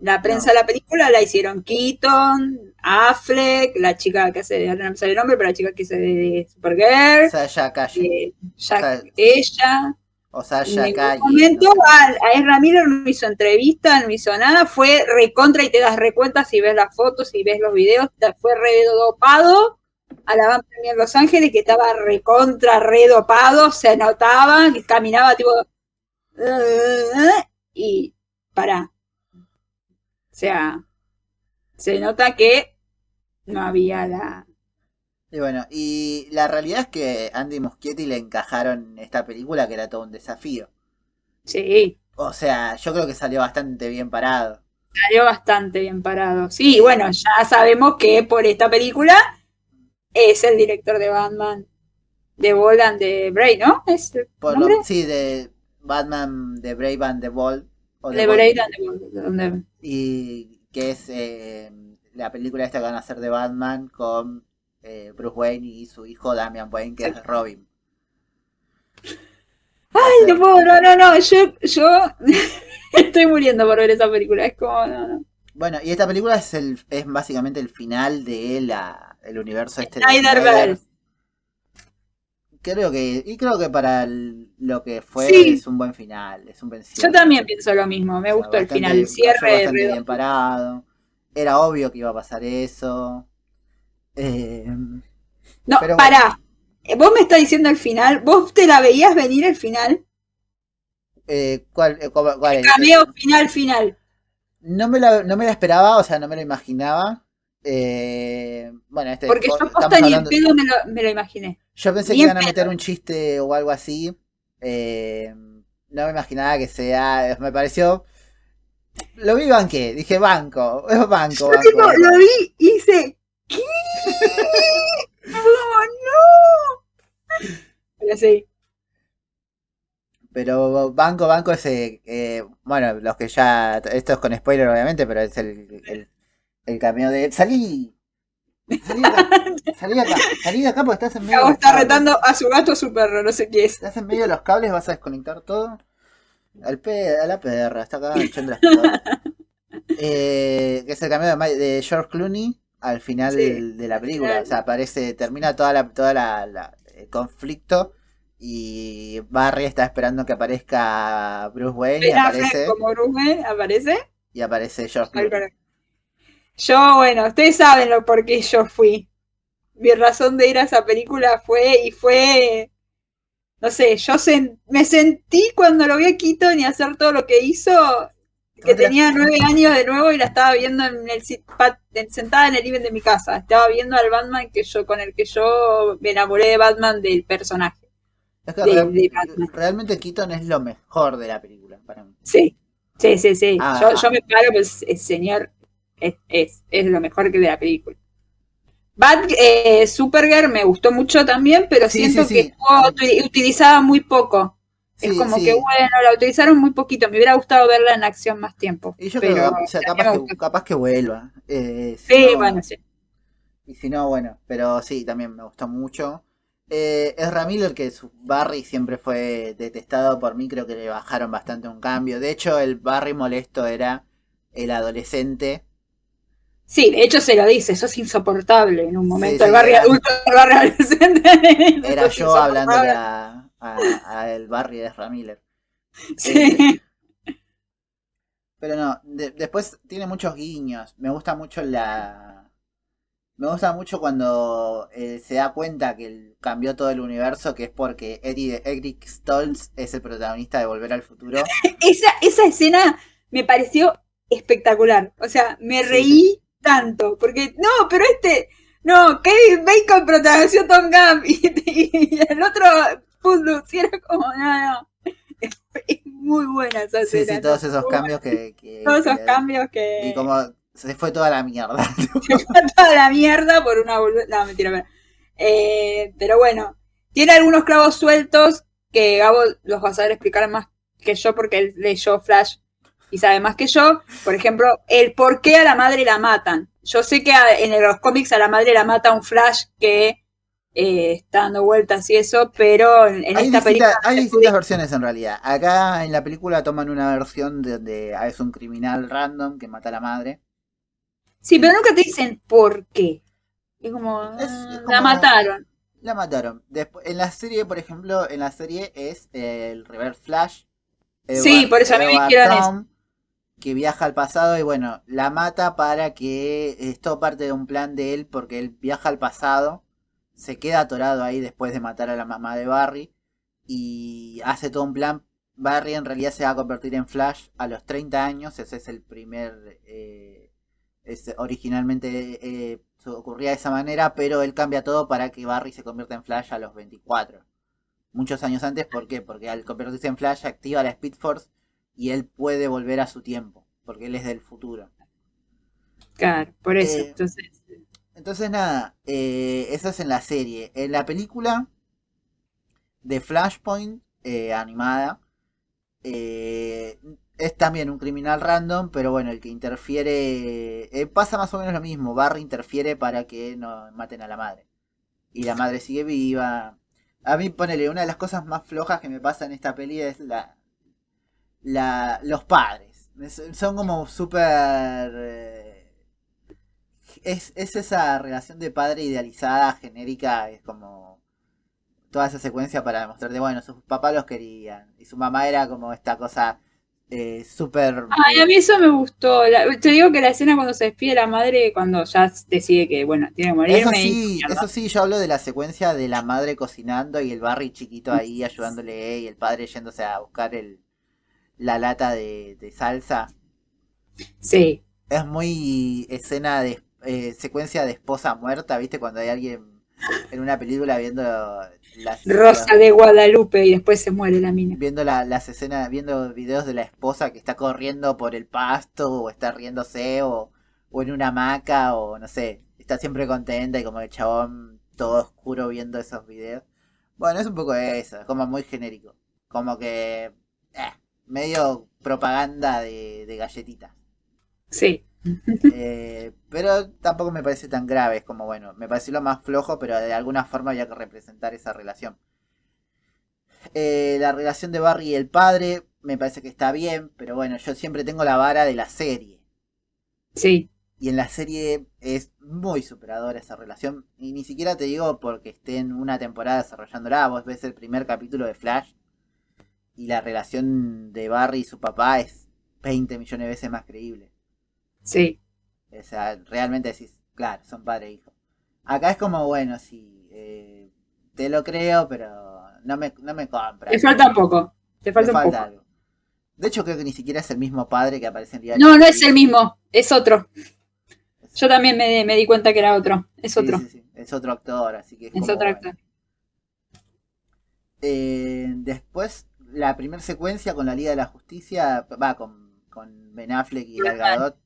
[SPEAKER 3] La prensa
[SPEAKER 2] No.
[SPEAKER 3] de la película la hicieron Keaton, Affleck, la chica que hace, no me sale el nombre, pero la chica que hace de Supergirl,
[SPEAKER 2] Sasha Calle,
[SPEAKER 3] eh, Jack-
[SPEAKER 2] sea,
[SPEAKER 3] ella.
[SPEAKER 2] O
[SPEAKER 3] En
[SPEAKER 2] Sasha
[SPEAKER 3] ningún
[SPEAKER 2] Calle.
[SPEAKER 3] momento a, a Miller no hizo entrevista, no hizo nada, fue recontra y te das recuenta si ves las fotos, si ves los videos, fue redopado a la Van Premier Los Ángeles que estaba recontra redopado, se notaba que caminaba tipo y para. O sea, se nota que no había la
[SPEAKER 2] Y bueno, y la realidad es que Andy Muschietti le encajaron esta película que era todo un desafío.
[SPEAKER 3] sí,
[SPEAKER 2] O sea, yo creo que salió bastante bien parado.
[SPEAKER 3] salió bastante bien parado. Sí, bueno, ya sabemos que por esta película es el director de Batman, de Boland, de Bray, ¿no? ¿Es
[SPEAKER 2] Por lo, sí, de Batman, de Brave and the Bold. o
[SPEAKER 3] de Bray and the Bold,
[SPEAKER 2] Y que es eh, la película esta que van a hacer de Batman con eh, Bruce Wayne y su hijo Damian Wayne, que es Robin.
[SPEAKER 3] Ay, no puedo, no, no, no, yo, yo estoy muriendo por ver esa película, es como, no, no.
[SPEAKER 2] Bueno, y esta película es el es básicamente el final de la el universo este de
[SPEAKER 3] Snyderverse.
[SPEAKER 2] Creo que y creo que para el- lo que fue
[SPEAKER 3] Sí.
[SPEAKER 2] es un buen final, es un buen
[SPEAKER 3] Yo también pienso lo mismo, me
[SPEAKER 2] O sea,
[SPEAKER 3] gustó el final, el cierre
[SPEAKER 2] bastante bien parado. Era obvio que iba a pasar eso. Eh,
[SPEAKER 3] No,
[SPEAKER 2] Pero
[SPEAKER 3] pará. Vos me estás diciendo el final, vos te la veías venir el final,
[SPEAKER 2] eh, ¿cuál, eh, cuál-
[SPEAKER 3] cameo final, final.
[SPEAKER 2] No me, la, no me la esperaba, o sea, no me lo imaginaba. Eh, bueno, este,
[SPEAKER 3] Porque
[SPEAKER 2] po-
[SPEAKER 3] yo posta ni en pedo me lo, me lo imaginé.
[SPEAKER 2] yo pensé
[SPEAKER 3] ni
[SPEAKER 2] que iban a meter un chiste o algo así. eh, no me imaginaba que sea. Me pareció. Lo vi banqué, dije banco, es banco,
[SPEAKER 3] Yo
[SPEAKER 2] banco.
[SPEAKER 3] tipo,
[SPEAKER 2] banco.
[SPEAKER 3] lo vi y hice, ¿qué? ¡Oh, no! Pero sí,
[SPEAKER 2] Pero Banco, Banco ese, eh, bueno, los que ya, esto es con spoiler obviamente, pero es el, el, el cameo de... Salí, salí de acá, salí de acá, salí de acá porque estás en medio... los
[SPEAKER 3] está
[SPEAKER 2] cables.
[SPEAKER 3] retando a su gato a su perro, no sé qué es.
[SPEAKER 2] Estás en medio de los cables, vas a desconectar todo. Al pe a la perra, está acá echando las cosas. Eh, que es el cameo de, de George Clooney al final
[SPEAKER 3] Sí.
[SPEAKER 2] de la película.
[SPEAKER 3] Final.
[SPEAKER 2] O sea, aparece, termina toda la, toda la, la- el conflicto y Barry está esperando que aparezca Bruce Wayne y aparece,
[SPEAKER 3] como Bruce Wayne aparece.
[SPEAKER 2] y aparece George Clooney.
[SPEAKER 3] Yo, bueno, ustedes saben lo por qué yo fui. Mi razón de ir a esa película fue y fue, no sé, yo sen- me sentí cuando lo vi a Keaton y hacer todo lo que hizo, que tenía nueve años de nuevo y la estaba viendo en el sentada en el living de mi casa. Estaba viendo al Batman que yo con el que yo me enamoré de Batman del personaje.
[SPEAKER 2] Es que
[SPEAKER 3] de-
[SPEAKER 2] real-
[SPEAKER 3] de Batman.
[SPEAKER 2] realmente Keaton es lo mejor de la película para mí.
[SPEAKER 3] Sí, sí, sí, sí.
[SPEAKER 2] Ah.
[SPEAKER 3] Yo, yo me paro, pues el señor es, es, es lo mejor que de la película. Bad, eh, Supergirl me gustó mucho también, pero
[SPEAKER 2] Sí,
[SPEAKER 3] siento
[SPEAKER 2] sí,
[SPEAKER 3] que estuvo uti- utilizada muy poco. Es como
[SPEAKER 2] sí.
[SPEAKER 3] que bueno, la utilizaron muy poquito. Me hubiera gustado verla en acción más tiempo.
[SPEAKER 2] Y yo
[SPEAKER 3] pero
[SPEAKER 2] creo o sea, capaz, que, capaz que vuelva. Eh, si
[SPEAKER 3] Sí,
[SPEAKER 2] no-
[SPEAKER 3] bueno, sí.
[SPEAKER 2] Y si no, bueno, pero sí, también me gustó mucho. Eh, Ezra Miller, que su Barry siempre fue detestado por mí, creo que le bajaron bastante un cambio. De hecho, el Barry molesto era el adolescente.
[SPEAKER 3] Sí, de hecho se lo dice, sos insoportable en un momento.
[SPEAKER 2] sí,
[SPEAKER 3] el
[SPEAKER 2] era-
[SPEAKER 3] adulto, el barrio adolescente.
[SPEAKER 2] Era yo hablándole a, a- a el Barry de Miller.
[SPEAKER 3] Sí.
[SPEAKER 2] Pero no, de- después tiene muchos guiños. Me gusta mucho la. Me gusta mucho cuando eh, se da cuenta que cambió todo el universo, que es porque Eddie, Eric Stoltz es el protagonista de Volver al Futuro.
[SPEAKER 3] esa, esa escena me pareció espectacular. O sea, me
[SPEAKER 2] Sí,
[SPEAKER 3] reí tanto. Porque, no, pero este, no, Kevin Bacon protagonizó Tom Gump y, y el otro Footloose. Y era como, no, no. Es, es muy buena esa
[SPEAKER 2] Sí,
[SPEAKER 3] escena.
[SPEAKER 2] sí, todos esos cambios que.
[SPEAKER 3] Todos esos
[SPEAKER 2] que-
[SPEAKER 3] cambios que.
[SPEAKER 2] Y como se fue toda la mierda.
[SPEAKER 3] se fue toda la mierda por una bolu- No, mentira, pero, eh, pero bueno, tiene algunos clavos sueltos que Gabo los va a saber explicar más que yo porque él leyó Flash y sabe más que yo. Por ejemplo, el por qué a la madre la matan. Yo sé que a- en los cómics a la madre la mata un Flash que eh, está dando vueltas y eso, pero en,
[SPEAKER 2] hay,
[SPEAKER 3] esta
[SPEAKER 2] distinta-
[SPEAKER 3] película...
[SPEAKER 2] hay distintas versiones en realidad. Acá en la película toman una versión de, de- ah, es un criminal random que mata a la madre.
[SPEAKER 3] Sí, pero nunca te dicen por qué. Es como,
[SPEAKER 2] Es- es
[SPEAKER 3] "Ah,
[SPEAKER 2] como-
[SPEAKER 3] la mataron.
[SPEAKER 2] La mataron. Después, en la serie, por ejemplo, en la serie es eh, el Reverse Flash.
[SPEAKER 3] Sí, por eso a mí me dijeron
[SPEAKER 2] Que viaja al pasado y bueno, la mata para que es todo parte de un plan de él porque él viaja al pasado, se queda atorado ahí después de matar a la mamá de Barry y hace todo un plan. Barry en realidad se va a convertir en Flash a los 30 años, ese es el primer... eh, es- originalmente eh, ocurría de esa manera, pero él cambia todo para que Barry se convierta en Flash a los 24. Muchos años antes, ¿por qué? Porque al convertirse en Flash activa la Speed Force y él puede volver a su tiempo, porque él es del futuro.
[SPEAKER 3] Claro, por eso.
[SPEAKER 2] Eh,
[SPEAKER 3] Entonces,
[SPEAKER 2] Entonces nada, eh, eso es en la serie. En la película de Flashpoint eh, animada, eh, es también un criminal random, pero bueno, el que interfiere... eh, pasa más o menos lo mismo, Barry interfiere para que no maten a la madre. Y la madre sigue viva. A mí, ponele, una de las cosas más flojas que me pasa en esta peli es la... la los padres. Es- Son como súper... es, es esa relación de padre idealizada, genérica, es como toda esa secuencia para demostrarte, bueno, sus papás los querían y su mamá era como esta cosa eh, súper...
[SPEAKER 3] ay, a mí eso me gustó. La- te digo que la escena cuando se despide la madre, cuando ya decide que, bueno, tiene que morir,
[SPEAKER 2] Eso sí, eso sí, yo hablo de la secuencia de la madre cocinando y el Barry chiquito ahí ayudándole y el padre yéndose a buscar el, la lata de, de salsa.
[SPEAKER 3] Sí,
[SPEAKER 2] Es muy escena de eh, secuencia de esposa muerta, ¿viste? Cuando hay alguien en una película viendo las
[SPEAKER 3] Rosa de Guadalupe y después se muere la mina.
[SPEAKER 2] viendo la- las escenas, viendo videos de la esposa que está corriendo por el pasto o está riéndose o, o en una hamaca o no sé, está siempre contenta y como el chabón todo oscuro viendo esos videos. Bueno, es un poco eso, es como muy genérico. Como que. eh, medio propaganda de, de galletitas.
[SPEAKER 3] Sí.
[SPEAKER 2] Eh, pero tampoco me parece tan grave. Es como, bueno, me pareció lo más flojo, pero de alguna forma había que representar esa relación. Eh, la relación de Barry y el padre me parece que está bien, pero bueno, yo siempre tengo la vara de la serie.
[SPEAKER 3] Sí.
[SPEAKER 2] Y en la serie es muy superadora esa relación. Y ni siquiera te digo porque esté en una temporada desarrollándola. Vos ves el primer capítulo de Flash. Y la relación de Barry y su papá es 20 millones de veces más creíble.
[SPEAKER 3] Sí.
[SPEAKER 2] O sea, realmente decís, claro, son padre e hijo. Acá es como, bueno, sí, eh, te lo creo, pero no me, no me compra.
[SPEAKER 3] Te falta un poco. Te falta un
[SPEAKER 2] falta
[SPEAKER 3] poco.
[SPEAKER 2] algo. De hecho, creo que ni siquiera es el mismo padre que aparece en Día
[SPEAKER 3] No, no es el mismo. Es otro. Yo también me, me di cuenta que era otro. Es otro.
[SPEAKER 2] sí, sí, Es otro actor, así que es,
[SPEAKER 3] Es
[SPEAKER 2] como,
[SPEAKER 3] otro
[SPEAKER 2] bueno.
[SPEAKER 3] actor.
[SPEAKER 2] Eh, después, la primera secuencia con la Liga de la Justicia, va con, con Ben Affleck y Gal Gadot.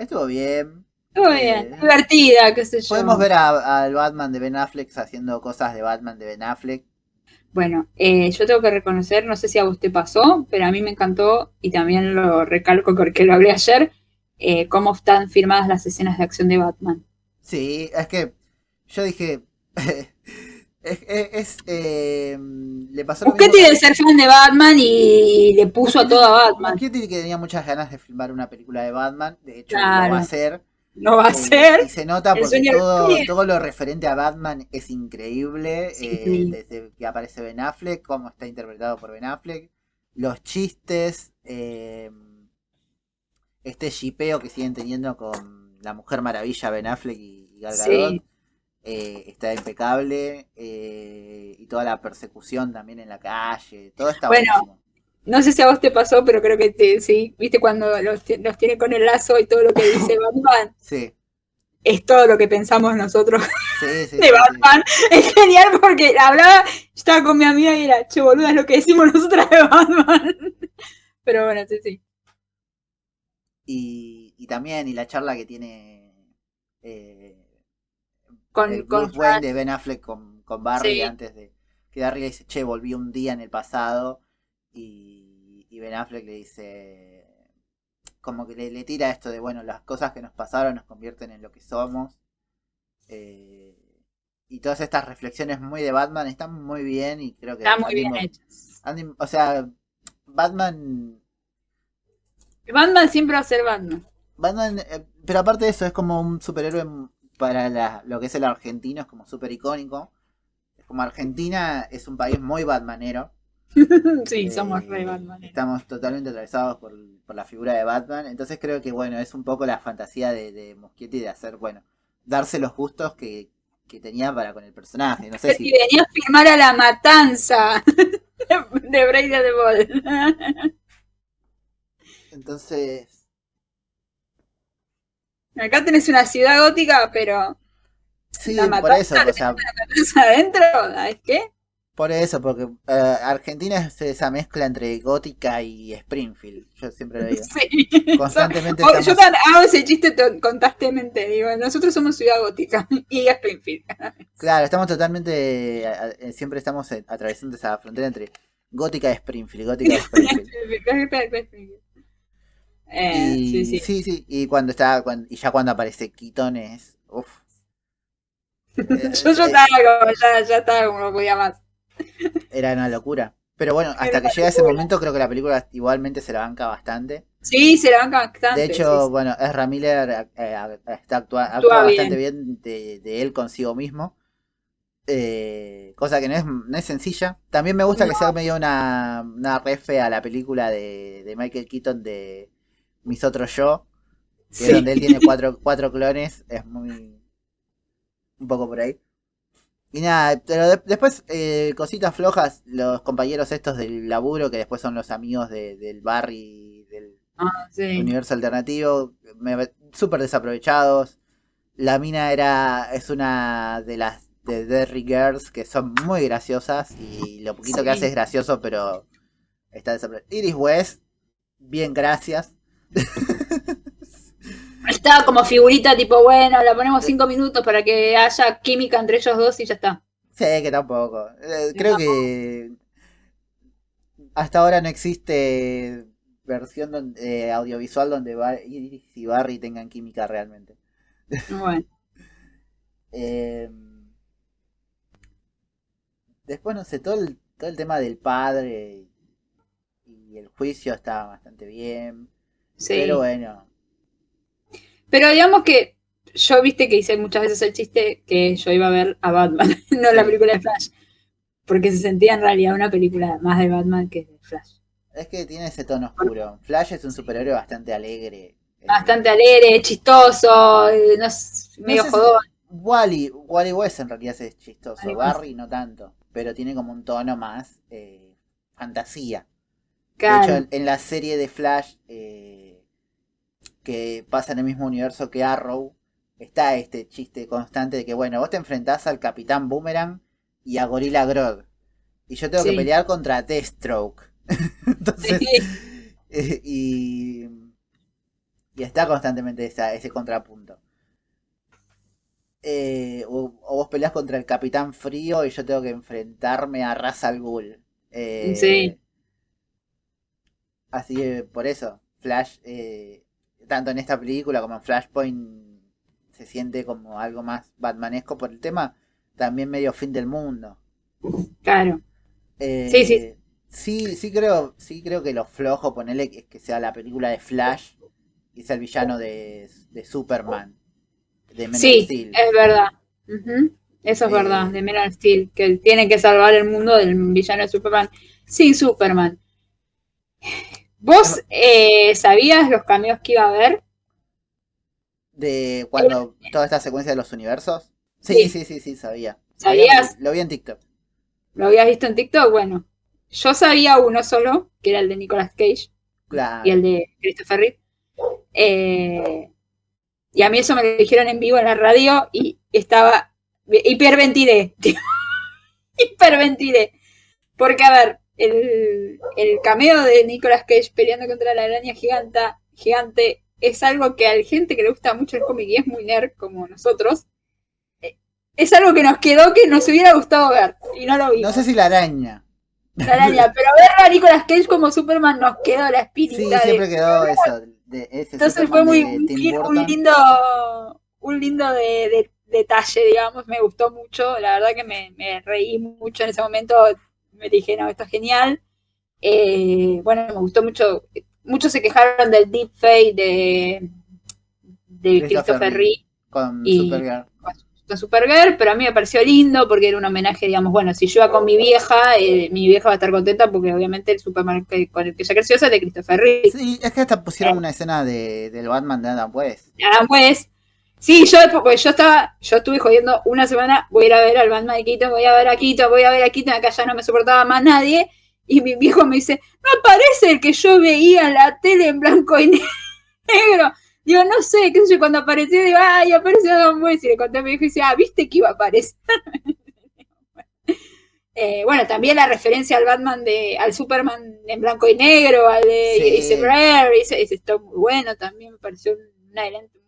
[SPEAKER 2] Estuvo bien.
[SPEAKER 3] Estuvo
[SPEAKER 2] Eh,
[SPEAKER 3] bien. Divertida, qué sé yo.
[SPEAKER 2] Podemos ver al Batman de Ben Affleck haciendo cosas de Batman de Ben Affleck.
[SPEAKER 3] Bueno, eh, yo tengo que reconocer, no sé si a vos te pasó, pero a mí me encantó y también lo recalco porque lo hablé ayer, eh, cómo están filmadas las escenas de acción de Batman.
[SPEAKER 2] Sí, es que yo dije. es. es- es, eh, le pasó lo
[SPEAKER 3] Busquete
[SPEAKER 2] mismo
[SPEAKER 3] de ser fan de Batman y le puso a todo a Batman.
[SPEAKER 2] Muschietti que tenía muchas ganas de filmar una película de Batman. De hecho,
[SPEAKER 3] Claro.
[SPEAKER 2] lo va a hacer.
[SPEAKER 3] No va a
[SPEAKER 2] Eh,
[SPEAKER 3] ser.
[SPEAKER 2] Y se nota porque todo, todo lo referente a Batman es increíble.
[SPEAKER 3] Sí,
[SPEAKER 2] eh,
[SPEAKER 3] sí.
[SPEAKER 2] desde que aparece Ben Affleck, cómo está interpretado por Ben Affleck. Los chistes. eh, este shipeo que siguen teniendo con la Mujer Maravilla, Ben Affleck y, y Gal
[SPEAKER 3] Sí.
[SPEAKER 2] Eh, está impecable. eh, y toda la persecución también en la calle. Todo está
[SPEAKER 3] Bueno,
[SPEAKER 2] buenísimo.
[SPEAKER 3] No sé si a vos te pasó, pero creo que te, sí. ¿Viste cuando los, los tiene con el lazo y todo lo que dice Batman?
[SPEAKER 2] Sí,
[SPEAKER 3] Es todo lo que pensamos nosotros
[SPEAKER 2] sí, sí.
[SPEAKER 3] de
[SPEAKER 2] sí.
[SPEAKER 3] Batman. Es genial porque hablaba, estaba con mi amiga y era, che, boluda, es lo que decimos nosotras de Batman. Pero bueno, sí, sí.
[SPEAKER 2] y, y también y la charla que tiene eh,
[SPEAKER 3] Con,
[SPEAKER 2] el
[SPEAKER 3] con
[SPEAKER 2] Bruce Wayne de Ben Affleck con, con Barry
[SPEAKER 3] Sí.
[SPEAKER 2] antes de que Barry le dice che volví un día en el pasado y, y Ben Affleck le dice como que le, le tira esto de bueno las cosas que nos pasaron nos convierten en lo que somos eh, y todas estas reflexiones muy de Batman están muy bien y creo que
[SPEAKER 3] está muy bien
[SPEAKER 2] dim- o sea Batman
[SPEAKER 3] Batman siempre va a ser Batman.
[SPEAKER 2] Batman, eh, pero aparte de eso, es como un superhéroe para la- lo que es el argentino, es como súper icónico. Es como Argentina es un país muy batmanero.
[SPEAKER 3] sí,
[SPEAKER 2] Eh,
[SPEAKER 3] somos re Batman.
[SPEAKER 2] Estamos totalmente atravesados por, por la figura de Batman. Entonces creo que, bueno, es un poco la fantasía de, de Muschietti de hacer, bueno, darse los gustos que, que tenía para con el personaje. No sé si.
[SPEAKER 3] venía a firmar a la matanza de Brady de Ball.
[SPEAKER 2] Entonces,
[SPEAKER 3] Acá tenés una ciudad gótica, pero
[SPEAKER 2] sí,
[SPEAKER 3] La
[SPEAKER 2] por eso, o sea,
[SPEAKER 3] ¿estás adentro? ¿Sabes qué?
[SPEAKER 2] por eso, porque eh, Argentina es esa mezcla entre gótica y Springfield. Yo siempre lo digo.
[SPEAKER 3] Sí.
[SPEAKER 2] Constantemente
[SPEAKER 3] Oh,
[SPEAKER 2] estamos-
[SPEAKER 3] Yo hago ese chiste constantemente. Digo, nosotros somos ciudad gótica y Springfield.
[SPEAKER 2] Claro, estamos totalmente, a- siempre estamos eh, atravesando esa frontera entre gótica y Springfield, gótica y Springfield.
[SPEAKER 3] Eh,
[SPEAKER 2] Y,
[SPEAKER 3] sí, sí.
[SPEAKER 2] sí, sí, y cuando está, y ya cuando aparece Keaton es, uf. Eh,
[SPEAKER 3] Yo, yo
[SPEAKER 2] eh,
[SPEAKER 3] estaba como, ya, ya estaba como no podía más.
[SPEAKER 2] Era una locura. Pero bueno, hasta que llega ese momento creo que la película igualmente se la banca bastante.
[SPEAKER 3] Sí, se la banca bastante.
[SPEAKER 2] De hecho,
[SPEAKER 3] sí,
[SPEAKER 2] bueno, Ezra Miller eh, está actua- actúa, bastante bien de, de él consigo mismo. Eh, cosa que no es, no es sencilla. También me gusta que
[SPEAKER 3] No.
[SPEAKER 2] sea medio una, una refe a la película de, de Michael Keaton de Mis Otros Yo, que
[SPEAKER 3] sí.
[SPEAKER 2] es donde él tiene cuatro, cuatro clones. Es muy. un poco por ahí. Y nada, pero de- después, eh, cositas flojas, los compañeros estos del laburo, que después son los amigos de- del Barry, del,
[SPEAKER 3] Ah, sí.
[SPEAKER 2] universo alternativo, súper desaprovechados. La mina era es una de las de Derry Girls que son muy graciosas y lo poquito que hace es gracioso, pero está desaprovechado. Iris West, bien, gracias.
[SPEAKER 3] Estaba como figurita tipo, bueno, la ponemos cinco minutos para que haya química entre ellos dos y ya está.
[SPEAKER 2] Sí, que tampoco. Eh, creo que hasta ahora no existe versión donde, eh, audiovisual donde Iris y Barry tengan química realmente.
[SPEAKER 3] Bueno.
[SPEAKER 2] Eh, después, no sé, todo el, todo el tema del padre y el juicio está bastante bien.
[SPEAKER 3] Sí.
[SPEAKER 2] Pero bueno,
[SPEAKER 3] Pero digamos que yo viste que hice muchas veces el chiste que yo iba a ver a Batman, no la película de Flash. Porque se sentía en realidad una película más de Batman que de Flash.
[SPEAKER 2] es que tiene ese tono oscuro. Flash es un superhéroe bastante alegre. Eh,
[SPEAKER 3] Bastante alegre, chistoso, eh, no sé, medio
[SPEAKER 2] sé si-
[SPEAKER 3] jodón.
[SPEAKER 2] Wally, Wally West en realidad es chistoso,
[SPEAKER 3] Wally West.
[SPEAKER 2] Barry no tanto, pero tiene como un tono más eh, fantasía.
[SPEAKER 3] Claro.
[SPEAKER 2] De hecho, en, en la serie de Flash, eh, que pasa en el mismo universo que Arrow, está este chiste constante de que, bueno, vos te enfrentás al Capitán Boomerang y a Gorilla Grodd, y yo tengo que pelear contra Deathstroke. Entonces,
[SPEAKER 3] Sí.
[SPEAKER 2] eh, y, y está constantemente esa- ese contrapunto. Eh, o, o vos peleas contra el Capitán Frío y yo tengo que enfrentarme a Ra's al Ghul. Eh,
[SPEAKER 3] Sí.
[SPEAKER 2] Así que por eso, Flash, tanto en esta película como en Flashpoint, se siente como algo más batmanesco por el tema, también medio fin del mundo.
[SPEAKER 3] Claro.
[SPEAKER 2] Eh,
[SPEAKER 3] Sí, sí.
[SPEAKER 2] Sí, sí creo, sí creo que lo flojo ponerle es que sea la película de Flash y sea el villano de, de Superman. De of
[SPEAKER 3] Sí,
[SPEAKER 2] Steel.
[SPEAKER 3] es verdad. Ujú. Eso es
[SPEAKER 2] Eh,
[SPEAKER 3] verdad, de Man of Steel, que tiene que salvar el mundo del villano de Superman sin Superman. ¿Vos eh, sabías los cambios que iba a haber?
[SPEAKER 2] De cuando toda esta secuencia de los universos. Sí,
[SPEAKER 3] Sí.
[SPEAKER 2] sí, sí, sí, sabía.
[SPEAKER 3] ¿Sabías?
[SPEAKER 2] Lo vi en TikTok.
[SPEAKER 3] ¿Lo habías visto en TikTok? Bueno, yo sabía uno solo, que era el de Nicolas Cage
[SPEAKER 2] Claro.
[SPEAKER 3] y el de Christopher Reeve. Eh, y a mí eso me lo dijeron en vivo en la radio y estaba hiperventilé. hiperventilé. Porque, a ver, el, el cameo de Nicolas Cage peleando contra la araña giganta, gigante es algo que a la gente que le gusta mucho el cómic y es muy nerd como nosotros, eh, es algo que nos quedó que nos hubiera gustado ver y no lo vimos.
[SPEAKER 2] No sé si la araña.
[SPEAKER 3] La araña, pero ver a Nicolas Cage como Superman nos quedó la
[SPEAKER 2] Sí,
[SPEAKER 3] espinita de
[SPEAKER 2] siempre quedó eso. De ese
[SPEAKER 3] entonces
[SPEAKER 2] Superman
[SPEAKER 3] fue muy un, lindo un lindo de, de- detalle, digamos, me gustó mucho, la verdad que me, me reí mucho en ese momento, me dije, no, esto es genial. Eh, bueno, me gustó mucho, muchos se quejaron del deepfake de, de
[SPEAKER 2] Christopher Reeve. Con
[SPEAKER 3] y-
[SPEAKER 2] Supergirl.
[SPEAKER 3] con Supergirl, pero a mí me pareció lindo porque era un homenaje, digamos, bueno, si yo iba con mi vieja, eh, mi vieja va a estar contenta porque obviamente el Superman que- con el que ella creció es el de Christopher Reeve.
[SPEAKER 2] Sí, es que hasta pusieron una escena de, del Batman de Adam West.
[SPEAKER 3] Adam West. Sí, yo, porque yo estaba, yo estuve jodiendo una semana, voy a ir a ver al Batman de Quito, voy a ver a Quito, voy a ver a Quito, acá ya no me soportaba más nadie, y mi viejo me dice, no aparece el que yo veía en la tele en blanco y negro. Digo, no sé, qué sé yo, cuando apareció, digo, ay, apareció Adam West, y le conté a mi viejo y dice, ah, viste que iba a aparecer. Eh, bueno, también la referencia al Batman de, al Superman en blanco y negro, al de
[SPEAKER 2] Sí.
[SPEAKER 3] Rare, ese, ese está muy bueno, también me pareció un adelanto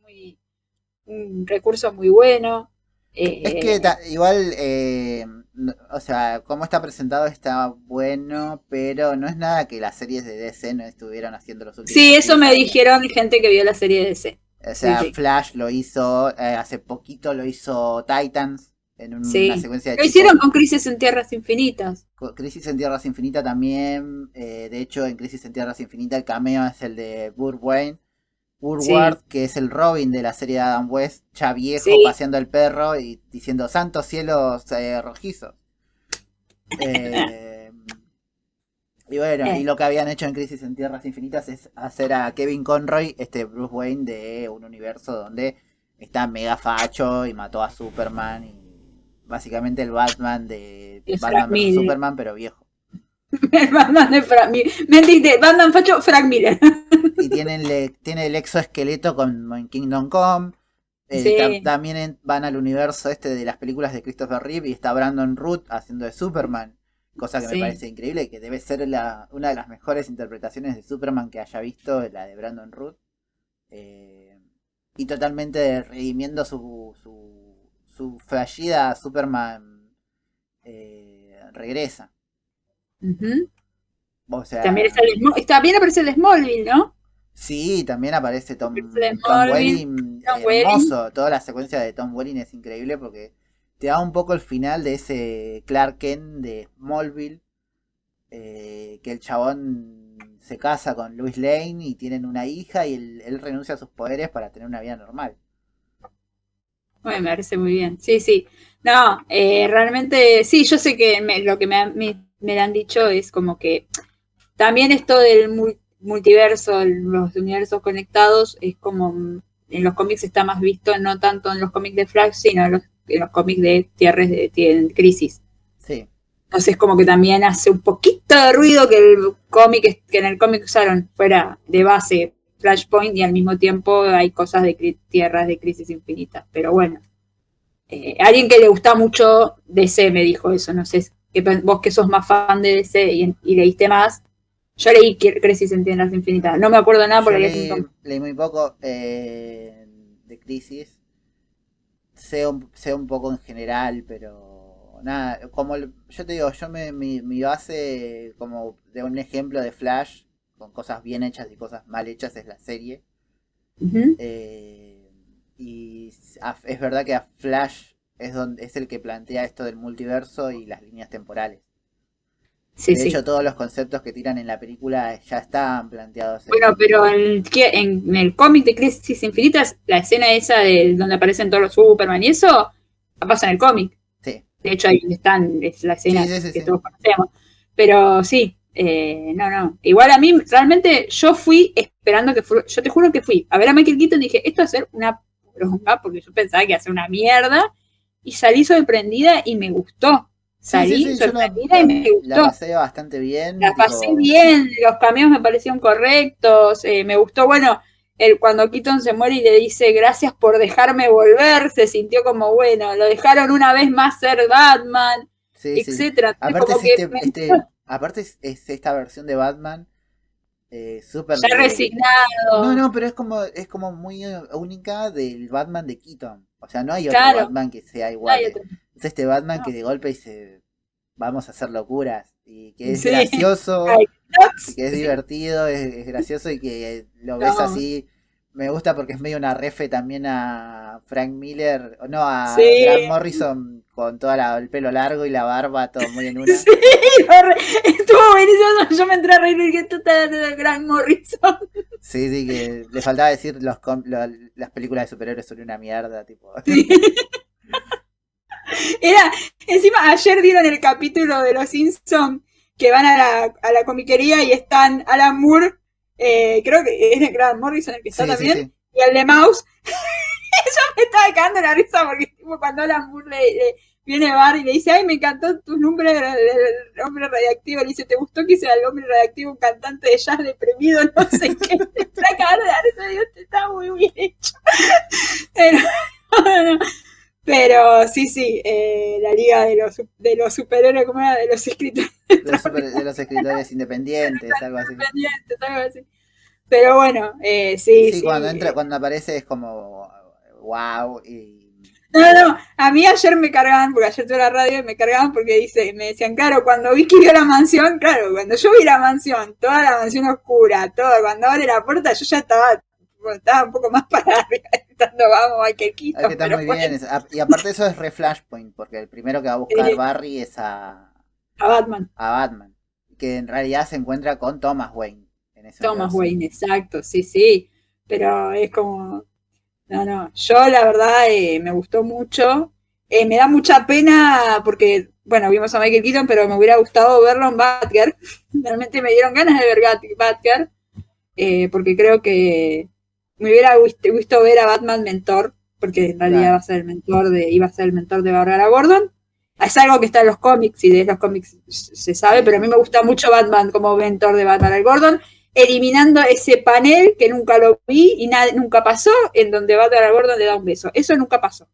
[SPEAKER 3] un recurso muy bueno. Eh,
[SPEAKER 2] Es que ta- igual, eh, o sea, como está presentado está bueno, pero no es nada que las series de DC no estuvieron haciendo los últimos
[SPEAKER 3] sí, eso me
[SPEAKER 2] 15 años.
[SPEAKER 3] dijeron gente que vio la serie de DC.
[SPEAKER 2] O sea,
[SPEAKER 3] Sí, sí.
[SPEAKER 2] Flash lo hizo, eh, hace poquito lo hizo Titans en un-
[SPEAKER 3] Sí.
[SPEAKER 2] una secuencia de
[SPEAKER 3] Lo hicieron con Crisis en Tierras Infinitas.
[SPEAKER 2] Crisis en Tierras Infinitas también. eh, de hecho, en Crisis en Tierras Infinitas el cameo es el de Burt Wayne. Woodward, que es el Robin de la serie de Adam West, ya viejo,
[SPEAKER 3] Sí.
[SPEAKER 2] paseando el perro y diciendo santos cielos eh, rojizos. Eh, y bueno, y lo que habían hecho en Crisis en Tierras Infinitas es hacer a Kevin Conroy, este Bruce Wayne de un universo donde está mega facho y mató a Superman y básicamente el Batman de Batman vs. Superman, pero viejo.
[SPEAKER 3] El Batman de Frank Miller. Me entendiste, Batman Facho, Frank Miller.
[SPEAKER 2] Y tiene el, tiene el exoesqueleto con en Kingdom Come. Eh,
[SPEAKER 3] Sí.
[SPEAKER 2] tam- también en- van al universo este de las películas de Christopher Reeve y está Brandon Root haciendo de Superman. Cosa que
[SPEAKER 3] Sí.
[SPEAKER 2] me parece increíble, que debe ser la, una de las mejores interpretaciones de Superman que haya visto, la de Brandon Root. Eh, y totalmente redimiendo su, su, su fallida Superman eh, regresa.
[SPEAKER 3] Ujú.
[SPEAKER 2] O sea,
[SPEAKER 3] También, está el también aparece el Smallville, ¿no?
[SPEAKER 2] sí, también aparece Tom,
[SPEAKER 3] Aparece
[SPEAKER 2] Tom Welling,
[SPEAKER 3] Tom
[SPEAKER 2] hermoso. Toda la secuencia de Tom Welling es increíble porque te da un poco el final de ese Clark Kent de Smallville, eh, que el chabón se casa con Lois Lane y tienen una hija y él, él renuncia a sus poderes para tener una vida normal.
[SPEAKER 3] Bueno, me parece muy bien. Sí, sí. No, eh, realmente, sí, yo sé que me- lo que me, me, me han dicho es como que también esto del mul- multiverso, los universos conectados, es como en los cómics está más visto, no tanto en los cómics de Flash, sino en los, en los cómics de Tierras de, de Crisis.
[SPEAKER 2] Sí,
[SPEAKER 3] Entonces como que también hace un poquito de ruido que el cómic que en el cómic usaron fuera de base Flashpoint y al mismo tiempo hay cosas de tierras de crisis infinitas. Pero bueno, eh, alguien que le gusta mucho DC me dijo eso, no sé, que, vos que sos más fan de DC y, y leíste más, yo leí Crisis en Tierras Infinitas, no me acuerdo nada porque
[SPEAKER 2] leí,
[SPEAKER 3] leí
[SPEAKER 2] muy poco eh, de Crisis. Sé un, sé un poco en general, pero nada, como el- yo te digo, yo me, mi, mi base como de un ejemplo de Flash, con cosas bien hechas y cosas mal hechas, es la serie. Eh, y a- es verdad que a Flash es, donde, es el que plantea esto del multiverso y las líneas temporales.
[SPEAKER 3] Sí,
[SPEAKER 2] de
[SPEAKER 3] sí.
[SPEAKER 2] hecho, todos los conceptos que tiran en la película ya están planteados. en-
[SPEAKER 3] Bueno, pero en, el cómic de Crisis Infinitas, la escena esa de donde aparecen todos los Superman y eso, pasa en el cómic.
[SPEAKER 2] Sí,
[SPEAKER 3] De hecho, ahí están, es la escena
[SPEAKER 2] Sí,
[SPEAKER 3] que todos conocemos. Pero sí, eh, no, no. Igual a mí, realmente, yo fui esperando que yo te juro que fui a ver a Michael Keaton y dije, esto va a ser una bronca, porque yo pensaba que iba a ser una mierda, y salí sorprendida y me gustó. Salí
[SPEAKER 2] sí, sí, yo la,
[SPEAKER 3] sorprendida y me
[SPEAKER 2] la
[SPEAKER 3] gustó.
[SPEAKER 2] pasé bastante bien.
[SPEAKER 3] La
[SPEAKER 2] tipo,
[SPEAKER 3] pasé bien, los cameos me parecieron correctos, eh, me gustó, bueno, el, cuando Keaton se muere y le dice gracias por dejarme volver, se sintió como, bueno, lo dejaron una vez más ser Batman, etcétera.
[SPEAKER 2] Aparte, es, este, este- aparte es, es esta versión de Batman eh, súper...
[SPEAKER 3] ya resignado.
[SPEAKER 2] No, no, pero es como, es como muy única del Batman de Keaton. O sea, no hay otro
[SPEAKER 3] Claro.
[SPEAKER 2] Batman que sea
[SPEAKER 3] No
[SPEAKER 2] igual.
[SPEAKER 3] otro.
[SPEAKER 2] Es este Batman
[SPEAKER 3] No.
[SPEAKER 2] que de golpe dice, vamos a hacer locuras. Y que es
[SPEAKER 3] Sí.
[SPEAKER 2] gracioso, y que es divertido, es, es gracioso y que lo ves
[SPEAKER 3] No.
[SPEAKER 2] así. Me gusta porque es medio una refe también a Frank Miller, no, a
[SPEAKER 3] Sí.
[SPEAKER 2] Grant Morrison con todo el pelo largo y la barba, todo muy en una.
[SPEAKER 3] Sí, estuvo buenísimo. Yo me entré a reír y dije, esto está de Gran Morrison.
[SPEAKER 2] Sí, sí, que le faltaba decir los las películas de superhéroes son una mierda, tipo.
[SPEAKER 3] Sí. Era, encima ayer dieron el capítulo de los Simpsons que van a la, a la comiquería y están Alan Moore, eh, creo que es el Grant Morrison el que está
[SPEAKER 2] Sí,
[SPEAKER 3] también,
[SPEAKER 2] sí.
[SPEAKER 3] y el de Mouse. Yo me estaba cagando la risa porque tipo, cuando Alan Moore le, le- viene Bar y le dice, ay, me encantó tu nombre del hombre radiactivo, le dice, ¿te gustó que sea el hombre radiactivo un cantante de jazz deprimido? No sé qué. Me está cagando la risa, digo, "Este está muy bien hecho. Pero, no, pero sí, sí, eh, la liga de los, de los superhéroes, ¿cómo era? De los escritores
[SPEAKER 2] De los, super- de los escritores independientes, algo así.
[SPEAKER 3] independientes, algo así. Pero bueno, eh, sí,
[SPEAKER 2] Sí,
[SPEAKER 3] sí.
[SPEAKER 2] cuando entra, cuando aparece es como wow y
[SPEAKER 3] No, no, a mí ayer me cargaban, porque ayer tuve la radio y me cargaban porque dice, me decían, claro, cuando Vicky vio la mansión, claro, cuando yo vi la mansión, toda la mansión oscura, todo, cuando abre la puerta, yo ya estaba, estaba un poco más para arriba, vamos, Michael Keaton.
[SPEAKER 2] que muy
[SPEAKER 3] bueno,
[SPEAKER 2] bien. a- Y aparte eso es re Flashpoint, porque el primero que va a buscar
[SPEAKER 3] Sí.
[SPEAKER 2] Barry es a,
[SPEAKER 3] A Batman,
[SPEAKER 2] a Batman, que en realidad se encuentra con Thomas Wayne. En ese
[SPEAKER 3] Thomas
[SPEAKER 2] universo.
[SPEAKER 3] Wayne, exacto, sí, sí, pero es como, no, no, yo la verdad eh, me gustó mucho, Eh, me da mucha pena porque, bueno, vimos a Michael Keaton, pero me hubiera gustado verlo en Batgirl, realmente me dieron ganas de ver Batgirl, eh, porque creo que me hubiera visto ver a Batman mentor, porque en realidad
[SPEAKER 2] Claro.
[SPEAKER 3] va a ser el mentor de, iba a ser el mentor de Barbara Gordon. Es algo que está en los cómics y de los cómics se sabe, pero a mí me gusta mucho Batman como mentor de Barbara Gordon, eliminando ese panel que nunca lo vi y nada, nunca pasó, en donde Barbara Gordon le da un beso. Eso nunca pasó.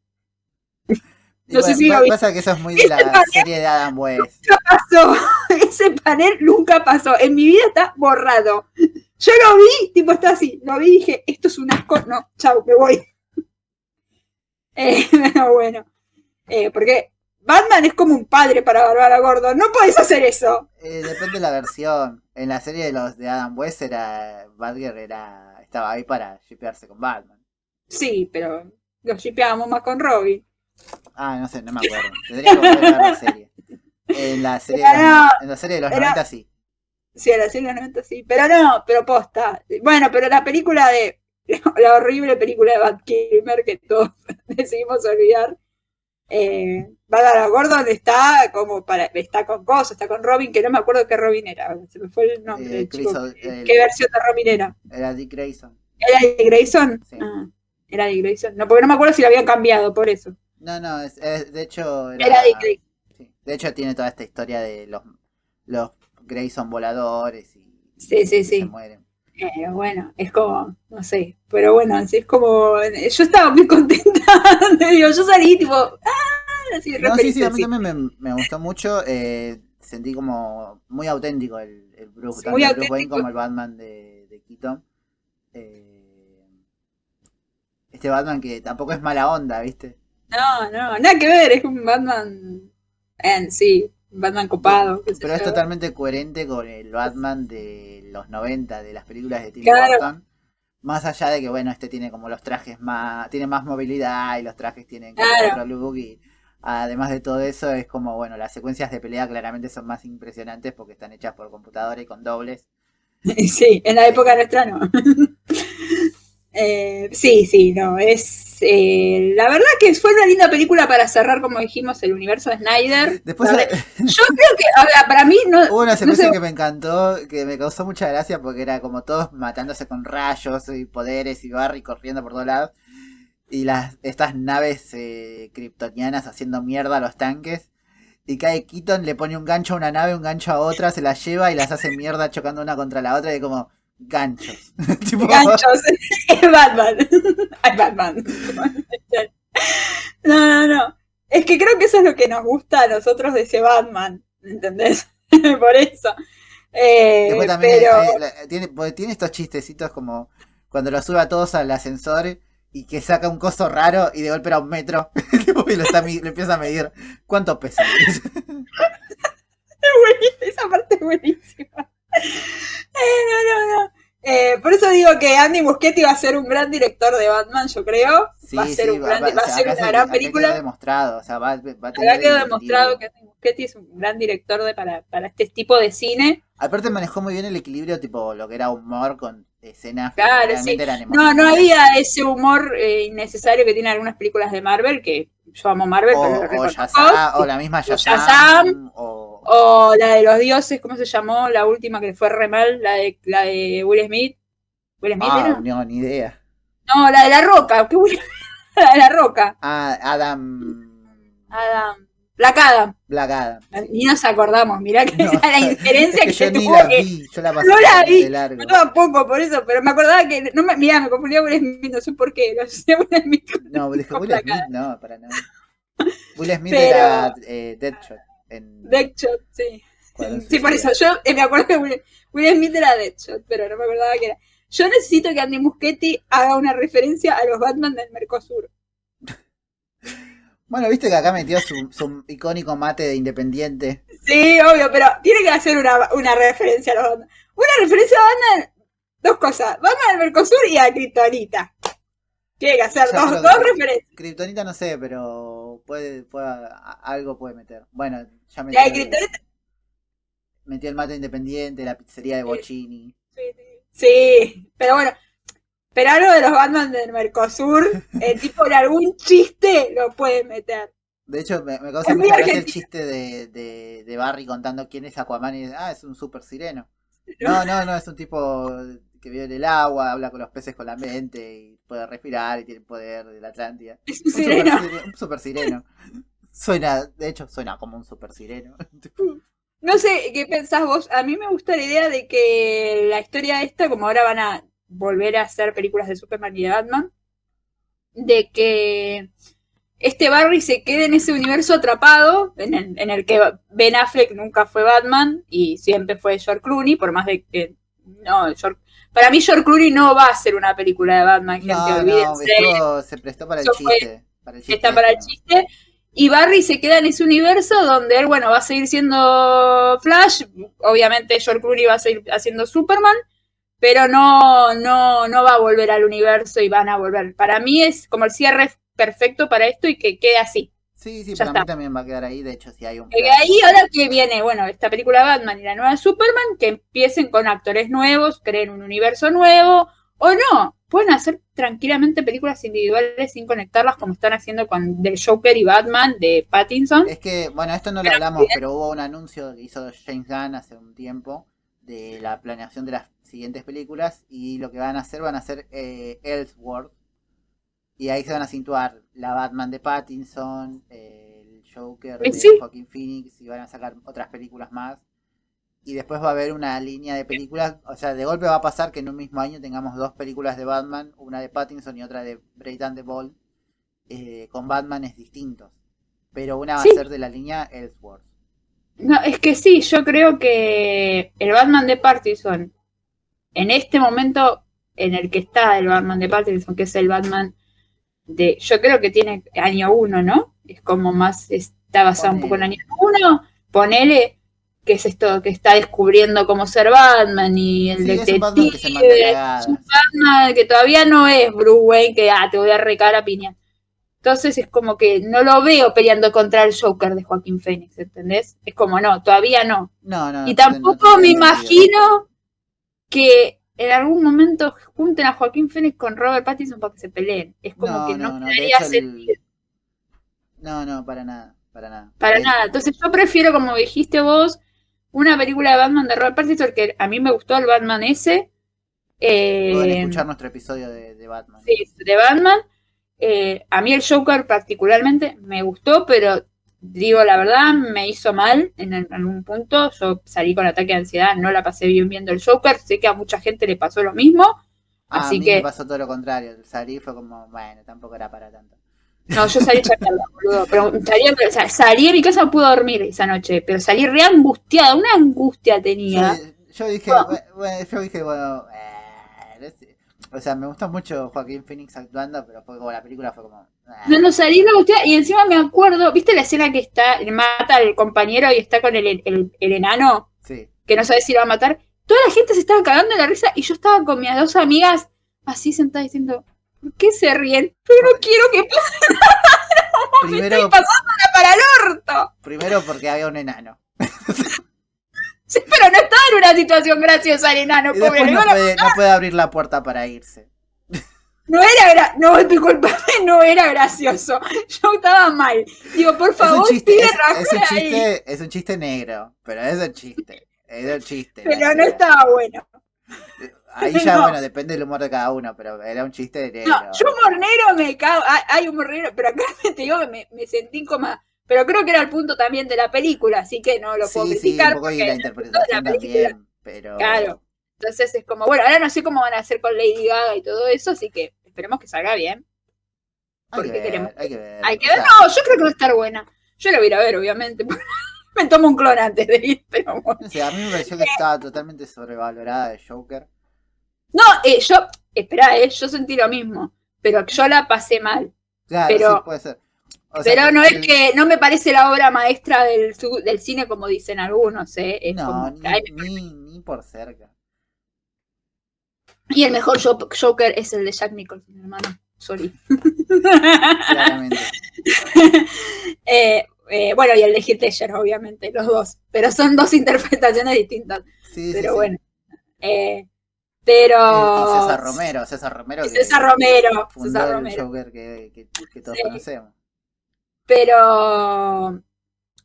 [SPEAKER 3] No sé
[SPEAKER 2] bueno,
[SPEAKER 3] si lo
[SPEAKER 2] pa-
[SPEAKER 3] viste.
[SPEAKER 2] pasa que eso es muy de la serie de Adam West.
[SPEAKER 3] Nunca pasó. Ese panel nunca pasó. En mi vida está borrado. Yo lo vi, tipo está así. Lo vi y dije, esto es un asco. No, chau, me voy. Eh, pero bueno. Eh, porque Batman es como un padre para Bárbara Gordon. No podés hacer eso.
[SPEAKER 2] Eh, depende de la versión. En la serie de los de Adam West era. Batgirl era. estaba ahí para shipearse con Batman.
[SPEAKER 3] Sí, pero lo shipeábamos más con Robin.
[SPEAKER 2] Ah, no sé, no me acuerdo. Tendría que volver a ver la serie. En la serie, de los,
[SPEAKER 3] no,
[SPEAKER 2] en la serie de los 90 sí.
[SPEAKER 3] Sí, a la los 90 sí. Pero no, pero posta. Bueno, pero la película de. La horrible película de Bat Kilmer que todos decidimos olvidar. Eh, Bárbara Gordon está como para. Está con cosas, está con Robin, que no me acuerdo qué Robin era. Se me fue el nombre.
[SPEAKER 2] Eh,
[SPEAKER 3] del chico.
[SPEAKER 2] Chris O- el-
[SPEAKER 3] ¿Qué versión de Robin era?
[SPEAKER 2] Era Dick Grayson.
[SPEAKER 3] ¿Era de Grayson?
[SPEAKER 2] Sí.
[SPEAKER 3] Ah, era de Grayson. No, porque no me acuerdo si lo habían cambiado, por eso.
[SPEAKER 2] No, no, es, es- de hecho. Era,
[SPEAKER 3] Era de Grayson.
[SPEAKER 2] sí. De hecho, tiene toda esta historia de los, los Grayson voladores y.
[SPEAKER 3] Sí, sí,
[SPEAKER 2] y
[SPEAKER 3] sí.
[SPEAKER 2] Se mueren.
[SPEAKER 3] Eh, bueno, es como, no sé, pero bueno, así es como, yo estaba muy contenta, digo, yo salí tipo, ¡ah! Así,
[SPEAKER 2] No, sí, sí, a mí también me, me gustó mucho. eh, sentí como muy auténtico el, el Bruce, tanto
[SPEAKER 3] muy
[SPEAKER 2] el Bruce Wayne como el Batman de, de Keaton. Eh, este Batman que tampoco es mala onda, ¿viste?
[SPEAKER 3] No, no, nada que ver, es un Batman, en sí, Batman copado. sé
[SPEAKER 2] Pero es totalmente coherente con el Batman de los 90, de las películas de Tim
[SPEAKER 3] Claro.
[SPEAKER 2] Burton. Más allá de que, bueno, este tiene como los trajes más. Tiene más movilidad y los trajes tienen
[SPEAKER 3] Claro.
[SPEAKER 2] otro look. Y además de todo eso, es como, bueno, las secuencias de pelea claramente son más impresionantes porque están hechas por computadora y con dobles.
[SPEAKER 3] Sí, en la época nuestra no. Eh, sí, sí, no, es... eh, la verdad que fue una linda película para cerrar, como dijimos, el universo de Snyder.
[SPEAKER 2] Después
[SPEAKER 3] yo creo que, a ver, para mí, no,
[SPEAKER 2] hubo una
[SPEAKER 3] no
[SPEAKER 2] secuencia
[SPEAKER 3] sé,
[SPEAKER 2] que me encantó, que me causó mucha gracia porque era como todos matándose con rayos y poderes y Barry corriendo por todos lados. Y las, estas naves eh, kryptonianas haciendo mierda a los tanques. Y cae Keaton, le pone un gancho a una nave, un gancho a otra, se las lleva y las hace mierda chocando una contra la otra y como ganchos. Tipo,
[SPEAKER 3] ganchos. Es Batman. Ay, Batman. No, no, no. Es que creo que eso es lo que nos gusta a nosotros de ese Batman. ¿Entendés? Por eso. Eh,
[SPEAKER 2] Después también
[SPEAKER 3] pero.
[SPEAKER 2] eh, la- tiene, porque tiene estos chistecitos como cuando lo sube a todos al ascensor y que saca un coso raro y de golpe era un metro y lo, está, lo empieza a medir. ¿Cuánto pesa?
[SPEAKER 3] Esa parte es buenísima. Eh, no, no, no. Eh, por eso digo que Andy Muschietti va a ser un gran director de Batman, yo creo. va a ser, un gran- va a
[SPEAKER 2] o sea,
[SPEAKER 3] ser una
[SPEAKER 2] se-
[SPEAKER 3] gran película.
[SPEAKER 2] demostrado, o sea, va, va a tener
[SPEAKER 3] quedó demostrado que Andy Muschietti es un gran director de, para, para este tipo de cine.
[SPEAKER 2] Aparte manejó muy bien el equilibrio, tipo lo que era humor con escenas que
[SPEAKER 3] Claro,
[SPEAKER 2] realmente
[SPEAKER 3] sí.
[SPEAKER 2] eran
[SPEAKER 3] No, no había ese humor eh, innecesario que tienen algunas películas de Marvel, que yo amo Marvel,
[SPEAKER 2] O,
[SPEAKER 3] pero
[SPEAKER 2] o, o la misma Shazam, o
[SPEAKER 3] O la de los dioses, ¿cómo se llamó? La última que fue re mal, la de, la de Will Smith. ¿Will Smith
[SPEAKER 2] ah,
[SPEAKER 3] era?
[SPEAKER 2] no, ni idea.
[SPEAKER 3] No, la de la roca. ¿qué Will- la de la roca.
[SPEAKER 2] Ah, Adam
[SPEAKER 3] Adam. Black Adam. Ni nos acordamos, mirá que
[SPEAKER 2] No,
[SPEAKER 3] la injerencia
[SPEAKER 2] es
[SPEAKER 3] que,
[SPEAKER 2] que yo
[SPEAKER 3] tuvo.
[SPEAKER 2] la
[SPEAKER 3] que-
[SPEAKER 2] vi, yo la pasé
[SPEAKER 3] no la
[SPEAKER 2] de
[SPEAKER 3] vi,
[SPEAKER 2] largo.
[SPEAKER 3] Yo tampoco, por eso, pero me acordaba que. No me, mirá, me confundía Will Smith, no sé por qué. Lo sé Will Smith
[SPEAKER 2] No, Will Smith, no, para nada. Will Smith
[SPEAKER 3] Pero-
[SPEAKER 2] era eh, Deadshot. En,
[SPEAKER 3] Deadshot, sí. Sí, por eso. Yo eh, me acuerdo que Will, Will Smith era Deadshot, pero no me acordaba que era. Yo necesito que Andy Muschietti haga una referencia a los Batman del Mercosur.
[SPEAKER 2] Bueno, viste que acá metió su, su icónico mate de independiente.
[SPEAKER 3] Sí, obvio, pero tiene que hacer una, una referencia a los Batman. Una referencia a Batman, dos cosas. Batman del Mercosur y a Kryptonita. Tiene que hacer dos, dos referencias.
[SPEAKER 2] Kryptonita no sé, pero puede, puede a- algo puede meter. Bueno, ya metió, el, metió el mate independiente, la pizzería de Bocini.
[SPEAKER 3] Sí, sí. Sí, pero bueno. Pero algo de los Batman del Mercosur, el tipo en algún chiste lo puede meter.
[SPEAKER 2] De hecho, me, me causa mucha gracia el chiste de, de, de Barry contando quién es Aquaman y dice, ah, es un super sireno. No, no, no, es un tipo que vive en el agua, habla con los peces con la mente y puede respirar y tiene poder de la Atlántida.
[SPEAKER 3] Es un
[SPEAKER 2] Un super,
[SPEAKER 3] sireno.
[SPEAKER 2] sire- un super sireno. Suena, de hecho, suena como un super sireno.
[SPEAKER 3] No sé, ¿qué pensás vos? A mí me gusta la idea de que la historia esta, como ahora van a volver a hacer películas de Superman y de Batman, de que este Barry se quede en ese universo atrapado, en el, en el que Ben Affleck nunca fue Batman y siempre fue George Clooney, por más de que... No, George- para mí George Clooney no va a hacer una película de Batman, gente,
[SPEAKER 2] No,
[SPEAKER 3] olvídense.
[SPEAKER 2] se prestó para el
[SPEAKER 3] fue-
[SPEAKER 2] chiste. Para el chiste
[SPEAKER 3] está para el chiste. Y Barry se queda en ese universo donde él, bueno, va a seguir siendo Flash, obviamente George Clooney va a seguir haciendo Superman, pero no, no, no va a volver al universo y van a volver. Para mí es como el cierre perfecto para esto y que quede así.
[SPEAKER 2] Sí, sí,
[SPEAKER 3] Ya
[SPEAKER 2] para
[SPEAKER 3] está.
[SPEAKER 2] mí también va a quedar ahí. De hecho, si hay un.
[SPEAKER 3] Que ahí ahora que viene, bueno, esta película Batman y la nueva Superman, que empiecen con actores nuevos, creen un universo nuevo, o no, pueden hacer tranquilamente películas individuales sin conectarlas como están haciendo con del Joker y Batman de Pattinson.
[SPEAKER 2] Es que, bueno, esto no lo hablamos, pero hubo un anuncio que hizo James Gunn hace un tiempo de la planeación de las siguientes películas y lo que van a hacer van a hacer eh, Elseworld y ahí se van a situar la Batman de Pattinson, eh, el Joker
[SPEAKER 3] Eh,
[SPEAKER 2] de
[SPEAKER 3] sí.
[SPEAKER 2] Joaquin Phoenix y van a sacar otras películas más y después va a haber una línea de películas, o sea, de golpe va a pasar que en un mismo año tengamos dos películas de Batman, una de Pattinson y otra de Brave and the Bold, eh, con Batmanes distintos. Pero una va
[SPEAKER 3] Sí.
[SPEAKER 2] a ser de la línea Elseworld.
[SPEAKER 3] No, es que sí, yo creo que el Batman de Pattinson, en este momento en el que está el Batman de Pattinson, que es el Batman de, yo creo que tiene año uno, ¿no? Es como más, está basado un poco en año uno, ponele que es esto que está descubriendo cómo ser Batman y el
[SPEAKER 2] Sí, un Batman que se
[SPEAKER 3] detective, Batman que todavía no es Bruce Wayne, que ah, te voy a recar a piña. Entonces es como que no lo veo peleando contra el Joker de Joaquín Phoenix, ¿entendés? Es como no, todavía no.
[SPEAKER 2] No, no.
[SPEAKER 3] Y tampoco me imagino que en algún momento junten a Joaquín Phoenix con Robert Pattinson para que se peleen. Es como
[SPEAKER 2] No,
[SPEAKER 3] que no,
[SPEAKER 2] no, no, el-
[SPEAKER 3] sentido
[SPEAKER 2] No, no, para nada. Para nada.
[SPEAKER 3] para nada. Entonces yo prefiero, como dijiste vos, una película de Batman de Robert Pattinson que a mí me gustó el Batman ese. eh,
[SPEAKER 2] Pueden escuchar nuestro episodio de, de Batman.
[SPEAKER 3] sí, de Batman. Eh, a mí el Joker particularmente me gustó, pero digo la verdad, me hizo mal en, algún punto. Yo salí con ataque de ansiedad, no la pasé bien viendo el Joker. Sé que a mucha gente le pasó lo mismo.
[SPEAKER 2] Ah,
[SPEAKER 3] Así
[SPEAKER 2] a mí
[SPEAKER 3] que-
[SPEAKER 2] me pasó todo lo contrario. Salí fue como, bueno, tampoco era para tanto.
[SPEAKER 3] No, yo salí chacarda, boludo. Pero salí, o sea, salí de mi casa, no pude dormir esa noche, pero salí re angustiada, una angustia tenía.
[SPEAKER 2] Yo, yo dije,
[SPEAKER 3] No.
[SPEAKER 2] bu- bueno, yo dije, bueno, eh, o sea, me gustó mucho Joaquín Phoenix actuando, pero fue como la película fue como.
[SPEAKER 3] No, no salí re angustiada y encima me acuerdo, ¿viste la escena que está, mata al compañero y está con el, el- el enano,
[SPEAKER 2] Sí.
[SPEAKER 3] que no sabe si lo va a matar? Toda la gente se estaba cagando de la risa y yo estaba con mis dos amigas así sentadas diciendo, ¿por qué se ríen? Pero no quiero que pase
[SPEAKER 2] Primero,
[SPEAKER 3] estoy pasándola para el orto.
[SPEAKER 2] primero porque había un enano.
[SPEAKER 3] Sí, pero no estaba en una situación graciosa el enano,
[SPEAKER 2] Y
[SPEAKER 3] pobre.
[SPEAKER 2] no puede, no puede abrir la puerta para irse.
[SPEAKER 3] No era gra no, disculpame, no era gracioso. Yo estaba mal. Digo, por
[SPEAKER 2] Es un
[SPEAKER 3] favor,
[SPEAKER 2] chiste, es, es un chiste, es un chiste negro, pero es un chiste. Es un chiste.
[SPEAKER 3] Pero no estaba bueno.
[SPEAKER 2] Ahí ya,
[SPEAKER 3] no.
[SPEAKER 2] bueno, depende del humor de cada uno, pero era un chiste negro.
[SPEAKER 3] No, yo humor negro me cago. Hay, humor negro, pero acá te digo que me, me sentí como. Pero creo que era el punto también de la película, así que no lo puedo
[SPEAKER 2] sí, sí,
[SPEAKER 3] criticar.
[SPEAKER 2] un poco y la
[SPEAKER 3] de
[SPEAKER 2] interpretación
[SPEAKER 3] la
[SPEAKER 2] también, pero...
[SPEAKER 3] Claro. Entonces es como, bueno, ahora no sé cómo van a hacer con Lady Gaga y todo eso, así que esperemos que salga bien.
[SPEAKER 2] Hay
[SPEAKER 3] porque
[SPEAKER 2] que ver,
[SPEAKER 3] queremos-
[SPEAKER 2] hay que ver.
[SPEAKER 3] Hay que ver, no, yo creo que va a estar buena. Yo la voy a ir a ver, obviamente. me tomo un clon antes de ir, pero bueno.
[SPEAKER 2] a mí me pareció que estaba totalmente sobrevalorada de Joker.
[SPEAKER 3] No, eh, yo, espera, eh, yo sentí lo mismo, pero yo la pasé mal.
[SPEAKER 2] Claro,
[SPEAKER 3] Pero-
[SPEAKER 2] sí, puede ser. O sea,
[SPEAKER 3] pero no
[SPEAKER 2] el-
[SPEAKER 3] es que, no me parece la obra maestra del, del cine como dicen algunos, eh. Es
[SPEAKER 2] No,
[SPEAKER 3] como
[SPEAKER 2] ni, ni por cerca.
[SPEAKER 3] Y el mejor Jo- Joker es el de Jack Nicholson, hermano. Sorry.
[SPEAKER 2] Claramente.
[SPEAKER 3] Eh, eh, bueno, y el de Heath Ledger, obviamente, los dos. Pero son dos interpretaciones distintas.
[SPEAKER 2] Sí, sí,
[SPEAKER 3] Pero
[SPEAKER 2] sí.
[SPEAKER 3] bueno. Eh, pero.
[SPEAKER 2] Y César Romero, César Romero. Que
[SPEAKER 3] César Romero.
[SPEAKER 2] Fundó
[SPEAKER 3] César
[SPEAKER 2] el
[SPEAKER 3] Romero.
[SPEAKER 2] Joker que, que, que todos
[SPEAKER 3] Sí.
[SPEAKER 2] conocemos.
[SPEAKER 3] Pero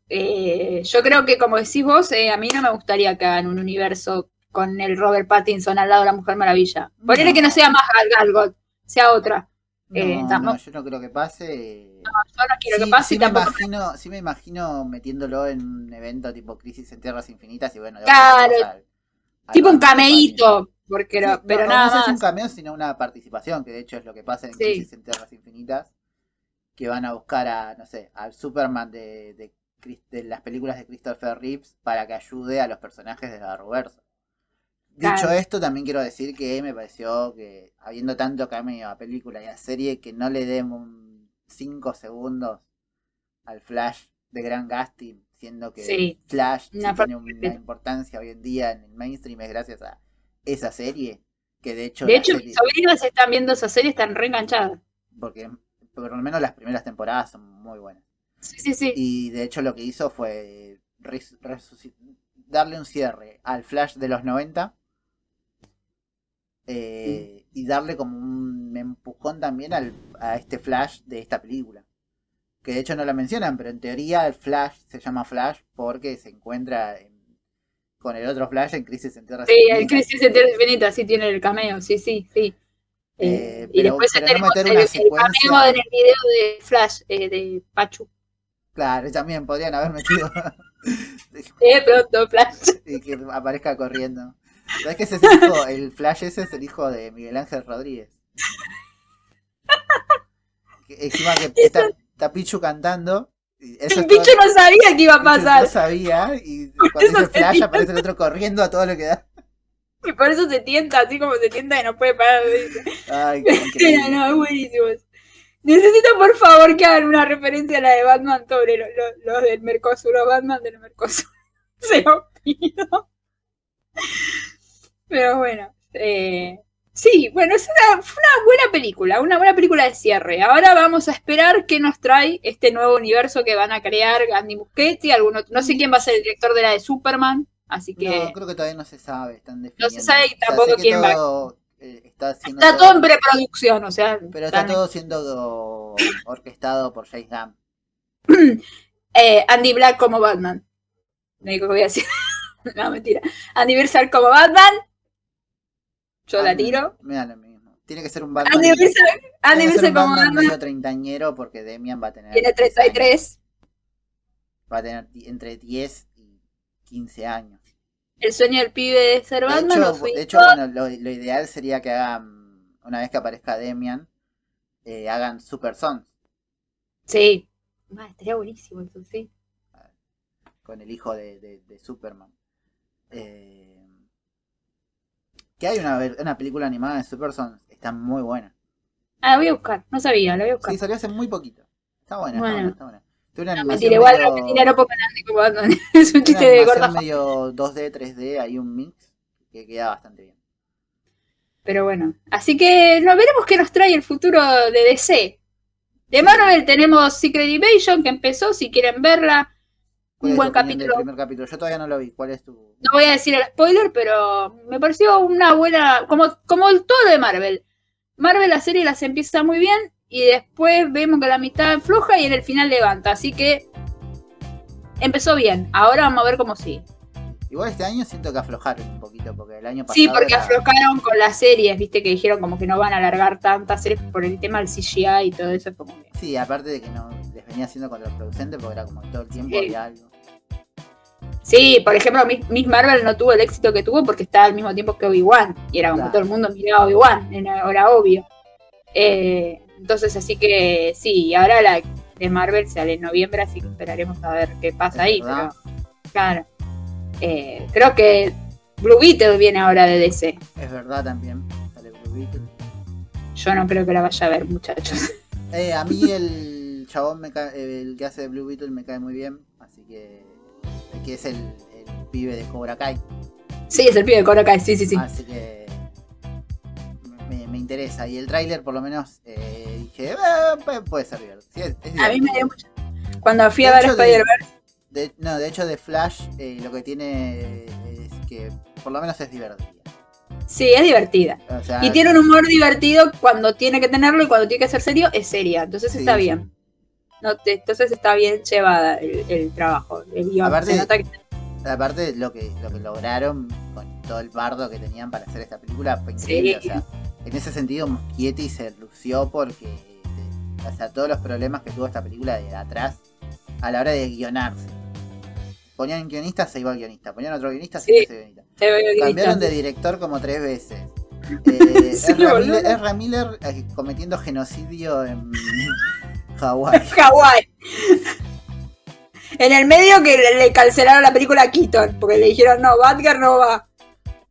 [SPEAKER 3] eh, yo creo que, como decís vos, eh, a mí no me gustaría que hagan un universo con el Robert Pattinson al lado de la Mujer Maravilla. Ponele
[SPEAKER 2] No.
[SPEAKER 3] que no sea más Gal Gadot, sea otra. Eh,
[SPEAKER 2] No,
[SPEAKER 3] tampoco-
[SPEAKER 2] no, yo no creo que pase.
[SPEAKER 3] Yo no quiero
[SPEAKER 2] sí,
[SPEAKER 3] que pase
[SPEAKER 2] sí
[SPEAKER 3] y
[SPEAKER 2] me
[SPEAKER 3] tampoco.
[SPEAKER 2] imagino, sí me imagino metiéndolo en un evento tipo Crisis en Tierras Infinitas y bueno, de
[SPEAKER 3] Claro, Tipo un
[SPEAKER 2] de
[SPEAKER 3] cameíto, porque no-
[SPEAKER 2] Sí,
[SPEAKER 3] pero
[SPEAKER 2] no,
[SPEAKER 3] nada
[SPEAKER 2] no
[SPEAKER 3] más.
[SPEAKER 2] un cameo, sino una participación, que de hecho es lo que pasa en. Crisis en Tierras Infinitas, que van a buscar a, no sé, al Superman de, de, Chris- de las películas de Christopher Reeves para que ayude a los personajes de la Roverso. Dicho
[SPEAKER 3] Claro.
[SPEAKER 2] esto, también quiero decir que me pareció que, habiendo tanto cameo a película y a serie, que no le den un 5 segundos al Flash de Gran Gustin, siendo que
[SPEAKER 3] Sí.
[SPEAKER 2] Flash sí tiene una importancia hoy en día en el mainstream es gracias a esa serie, que de hecho,
[SPEAKER 3] De hecho,
[SPEAKER 2] serie-
[SPEAKER 3] mis sobrinas están viendo esa serie, están reenganchadas.
[SPEAKER 2] porque por lo menos las primeras temporadas son muy buenas.
[SPEAKER 3] Sí, sí, sí.
[SPEAKER 2] Y de hecho lo que hizo fue darle un cierre al Flash de los 90 eh, y darle como un empujón también al, a este Flash de esta película. Que de hecho no lo mencionan, pero en teoría el Flash se llama Flash porque se encuentra en- con el otro Flash en Crisis en Tierra
[SPEAKER 3] Sí, el Crisis en Tierra Infinita sí tiene el cameo, sí, sí, sí. Eh,
[SPEAKER 2] Eh,
[SPEAKER 3] y
[SPEAKER 2] pero-
[SPEAKER 3] después
[SPEAKER 2] pero
[SPEAKER 3] tenemos el, cameo en el video de Flash, eh, de Pachu.
[SPEAKER 2] Claro, también podrían haber metido
[SPEAKER 3] De pronto, Flash.
[SPEAKER 2] y que aparezca corriendo. ¿Sabes que ese es el hijo, el Flash ese es el hijo de Miguel Ángel Rodríguez? Que encima que está, está Pichu cantando. y eso
[SPEAKER 3] El
[SPEAKER 2] todo-
[SPEAKER 3] bicho no sabía que iba a
[SPEAKER 2] Pichu
[SPEAKER 3] pasar.
[SPEAKER 2] No sabía, y cuando dice Flash
[SPEAKER 3] tienta.
[SPEAKER 2] aparece el otro corriendo a todo lo que da.
[SPEAKER 3] Y por eso se tienta, así como se tienta y no puede parar.
[SPEAKER 2] Ay, qué
[SPEAKER 3] no, buenísimo. Necesito por favor que hagan una referencia a la de Batman sobre los lo, lo del Mercosur, los Batman del Mercosur. Se lo pido. Pero bueno, eh, sí, bueno, es una, fue una buena película, una buena película de cierre. Ahora vamos a esperar qué nos trae este nuevo universo que van a crear Andy Muschietti, algún otro- no sé quién va a ser el director de la de Superman, así que
[SPEAKER 2] No, creo que todavía no se sabe. Están definiendo.
[SPEAKER 3] se sabe y
[SPEAKER 2] O sea,
[SPEAKER 3] tampoco quién va.
[SPEAKER 2] eh, está
[SPEAKER 3] todo en preproducción, o sea,
[SPEAKER 2] Pero está todo siendo orquestado por James Gunn.
[SPEAKER 3] Eh, Andy Black como Batman. Lo único que voy a decir. no, mentira. Andy Versal como Batman. Yo la tiro.
[SPEAKER 2] Mira lo mismo. Tiene que ser un Batman.
[SPEAKER 3] Andy Versal, Andy
[SPEAKER 2] tiene que ser
[SPEAKER 3] Versal
[SPEAKER 2] un
[SPEAKER 3] como
[SPEAKER 2] Batman medio treintañero porque Demian va a tener.
[SPEAKER 3] Tiene
[SPEAKER 2] 10 años.
[SPEAKER 3] 33.
[SPEAKER 2] Va a tener entre 10 y 15 años.
[SPEAKER 3] El sueño del pibe de ser
[SPEAKER 2] De
[SPEAKER 3] Batman.
[SPEAKER 2] hecho,
[SPEAKER 3] lo fui
[SPEAKER 2] de hecho, bueno, lo, lo ideal sería que hagan, una vez que aparezca Demian, eh, hagan Super Sons
[SPEAKER 3] Sí. Ah, estaría buenísimo eso, sí.
[SPEAKER 2] con el hijo de, de- de Superman. Eh, que hay una, una película animada de Super Sons, está muy buena.
[SPEAKER 3] Ah, la voy a buscar. No sabía, la voy a buscar.
[SPEAKER 2] Sí, salió hace muy poquito. Está buena,
[SPEAKER 3] Bueno.
[SPEAKER 2] está buena, está buena.
[SPEAKER 3] No, mentira, igual
[SPEAKER 2] medio-
[SPEAKER 3] no, como es un chiste de gorda.
[SPEAKER 2] medio 2D, 3D, hay un mix que queda bastante bien.
[SPEAKER 3] Pero bueno. Así que no, veremos qué nos trae el futuro de DC. De Marvel tenemos Secret Invasion que empezó, si quieren verla.
[SPEAKER 2] ¿Cuál
[SPEAKER 3] Un buen capítulo.
[SPEAKER 2] primer capítulo? Yo todavía no lo vi. ¿Cuál es tu...?
[SPEAKER 3] No voy a decir el spoiler, pero me pareció una buena. Como, como el todo de Marvel. Marvel la serie las empieza muy bien y después vemos que la mitad floja y en el final levanta. Así que empezó bien. Ahora vamos a ver cómo sigue.
[SPEAKER 2] Igual este año siento que aflojaron un poquito, porque el año pasado
[SPEAKER 3] Sí, porque
[SPEAKER 2] era-
[SPEAKER 3] aflojaron con las series, viste que dijeron como que no van a alargar tantas series por el tema del CGI y todo eso. es Como que...
[SPEAKER 2] Sí, aparte de que no les venía haciendo contraproducente, porque era como todo el tiempo
[SPEAKER 3] Sí.
[SPEAKER 2] había algo.
[SPEAKER 3] Sí, por ejemplo, Miss Marvel no tuvo el éxito que tuvo porque estaba al mismo tiempo que Obi-Wan. Y era como
[SPEAKER 2] Claro.
[SPEAKER 3] todo el mundo miraba Obi-Wan, era, obvio. Eh, entonces, así que sí, y ahora la de Marvel sale en noviembre, así que esperaremos a ver qué pasa ahí. Pero, claro. Eh, creo que Blue Beetle viene ahora de DC.
[SPEAKER 2] Es verdad también. Sale Blue Beetle.
[SPEAKER 3] Yo no creo que la vaya a ver, muchachos.
[SPEAKER 2] Eh, a mí el chabón me ca- el que hace de Blue Beetle me cae muy bien, así que que es el, el pibe de Cobra Kai,
[SPEAKER 3] Sí, es el pibe de Cobra Kai, sí, sí, sí.
[SPEAKER 2] así que me, me interesa y el tráiler por lo menos eh, dije "Eh, puede, ser divertido. Sí, es- es
[SPEAKER 3] A mí me
[SPEAKER 2] divertido.
[SPEAKER 3] dio mucho. Cuando fui a
[SPEAKER 2] De
[SPEAKER 3] ver
[SPEAKER 2] de-
[SPEAKER 3] Spider-Verse,
[SPEAKER 2] De- no, de hecho de Flash eh, lo que tiene es que por lo menos es divertida.
[SPEAKER 3] sí, es divertida.
[SPEAKER 2] O sea,
[SPEAKER 3] Y tiene un humor divertido cuando tiene que tenerlo y cuando tiene que ser serio es seria. Entonces
[SPEAKER 2] Sí,
[SPEAKER 3] está bien. No te- entonces está bien llevada el, el trabajo, el guion.
[SPEAKER 2] Aparte-
[SPEAKER 3] Se nota que-
[SPEAKER 2] Aparte lo que, lo que lograron con todo el bardo que tenían para hacer esta película fue increíble.
[SPEAKER 3] Sí.
[SPEAKER 2] O sea, en ese sentido Muschietti se lució porque o sea, todos los problemas que tuvo esta película de atrás a la hora de guionarse. Ponían guionista, se iba al guionista. Ponían otro guionista, se
[SPEAKER 3] Sí.
[SPEAKER 2] iba ese guionista. Cambiaron de director como tres veces. Eh,
[SPEAKER 3] Sí,
[SPEAKER 2] Ezra,
[SPEAKER 3] boludo.
[SPEAKER 2] Miller, Ezra Miller, eh, cometiendo genocidio en Hawái.
[SPEAKER 3] Hawái. En el medio que le, cancelaron la película a Keaton, porque le dijeron no, Batgirl no va.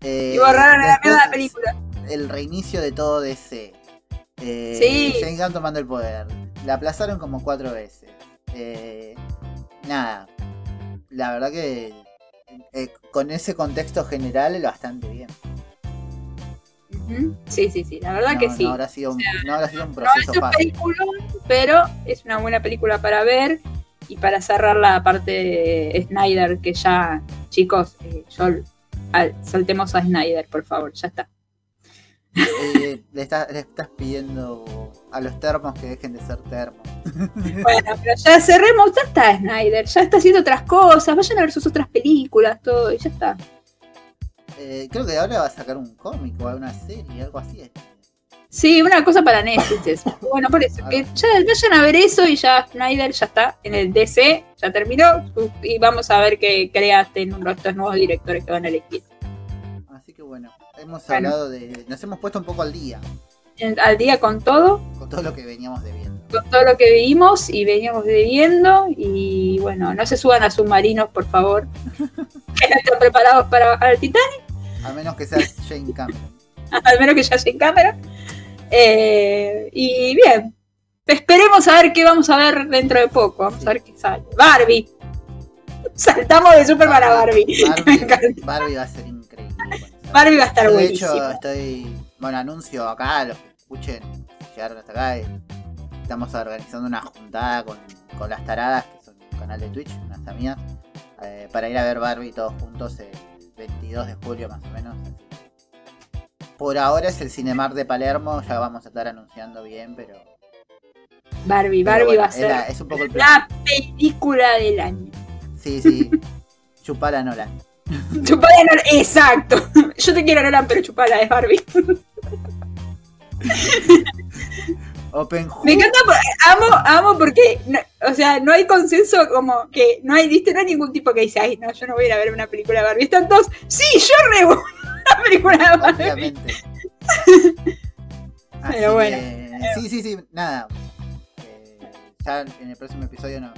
[SPEAKER 2] Eh,
[SPEAKER 3] Y borraron la mierda de la película.
[SPEAKER 2] el reinicio de todo DC. Eh,
[SPEAKER 3] Sí.
[SPEAKER 2] James Gunn tomando el poder. La aplazaron como cuatro veces. Eh, nada, la verdad que eh, con ese contexto general bastante bien.
[SPEAKER 3] Sí, sí, sí, la verdad
[SPEAKER 2] no,
[SPEAKER 3] que sí.
[SPEAKER 2] No habrá sido un, no habrá sido un
[SPEAKER 3] No
[SPEAKER 2] proceso
[SPEAKER 3] es un
[SPEAKER 2] fácil.
[SPEAKER 3] peliculón, pero es una buena película para ver y para cerrar la parte de Snyder, que ya, chicos, eh, yo, al- soltemos a Snyder, por favor, ya está.
[SPEAKER 2] Eh, le, está- le estás pidiendo a los termos que dejen de ser termos.
[SPEAKER 3] Bueno, pero ya cerremos, ya está Snyder, ya está haciendo otras cosas, vayan a ver sus otras películas, todo, y ya está.
[SPEAKER 2] Eh, creo que ahora va a sacar un cómic o una serie, algo así.
[SPEAKER 3] Sí, una cosa para Netflix. es. Bueno, por eso, que ya vayan a ver eso y ya Snyder ya está en el DC, ya terminó, y vamos a ver qué creaste en estos nuevos directores que van a elegir.
[SPEAKER 2] Así que bueno, hemos
[SPEAKER 3] Bueno.
[SPEAKER 2] hablado de. Nos hemos puesto un poco al día
[SPEAKER 3] al día con todo,
[SPEAKER 2] con todo lo que veníamos debiendo.
[SPEAKER 3] con todo lo que vimos y veníamos viendo. Y bueno, no se suban a submarinos, por favor. que no están preparados para bajar al Titanic,
[SPEAKER 2] A menos que sea Jane Cameron.
[SPEAKER 3] al menos que sea en cámara. Eh, y bien, esperemos a ver qué vamos a ver dentro de poco. Vamos a ver qué sale. Barbie. Saltamos de Superman a Barbie. Me
[SPEAKER 2] Barbie,
[SPEAKER 3] encanta.
[SPEAKER 2] Barbie va a ser increíble.
[SPEAKER 3] Barbie va a estar
[SPEAKER 2] de
[SPEAKER 3] buenísimo.
[SPEAKER 2] hecho, estoy. Bueno, anuncio acá, los que escuchen, llegaron hasta acá. eh, Estamos organizando una juntada con, con las taradas, que son un canal de Twitch, unas amigas, eh, para ir a ver Barbie todos juntos el 22 de julio más o menos. Por ahora es el Cinemar de Palermo, ya vamos a estar anunciando bien, pero.
[SPEAKER 3] Barbie,
[SPEAKER 2] pero
[SPEAKER 3] Barbie
[SPEAKER 2] bueno,
[SPEAKER 3] va a ser
[SPEAKER 2] era- es un poco el
[SPEAKER 3] la película del año.
[SPEAKER 2] Sí, sí. Chupala Nolan.
[SPEAKER 3] Chupala Nolan, exacto. Yo te quiero Nolan, pero chupala es Barbie.
[SPEAKER 2] Open
[SPEAKER 3] Me encanta, amo, amo porque, no- o sea, no hay consenso como que no hay, viste, no hay ningún tipo que dice, ay, no, yo no voy a ir a ver una película de Barbie. Están todos, sí, yo re voy a una película de Barbie. Pero bueno.
[SPEAKER 2] que, sí, sí, sí, nada. Eh, ya en el próximo episodio no,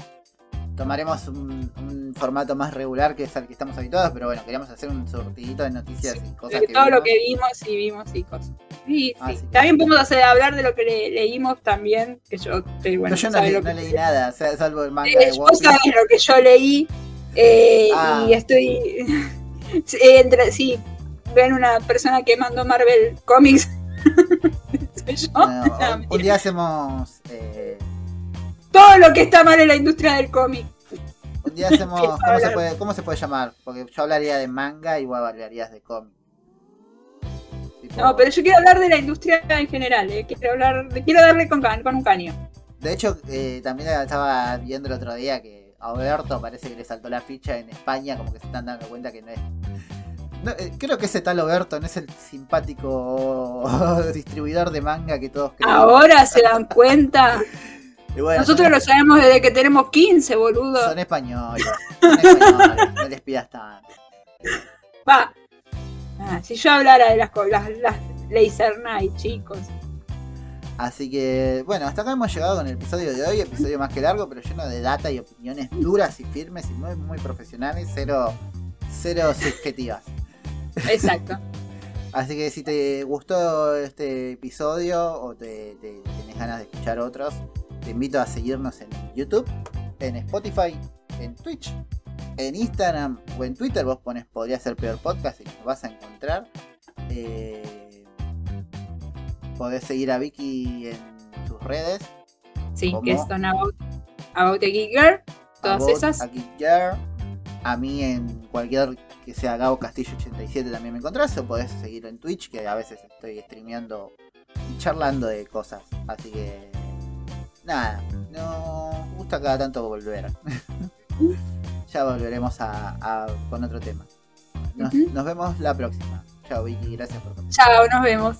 [SPEAKER 2] tomaremos un, un formato más regular que es al que estamos habituados, pero bueno, queríamos hacer un surtidito de noticias y cosas
[SPEAKER 3] De
[SPEAKER 2] que
[SPEAKER 3] todo lo que vimos y vimos y cosas. Sí, sí.
[SPEAKER 2] Así que-
[SPEAKER 3] También podemos hacer hablar de lo que le- leímos también, que yo, que, bueno,
[SPEAKER 2] No, yo no,
[SPEAKER 3] sabe
[SPEAKER 2] le-
[SPEAKER 3] lo
[SPEAKER 2] no
[SPEAKER 3] que-
[SPEAKER 2] leí nada, o sea, salvo el manga
[SPEAKER 3] Eh,
[SPEAKER 2] de
[SPEAKER 3] vos sabés lo que yo leí eh,
[SPEAKER 2] Ah.
[SPEAKER 3] y estoy Sí, entre sí ven una persona que mandó Marvel Comics soy yo No,
[SPEAKER 2] un- día hacemos. eh,
[SPEAKER 3] todo lo que está mal en la industria del cómic
[SPEAKER 2] un día hacemos.
[SPEAKER 3] ¿Qué
[SPEAKER 2] ¿cómo se, puede, ¿Cómo se puede llamar? Porque yo hablaría de manga y vos hablarías de cómic. Tipo-
[SPEAKER 3] no pero yo quiero hablar de la industria en general eh, quiero hablar quiero darle con, un caño
[SPEAKER 2] De hecho, eh, también estaba viendo el otro día que a Alberto parece que le saltó la ficha en España, como que se están dando cuenta que no es. No, eh, creo que ese tal Oberto no es el simpático distribuidor de manga que todos creen.
[SPEAKER 3] ahora se dan cuenta
[SPEAKER 2] bueno,
[SPEAKER 3] nosotros lo sabemos desde que tenemos 15 boludo
[SPEAKER 2] son españoles. Son españoles, no les pidas tanto.
[SPEAKER 3] va Ah, si yo hablara de las, las, las Laser Night chicos
[SPEAKER 2] Así que, bueno, hasta acá hemos llegado con el episodio de hoy, episodio más que largo, pero lleno de data y opiniones duras y firmes y muy, muy profesionales, cero, cero subjetivas.
[SPEAKER 3] exacto
[SPEAKER 2] Así que si te gustó este episodio o te, te- tenés ganas de escuchar otros, te invito a seguirnos en YouTube, en Spotify, en Twitch, en Instagram o en Twitter. Vos pones Podría ser peor podcast y nos vas a encontrar. Eh, podés seguir a Vicky en sus redes.
[SPEAKER 3] Sí,
[SPEAKER 2] ¿Cómo?
[SPEAKER 3] que son about, about a Geek Girl, todas
[SPEAKER 2] About
[SPEAKER 3] esas.
[SPEAKER 2] a Geek Girl. A mí en cualquier que sea Gabo Castillo 87 también me encontrás. O podés seguir en Twitch, que a veces estoy streameando y charlando de cosas. Así que. Nada, no gusta cada tanto volver. ya volveremos a, a- con otro tema. Nos, nos vemos la próxima. Chao Vicky, gracias por
[SPEAKER 3] Chao, nos vemos.